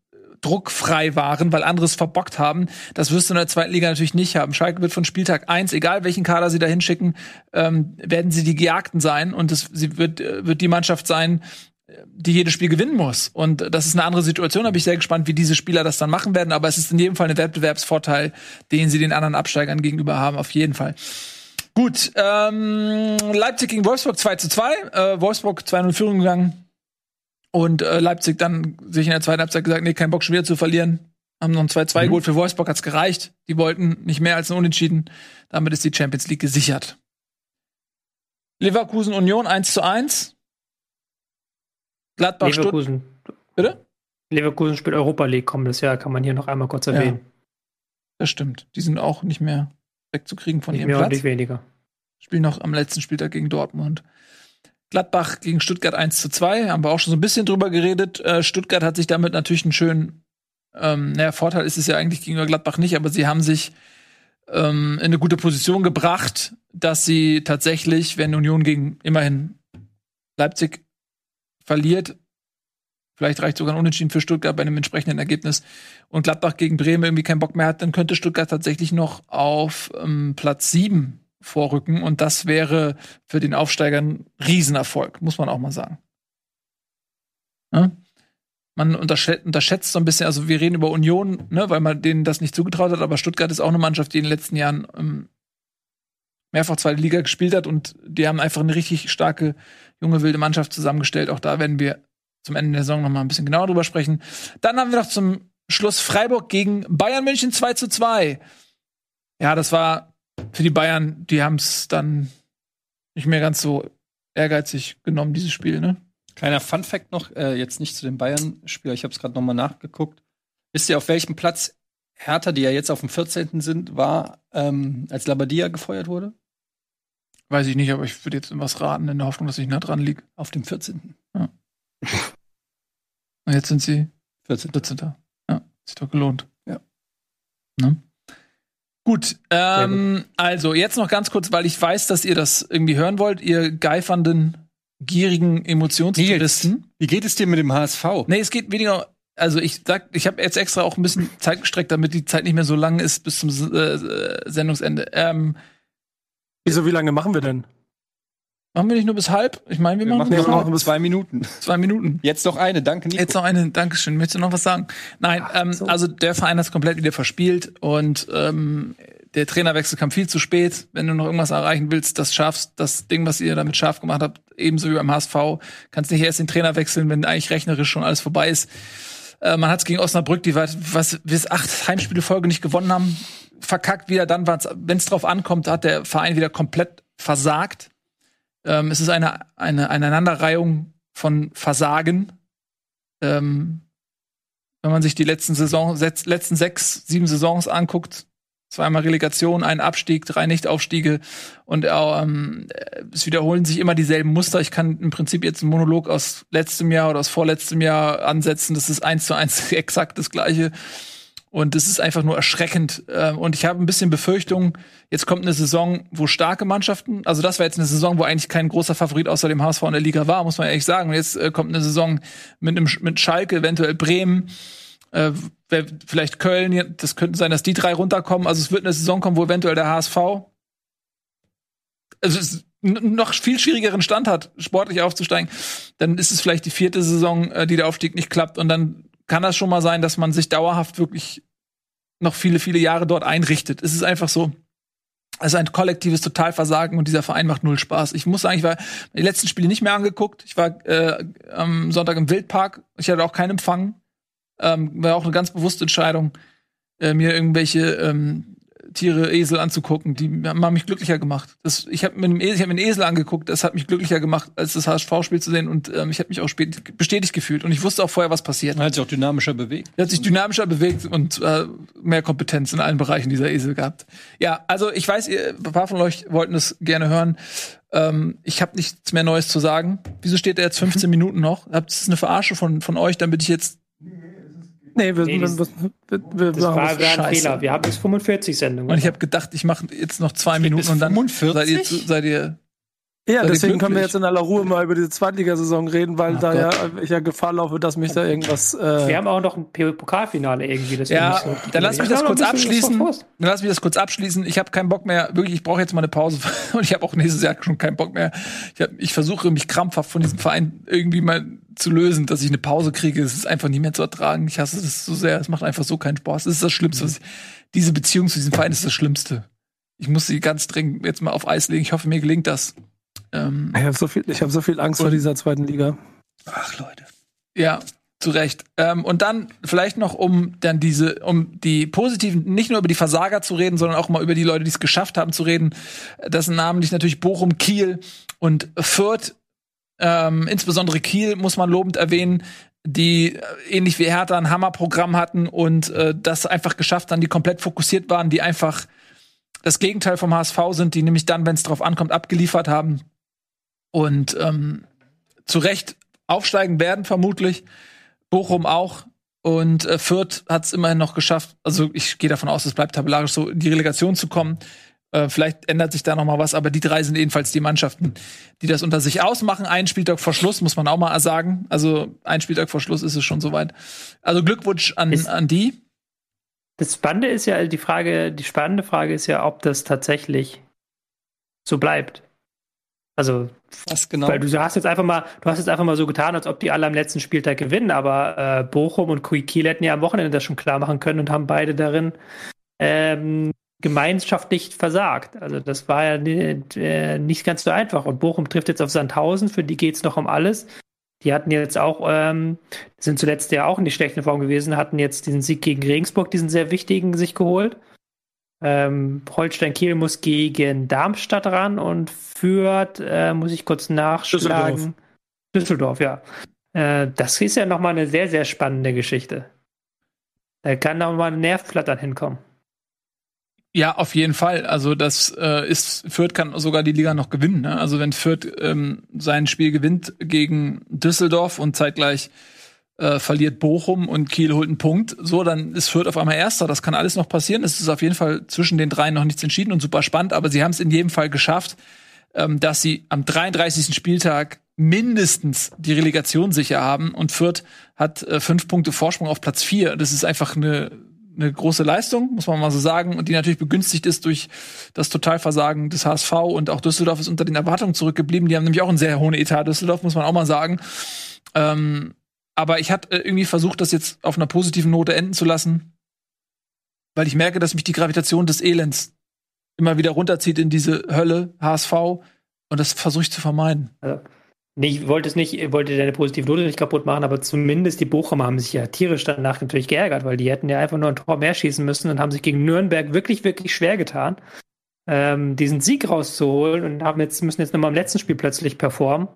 druckfrei waren, weil anderes verbockt haben. Das wirst du in der zweiten Liga natürlich nicht haben. Schalke wird von Spieltag eins, egal welchen Kader sie da hinschicken, ähm, werden sie die Gejagten sein und es wird, äh, wird die Mannschaft sein, die jedes Spiel gewinnen muss. Und das ist eine andere Situation. Da bin ich sehr gespannt, wie diese Spieler das dann machen werden. Aber es ist in jedem Fall ein Wettbewerbsvorteil, den sie den anderen Absteigern gegenüber haben, auf jeden Fall. Gut, ähm, Leipzig gegen Wolfsburg 2 zu 2. Äh, Wolfsburg 2-0 Führung gegangen. Und äh, Leipzig dann sich in der zweiten Halbzeit gesagt, nee, kein Bock schon wieder zu verlieren. Haben noch ein 2-2 mhm. geholt. Für Wolfsburg hat's gereicht. Die wollten nicht mehr als ein Unentschieden. Damit ist die Champions League gesichert. Leverkusen Union 1 zu 1. Gladbach Leverkusen. Stutt Bitte? Leverkusen spielt Europa League kommendes Jahr, kann man hier noch einmal kurz erwähnen. Ja, das stimmt. Die sind auch nicht mehr wegzukriegen von nicht ihrem mehr Platz. Nicht weniger. Spielen noch am letzten Spieltag gegen Dortmund. Gladbach gegen Stuttgart 1 zu 2, haben wir auch schon so ein bisschen drüber geredet. Äh, Stuttgart hat sich damit natürlich einen schönen, ähm, naja, Vorteil ist es ja eigentlich gegenüber Gladbach nicht, aber sie haben sich ähm, in eine gute Position gebracht, dass sie tatsächlich, wenn Union gegen immerhin Leipzig verliert, vielleicht reicht sogar ein Unentschieden für Stuttgart bei einem entsprechenden Ergebnis und Gladbach gegen Bremen irgendwie keinen Bock mehr hat, dann könnte Stuttgart tatsächlich noch auf ähm, Platz 7 vorrücken und das wäre für den Aufsteiger ein Riesenerfolg, muss man auch mal sagen. Ja? Man unterschätzt, unterschätzt so ein bisschen, also wir reden über Union, ne, weil man denen das nicht zugetraut hat, aber Stuttgart ist auch eine Mannschaft, die in den letzten Jahren ähm, mehrfach zweite Liga gespielt hat und die haben einfach eine richtig starke, junge, wilde Mannschaft zusammengestellt. Auch da werden wir zum Ende der Saison noch mal ein bisschen genauer drüber sprechen. Dann haben wir noch zum Schluss Freiburg gegen Bayern München 2 zu 2. Ja, das war für die Bayern, die haben es dann nicht mehr ganz so ehrgeizig genommen, dieses Spiel, ne? Kleiner Fun-Fact noch, äh, jetzt nicht zu dem Bayern-Spieler, ich habe es gerade noch mal nachgeguckt. Wisst ihr, auf welchem Platz Hertha, die ja jetzt auf dem 14. sind, war, ähm, als Labadia gefeuert wurde? Weiß ich nicht, aber ich würde jetzt was raten, in der Hoffnung, dass ich nah dran liege. Auf dem 14. Und jetzt sind sie 14. 14. Ja, sich doch gelohnt. Ja. Ne? Gut, ähm, also jetzt noch ganz kurz, weil ich weiß, dass ihr das irgendwie hören wollt, ihr geifernden, gierigen Emotionstouristen. Wie geht es dir mit dem HSV? Nee, es geht weniger. Also ich sag, ich habe jetzt extra auch ein bisschen Zeit gestreckt, damit die Zeit nicht mehr so lang ist bis zum äh, Sendungsende. Ähm, Wieso, wie lange machen wir denn? machen wir nicht nur bis halb? Ich meine, wir, Wir machen, machen halb. bis zwei Minuten. zwei Minuten. Jetzt noch eine, danke Nico. Jetzt noch eine, Dankeschön. Möchtest du noch was sagen? Nein, ähm, so. also der Verein hat es komplett wieder verspielt und ähm, der Trainerwechsel kam viel zu spät. Wenn du noch irgendwas erreichen willst, das schaffst, das Ding, was ihr damit scharf gemacht habt, ebenso wie beim HSV, kannst nicht erst den Trainer wechseln, wenn eigentlich rechnerisch schon alles vorbei ist. Äh, man hat es gegen Osnabrück, die was, was wir acht Heimspiele Folge nicht gewonnen haben, verkackt wieder. Dann, wenn es drauf ankommt, hat der Verein wieder komplett versagt. Ähm, es ist eine, eine Aneinanderreihung von Versagen. Ähm, wenn man sich die letzten Saison, letzten sechs, sieben Saisons anguckt, zweimal Relegation, ein Abstieg, drei Nichtaufstiege und ähm, es wiederholen sich immer dieselben Muster. Ich kann im Prinzip jetzt einen Monolog aus letztem Jahr oder aus vorletztem Jahr ansetzen. Das ist eins zu eins exakt das gleiche. Und das ist einfach nur erschreckend. Ähm, Und ich habe ein bisschen Befürchtung, jetzt kommt eine Saison, wo starke Mannschaften, also das war jetzt eine Saison, wo eigentlich kein großer Favorit außer dem HSV in der Liga war, muss man ehrlich sagen. Und jetzt äh, kommt eine Saison mit einem mit Schalke, eventuell Bremen, äh, vielleicht Köln, das könnte sein, dass die drei runterkommen. Also es wird eine Saison kommen, wo eventuell der HSV also es noch viel schwierigeren Stand hat, sportlich aufzusteigen, dann ist es vielleicht die vierte Saison, äh, die der Aufstieg nicht klappt und dann kann das schon mal sein, dass man sich dauerhaft wirklich noch viele, viele Jahre dort einrichtet. Es ist einfach so. Es ist ein kollektives Totalversagen und dieser Verein macht null Spaß. Ich muss sagen, ich war die letzten Spiele nicht mehr angeguckt. Ich war äh, am Sonntag im Wildpark. Ich hatte auch keinen Empfang. Ähm, war auch eine ganz bewusste Entscheidung, äh, mir irgendwelche ähm, Tiere, Esel anzugucken. Die haben mich glücklicher gemacht. Das, ich habe mir einen Esel, ich hab mir einen Esel angeguckt. Das hat mich glücklicher gemacht, als das HSV-Spiel zu sehen. Und ähm, ich habe mich auch spät, bestätigt gefühlt. Und ich wusste auch vorher, was passiert. Man hat sich auch dynamischer bewegt. Er hat sich dynamischer bewegt und äh, mehr Kompetenz in allen Bereichen dieser Esel gehabt. Ja, also ich weiß, ihr, ein paar von euch wollten es gerne hören. Ähm, ich habe nichts mehr Neues zu sagen. Wieso steht er jetzt 15 Minuten noch? Habt das ist eine Verarsche von, von euch, damit ich jetzt. Nee, wir, Nee, das- wir, wir, Das machen war, das. war ein. Fehler. Wir haben bis 45 Sendungen. Und ich habe gedacht, ich mache jetzt noch zwei Minuten und dann 45? seid ihr, seid ihr. Ja, deswegen können wir jetzt in aller Ruhe mal über diese Zweitligasaison reden, weil Ach da Gott. ja ich ja Gefahr laufe, dass mich da irgendwas. wir Äh, haben auch noch ein Pokalfinale irgendwie. deswegen Ja, nicht so- dann lass mich das kurz abschließen. Dann lass mich das kurz abschließen. Ich habe keinen Bock mehr. Wirklich, ich brauche jetzt mal eine Pause. Und ich habe auch nächstes Jahr schon keinen Bock mehr. Ich, hab, ich versuche mich krampfhaft von diesem Verein irgendwie mal zu lösen, dass ich eine Pause kriege. Es ist einfach nicht mehr zu ertragen. Ich hasse das so sehr. Es macht einfach so keinen Spaß. Es ist das Schlimmste. Was ich, diese Beziehung zu diesem Verein ist das Schlimmste. Ich muss sie ganz dringend jetzt mal auf Eis legen. Ich hoffe, mir gelingt das. Ähm, ich habe so viel, ich habe so viel Angst vor Und- dieser zweiten Liga. Ach, Leute. Ja, zu Recht. Ähm, und dann vielleicht noch, um dann diese, um die positiven, nicht nur über die Versager zu reden, sondern auch mal über die Leute, die es geschafft haben zu reden. Das sind namentlich natürlich Bochum, Kiel und Fürth. Ähm, insbesondere Kiel muss man lobend erwähnen, die äh, ähnlich wie Hertha ein Hammerprogramm hatten und äh, das einfach geschafft haben, die komplett fokussiert waren, die einfach das Gegenteil vom HSV sind, die nämlich dann, wenn es drauf ankommt, abgeliefert haben und ähm, zu Recht aufsteigen werden, vermutlich. Bochum auch. Und äh, Fürth hat es immerhin noch geschafft. Also ich gehe davon aus, es bleibt tabellarisch so, in die Relegation zu kommen. Äh, vielleicht ändert sich da noch mal was, aber die drei sind jedenfalls die Mannschaften, die das unter sich ausmachen. Ein Spieltag vor Schluss, muss man auch mal sagen. Also ein Spieltag vor Schluss ist es schon soweit. Also Glückwunsch an, Ist- an die. Das Spannende ist ja, die Frage, die spannende Frage ist ja, ob das tatsächlich so bleibt. Also, Was genau? weil du hast jetzt einfach mal, du hast jetzt einfach mal so getan, als ob die alle am letzten Spieltag gewinnen, aber äh, Bochum und Kiel hätten ja am Wochenende das schon klar machen können und haben beide darin ähm, gemeinschaftlich versagt. Also das war ja nicht, äh, nicht ganz so einfach. Und Bochum trifft jetzt auf Sandhausen, für die geht's noch um alles. Die hatten jetzt auch, ähm, sind zuletzt ja auch in die schlechten Form gewesen, hatten jetzt diesen Sieg gegen Regensburg, diesen sehr wichtigen, sich geholt. Ähm, Holstein Kiel muss gegen Darmstadt ran und führt, äh, muss ich kurz nachschlagen. Düsseldorf, ja. Äh, das ist ja nochmal eine sehr, sehr spannende Geschichte. Da kann nochmal ein Nervflattern hinkommen. Ja, auf jeden Fall. Also das äh, ist Fürth kann sogar die Liga noch gewinnen. Ne? Also wenn Fürth ähm, sein Spiel gewinnt gegen Düsseldorf und zeitgleich äh, verliert Bochum und Kiel holt einen Punkt, so dann ist Fürth auf einmal Erster. Das kann alles noch passieren. Es ist auf jeden Fall zwischen den dreien noch nichts entschieden und super spannend. Aber sie haben es in jedem Fall geschafft, ähm, dass sie am 33. Spieltag mindestens die Relegation sicher haben und Fürth hat äh, fünf Punkte Vorsprung auf Platz vier. Das ist einfach eine eine große Leistung, muss man mal so sagen, und die natürlich begünstigt ist durch das Totalversagen des HSV und auch Düsseldorf ist unter den Erwartungen zurückgeblieben. Die haben nämlich auch einen sehr hohen Etat, Düsseldorf, muss man auch mal sagen. Ähm, aber ich hatte irgendwie versucht, das jetzt auf einer positiven Note enden zu lassen, weil ich merke, dass mich die Gravitation des Elends immer wieder runterzieht in diese Hölle, HSV, und das versuche ich zu vermeiden. Also, nee, ich wollte es nicht, ich wollte deine positive Note nicht kaputt machen, aber zumindest die Bochumer haben sich ja tierisch danach natürlich geärgert, weil die hätten ja einfach nur ein Tor mehr schießen müssen und haben sich gegen Nürnberg wirklich, wirklich schwer getan, ähm, diesen Sieg rauszuholen und haben jetzt, müssen jetzt nochmal im letzten Spiel plötzlich performen.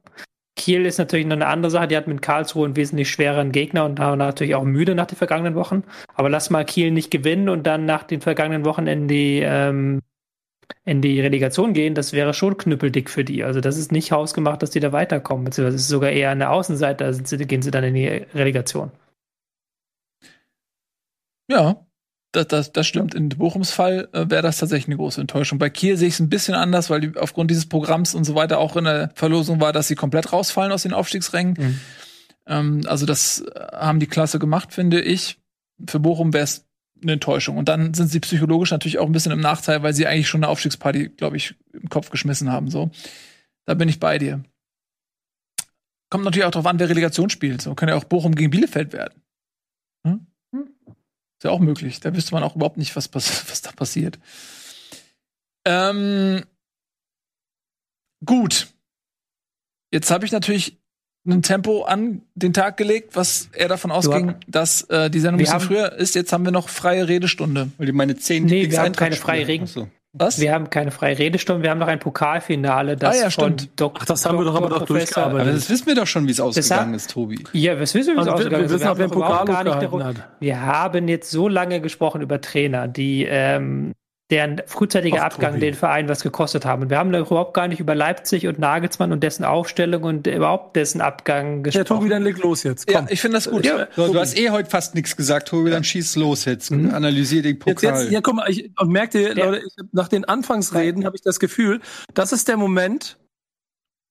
Kiel ist natürlich noch eine andere Sache, die hat mit Karlsruhe einen wesentlich schwereren Gegner und war natürlich auch müde nach den vergangenen Wochen. Aber lass mal Kiel nicht gewinnen und dann nach den vergangenen Wochen in die ähm, in die Relegation gehen, das wäre schon knüppeldick für die. Also das ist nicht hausgemacht, dass die da weiterkommen, beziehungsweise es ist sogar eher eine Außenseite, da sie, gehen sie dann in die Relegation. Ja, das, das, das stimmt. In Bochums Fall äh, wäre das tatsächlich eine große Enttäuschung. Bei Kiel sehe ich es ein bisschen anders, weil die aufgrund dieses Programms und so weiter auch in der Verlosung war, dass sie komplett rausfallen aus den Aufstiegsrängen. Mhm. Ähm, also das äh, haben die klasse gemacht, finde ich. Für Bochum wäre es eine Enttäuschung. Und dann sind sie psychologisch natürlich auch ein bisschen im Nachteil, weil sie eigentlich schon eine Aufstiegsparty, glaube ich, im Kopf geschmissen haben. So, da bin ich bei dir. Kommt natürlich auch darauf an, wer Relegation spielt. So kann ja auch Bochum gegen Bielefeld werden. Ist ja auch möglich. Da wüsste man auch überhaupt nicht, was, pass was da passiert. Ähm, gut. Jetzt habe ich natürlich ein Tempo an den Tag gelegt, was er davon ausging, dass äh, die Sendung ein bisschen früher ist. Jetzt haben wir noch freie Redestunde. Weil die meine zehn Nee, wir haben keine freie Regen- so. Was? Wir haben keine freie Redestunde, wir haben noch ein Pokalfinale, das Ah ja, von stimmt. Dok Ach, das haben wir doch aber doch durchgearbeitet. Aber das wissen wir doch schon, wie es ausgegangen haben- ist, Tobi. Ja, was wissen wir, wie es Also wir, ausgegangen wir ist? wissen, ob Pokal gar nicht hat. Wir haben jetzt so lange gesprochen über Trainer, die ähm, deren frühzeitiger Abgang den Verein was gekostet haben. Und wir haben da überhaupt gar nicht über Leipzig und Nagelsmann und dessen Aufstellung und überhaupt dessen Abgang Ja, gesprochen. Tobi, dann leg los jetzt. Ja, Komm. ich finde das gut. Ja, So, du hast eh heute fast nichts gesagt, Tobi, dann schieß los jetzt. Analysier den Jetzt, Pokal. jetzt, ja, guck mal, ich, und merkt ihr, Ja. Leute, ich, nach den Anfangsreden habe ich das Gefühl, das ist der Moment,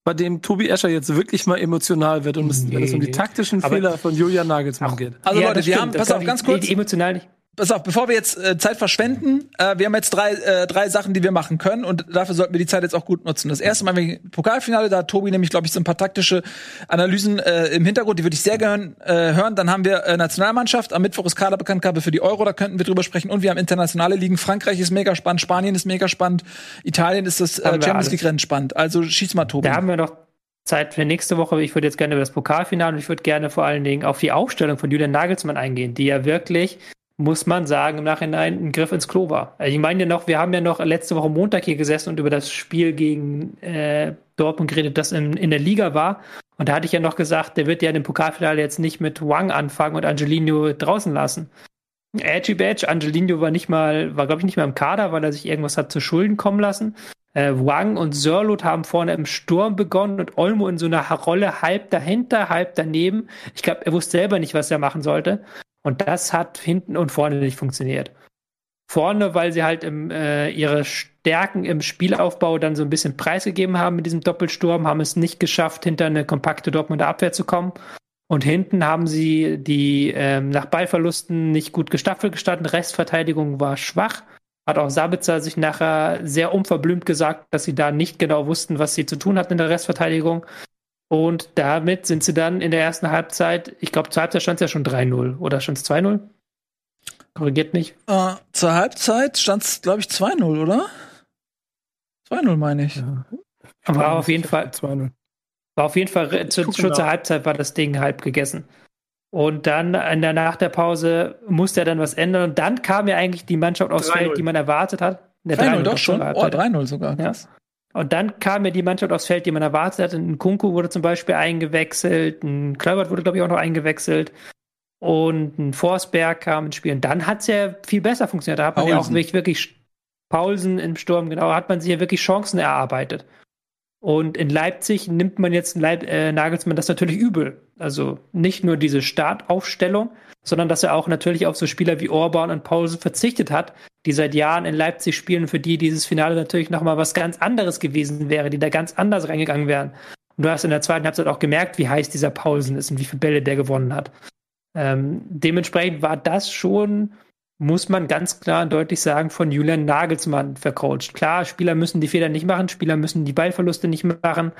bei dem Tobi Escher jetzt wirklich mal emotional wird und es, wenn es um die Nee. taktischen Aber- Fehler von Julian Nagelsmann geht. Also Ja, Leute, das wir stimmt. haben, pass auf, ganz kurz. Die, die emotional nicht. Pass auf, bevor wir jetzt äh, Zeit verschwenden, äh, wir haben jetzt drei, äh, drei Sachen, die wir machen können und dafür sollten wir die Zeit jetzt auch gut nutzen. Das erste Mal wegen Pokalfinale, da hat Tobi nämlich, glaube ich, so ein paar taktische Analysen äh, im Hintergrund, die würde ich sehr gerne äh, hören. Dann haben wir äh, Nationalmannschaft, am Mittwoch ist Kaderbekanntgabe für die Euro, da könnten wir drüber sprechen. Und wir haben internationale Ligen. Frankreich ist mega spannend, Spanien ist mega spannend, Italien ist das äh, Champions alles. League Rennen spannend. Also schieß mal, Tobi. Da haben wir noch Zeit für nächste Woche. Ich würde jetzt gerne über das Pokalfinale und ich würde gerne vor allen Dingen auf die Aufstellung von Julian Nagelsmann eingehen, die ja wirklich, muss man sagen, im Nachhinein ein Griff ins Klo war. Also Ich meine ja noch, wir haben ja noch letzte Woche Montag hier gesessen und über das Spiel gegen äh, Dortmund geredet, das in, in der Liga war. Und da hatte ich ja noch gesagt, der wird ja dem Pokalfinale jetzt nicht mit Wang anfangen und Angelino draußen lassen. Edgy Badge, Angelino war nicht mal, war glaube ich nicht mal im Kader, weil er sich irgendwas hat zu Schulden kommen lassen. Äh, Wang und Sörlot haben vorne im Sturm begonnen und Olmo in so einer Rolle halb dahinter, halb daneben. Ich glaube, er wusste selber nicht, was er machen sollte. Und das hat hinten und vorne nicht funktioniert. Vorne, weil sie halt im, äh, ihre Stärken im Spielaufbau dann so ein bisschen preisgegeben haben mit diesem Doppelsturm, haben es nicht geschafft, hinter eine kompakte Dortmunder Abwehr zu kommen. Und hinten haben sie die ähm, nach Ballverlusten nicht gut gestaffelt gestanden. Restverteidigung war schwach. hat auch Sabitzer sich nachher sehr unverblümt gesagt, dass sie da nicht genau wussten, was sie zu tun hatten in der Restverteidigung. Und damit sind sie dann in der ersten Halbzeit, ich glaube, zur Halbzeit stand es ja schon 3-0 oder stand es 2-0? Korrigiert mich. Äh, zur Halbzeit stand es, glaube ich, 2-0, oder? 2-0 meine ich. Ja. Aber auf jeden Fall 2-0. War auf jeden Fall zu, schon zur Halbzeit war das Ding halb gegessen. Und dann in der, nach der Pause musste er dann was ändern. Und dann kam ja eigentlich die Mannschaft aufs Feld, die man erwartet hat. 3-0 doch schon. Oh, 3-0 sogar. Ja. Und dann kam ja die Mannschaft aufs Feld, die man erwartet hat. Ein Kunku wurde zum Beispiel eingewechselt, ein Kluivert wurde, glaube ich, auch noch eingewechselt. Und ein Forsberg kam ins Spiel. Und dann hat es ja viel besser funktioniert. Da hat man Paulsen. ja auch wirklich, wirklich Paulsen im Sturm, genau, hat man sich ja wirklich Chancen erarbeitet. Und in Leipzig nimmt man jetzt Leip äh, Nagelsmann das natürlich übel. Also nicht nur diese Startaufstellung, sondern dass er auch natürlich auf so Spieler wie Orban und Paulsen verzichtet hat, die seit Jahren in Leipzig spielen, für die dieses Finale natürlich nochmal was ganz anderes gewesen wäre, die da ganz anders reingegangen wären. Und du hast in der zweiten Halbzeit auch gemerkt, wie heiß dieser Paulsen ist und wie viele Bälle der gewonnen hat. Ähm, dementsprechend war das schon muss man ganz klar und deutlich sagen, von Julian Nagelsmann vercoacht. Klar, Spieler müssen die Fehler nicht machen, Spieler müssen die Ballverluste nicht machen.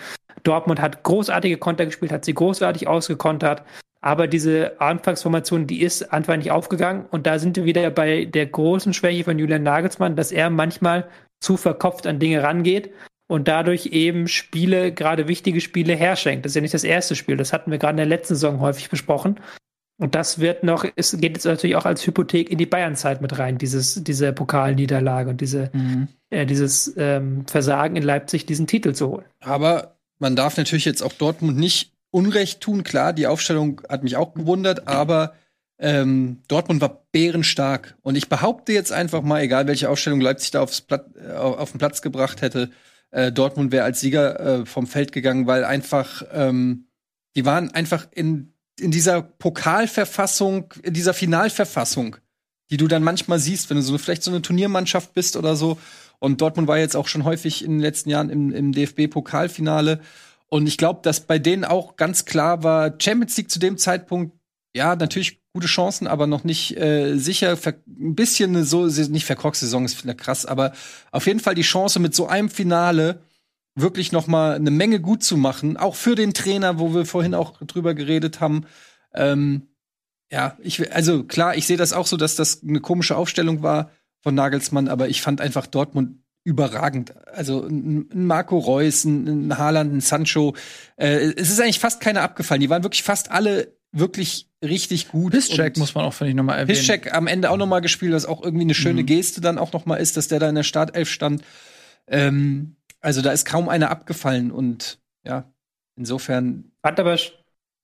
Dortmund hat großartige Konter gespielt, hat sie großartig ausgekontert. Aber diese Anfangsformation, die ist einfach nicht aufgegangen. Und da sind wir wieder bei der großen Schwäche von Julian Nagelsmann, dass er manchmal zu verkopft an Dinge rangeht und dadurch eben Spiele, gerade wichtige Spiele, herschenkt. Das ist ja nicht das erste Spiel. Das hatten wir gerade in der letzten Saison häufig besprochen. Und das wird noch, es geht jetzt natürlich auch als Hypothek in die Bayernzeit mit rein, dieses, diese Pokalniederlage und diese, mhm. äh, dieses ähm, Versagen in Leipzig, diesen Titel zu holen. Aber man darf natürlich jetzt auch Dortmund nicht Unrecht tun. Klar, die Aufstellung hat mich auch gewundert, aber ähm, Dortmund war bärenstark. Und ich behaupte jetzt einfach mal, egal welche Aufstellung Leipzig da aufs Platt, äh, auf den Platz gebracht hätte, äh, Dortmund wäre als Sieger äh, vom Feld gegangen, weil einfach ähm, die waren einfach in in dieser Pokalverfassung, in dieser Finalverfassung, die du dann manchmal siehst, wenn du so vielleicht so eine Turniermannschaft bist oder so. Und Dortmund war jetzt auch schon häufig in den letzten Jahren im, im DFB-Pokalfinale. Und ich glaube, dass bei denen auch ganz klar war, Champions League zu dem Zeitpunkt, ja, natürlich gute Chancen, aber noch nicht äh, sicher. Ein bisschen so, nicht Verkorksaison ist krass, aber auf jeden Fall die Chance mit so einem Finale wirklich noch mal eine Menge gut zu machen, auch für den Trainer, wo wir vorhin auch drüber geredet haben. Ähm, ja, ich also klar, ich sehe das auch so, dass das eine komische Aufstellung war von Nagelsmann, aber ich fand einfach Dortmund überragend. Also ein Marco Reus, ein Haaland, ein Sancho. Äh, es ist eigentlich fast keiner abgefallen. Die waren wirklich fast alle wirklich richtig gut. Piszczek muss man auch, finde ich, nochmal erwähnen. Piszczek am Ende auch nochmal gespielt, was auch irgendwie eine schöne mhm. Geste dann auch nochmal ist, dass der da in der Startelf stand. Ähm, also da ist kaum einer abgefallen und ja, insofern. Fand aber,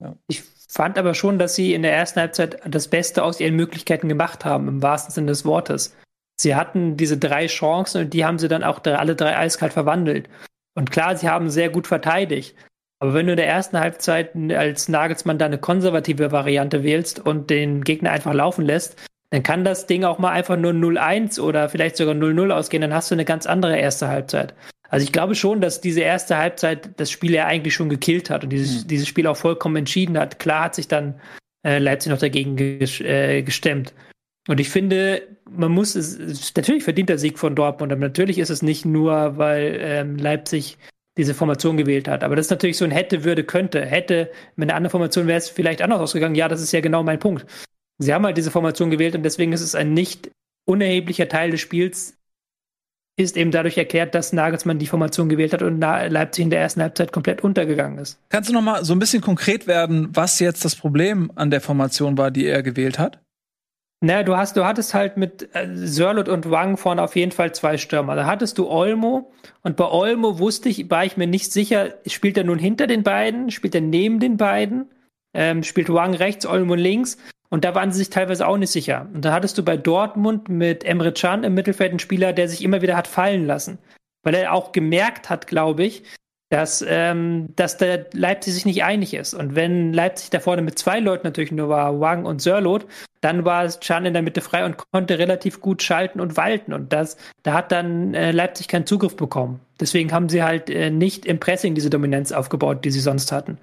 ja. Ich fand aber schon, dass sie in der ersten Halbzeit das Beste aus ihren Möglichkeiten gemacht haben, im wahrsten Sinne des Wortes. Sie hatten diese drei Chancen und die haben sie dann auch alle drei eiskalt verwandelt. Und klar, sie haben sehr gut verteidigt. Aber wenn du in der ersten Halbzeit als Nagelsmann da eine konservative Variante wählst und den Gegner einfach laufen lässt, dann kann das Ding auch mal einfach nur 0-1 oder vielleicht sogar 0-0 ausgehen, dann hast du eine ganz andere erste Halbzeit. Also ich glaube schon, dass diese erste Halbzeit das Spiel ja eigentlich schon gekillt hat und dieses, mhm. dieses Spiel auch vollkommen entschieden hat. Klar hat sich dann äh, Leipzig noch dagegen ges äh, gestemmt. Und ich finde, man muss es, natürlich verdient der Sieg von Dortmund, aber natürlich ist es nicht nur, weil ähm, Leipzig diese Formation gewählt hat. Aber das ist natürlich so ein hätte, würde, könnte. Hätte, mit einer anderen Formation wäre es vielleicht anders ausgegangen. Ja, das ist ja genau mein Punkt. Sie haben halt diese Formation gewählt und deswegen ist es ein nicht unerheblicher Teil des Spiels, ist eben dadurch erklärt, dass Nagelsmann die Formation gewählt hat und Leipzig in der ersten Halbzeit komplett untergegangen ist. Kannst du noch mal so ein bisschen konkret werden, was jetzt das Problem an der Formation war, die er gewählt hat? Naja, du hast, du hattest halt mit äh, Sörlot und Wang vorne auf jeden Fall zwei Stürmer. Da hattest du Olmo und bei Olmo wusste ich, war ich mir nicht sicher, spielt er nun hinter den beiden, spielt er neben den beiden, ähm, spielt Wang rechts, Olmo links. Und da waren sie sich teilweise auch nicht sicher. Und da hattest du bei Dortmund mit Emre Can im Mittelfeld einen Spieler, der sich immer wieder hat fallen lassen. Weil er auch gemerkt hat, glaube ich, dass, ähm, dass der Leipzig sich nicht einig ist. Und wenn Leipzig da vorne mit zwei Leuten natürlich nur war, Wang und Sörlot, dann war Can in der Mitte frei und konnte relativ gut schalten und walten. Und das, da hat dann äh, Leipzig keinen Zugriff bekommen. Deswegen haben sie halt äh, nicht im Pressing diese Dominanz aufgebaut, die sie sonst hatten.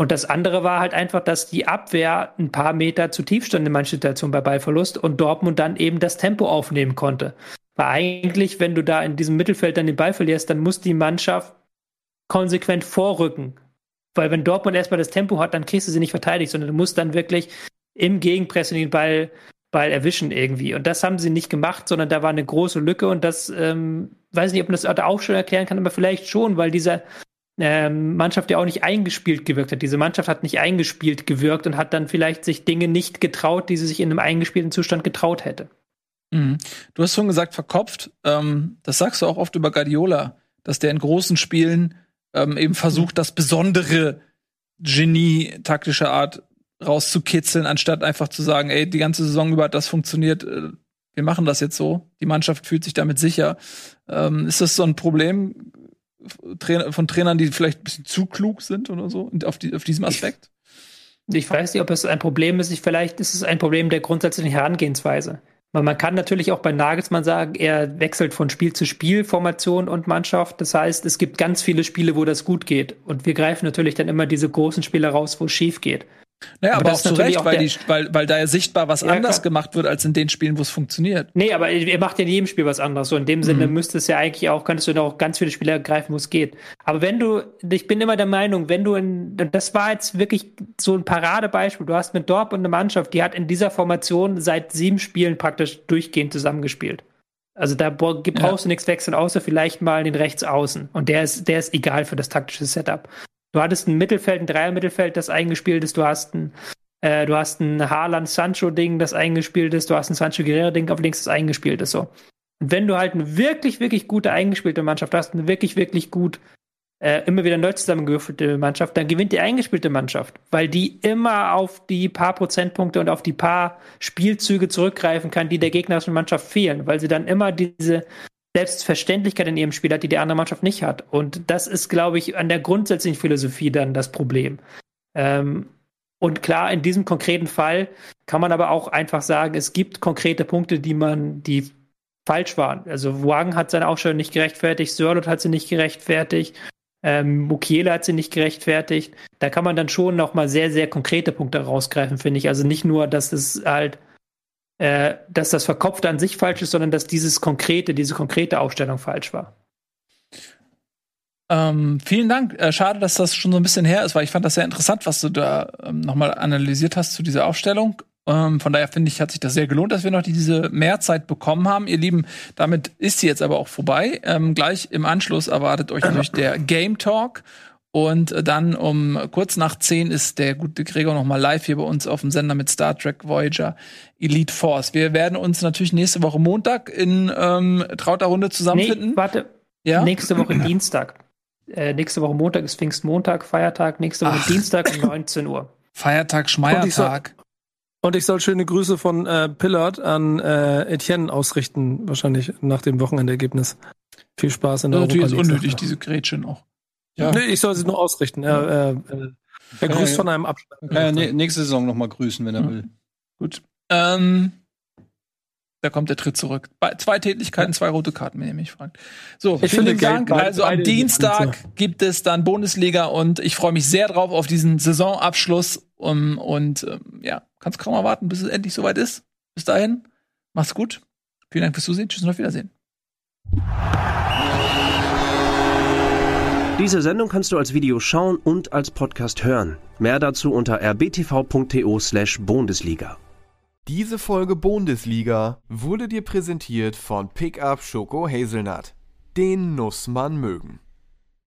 Und das andere war halt einfach, dass die Abwehr ein paar Meter zu tief stand in manchen Situationen bei Ballverlust und Dortmund dann eben das Tempo aufnehmen konnte. Weil eigentlich, wenn du da in diesem Mittelfeld dann den Ball verlierst, dann muss die Mannschaft konsequent vorrücken. Weil wenn Dortmund erstmal das Tempo hat, dann kriegst du sie nicht verteidigt, sondern du musst dann wirklich im Gegenpressing den Ball, Ball erwischen irgendwie. Und das haben sie nicht gemacht, sondern da war eine große Lücke und das, ähm, weiß nicht, ob man das auch schon erklären kann, aber vielleicht schon, weil dieser ähm, Mannschaft ja auch nicht eingespielt gewirkt hat. Diese Mannschaft hat nicht eingespielt gewirkt und hat dann vielleicht sich Dinge nicht getraut, die sie sich in einem eingespielten Zustand getraut hätte. Mhm. Du hast schon gesagt, verkopft. Ähm, das sagst du auch oft über Guardiola, dass der in großen Spielen ähm, eben versucht, das besondere Genie taktischer Art rauszukitzeln, anstatt einfach zu sagen, ey, die ganze Saison über hat das funktioniert, äh, wir machen das jetzt so. Die Mannschaft fühlt sich damit sicher. Ähm, ist das so ein Problem von Trainern, die vielleicht ein bisschen zu klug sind oder so, auf, die, auf diesem Aspekt? Ich weiß nicht, ob es ein Problem ist. Ich, vielleicht ist es ein Problem der grundsätzlichen Herangehensweise. Man kann natürlich auch bei Nagelsmann sagen, er wechselt von Spiel zu Spiel Formation und Mannschaft. Das heißt, es gibt ganz viele Spiele, wo das gut geht. Und wir greifen natürlich dann immer diese großen Spiele raus, wo es schief geht. Naja, aber, aber auch zu Recht, auch weil, die, weil, weil da ja sichtbar was ja, anders klar. gemacht wird als in den Spielen, wo es funktioniert. Nee, aber ihr macht ja in jedem Spiel was anderes. So in dem Sinne mhm. müsste es ja eigentlich auch, könntest du noch ganz viele Spiele ergreifen, wo es geht. Aber wenn du, ich bin immer der Meinung, wenn du in, das war jetzt wirklich so ein Paradebeispiel. Du hast mit Dortmund eine Mannschaft, die hat in dieser Formation seit sieben Spielen praktisch durchgehend zusammengespielt. Also da brauchst ja. du nichts wechseln, außer vielleicht mal den Rechtsaußen. Und der ist, der ist egal für das taktische Setup. Du hattest ein Mittelfeld, ein Dreier-Mittelfeld, das eingespielt ist. Du hast ein, äh, du hast ein Haaland-Sancho-Ding, das eingespielt ist. Du hast ein Sancho-Guerrero-Ding auf links, das eingespielt ist. So. Und wenn du halt eine wirklich, wirklich gute eingespielte Mannschaft hast, eine wirklich, wirklich gut äh, immer wieder neu zusammengewürfelte Mannschaft, dann gewinnt die eingespielte Mannschaft, weil die immer auf die paar Prozentpunkte und auf die paar Spielzüge zurückgreifen kann, die der gegnerischen Mannschaft fehlen, weil sie dann immer diese Selbstverständlichkeit in ihrem Spiel hat, die die andere Mannschaft nicht hat. Und das ist, glaube ich, an der grundsätzlichen Philosophie dann das Problem. Ähm, und klar, in diesem konkreten Fall kann man aber auch einfach sagen, es gibt konkrete Punkte, die man, die falsch waren. Also Wang hat seine Ausstellung nicht gerechtfertigt, Sörlot hat sie nicht gerechtfertigt, ähm, Mukiele hat sie nicht gerechtfertigt. Da kann man dann schon nochmal sehr, sehr konkrete Punkte rausgreifen, finde ich. Also nicht nur, dass es halt äh, dass das Verkopfte an sich falsch ist, sondern dass dieses konkrete, diese konkrete Aufstellung falsch war. Ähm, vielen Dank. Äh, schade, dass das schon so ein bisschen her ist, weil ich fand das sehr interessant, was du da ähm, nochmal analysiert hast zu dieser Aufstellung. Ähm, von daher finde ich, hat sich das sehr gelohnt, dass wir noch diese Mehrzeit bekommen haben. Ihr Lieben, damit ist sie jetzt aber auch vorbei. Ähm, gleich im Anschluss erwartet euch natürlich der Game Talk. Und dann um kurz nach zehn ist der gute Gregor noch mal live hier bei uns auf dem Sender mit Star Trek Voyager Elite Force. Wir werden uns natürlich nächste Woche Montag in ähm, trauter Runde zusammenfinden. Nee, warte. Ja? Nächste Woche Dienstag. Äh, nächste Woche Montag ist Pfingstmontag, Feiertag. Nächste Woche Ach. Dienstag um 19 Uhr. Feiertag, Schmeiertag. Und ich soll schöne Grüße von äh, Pillard an äh, Etienne ausrichten, wahrscheinlich nach dem Wochenendergebnis. Viel Spaß in der Natürlich ist unnötig, diese Gretchen auch. Ja. Nee, ich soll sie nur ausrichten. Er, er, er grüßt von einem. Ja, nee, nächste Saison noch mal grüßen, wenn er ja. will. Gut. Ähm, da kommt der Tritt zurück. Bei, zwei Tätigkeiten, zwei rote Karten, wenn ihr mich fragt. So, ich vielen Dank. Also am Dienstag gibt es dann Bundesliga und ich freue mich sehr drauf auf diesen Saisonabschluss. Um, und ähm, ja, kannst kaum erwarten, bis es endlich soweit ist. Bis dahin, mach's gut. Vielen Dank fürs Zusehen. Tschüss und auf Wiedersehen. Diese Sendung kannst du als Video schauen und als Podcast hören. Mehr dazu unter rbtv.to/bundesliga. Diese Folge Bundesliga wurde dir präsentiert von Pickup Schoko Hazelnut. Den muss man mögen.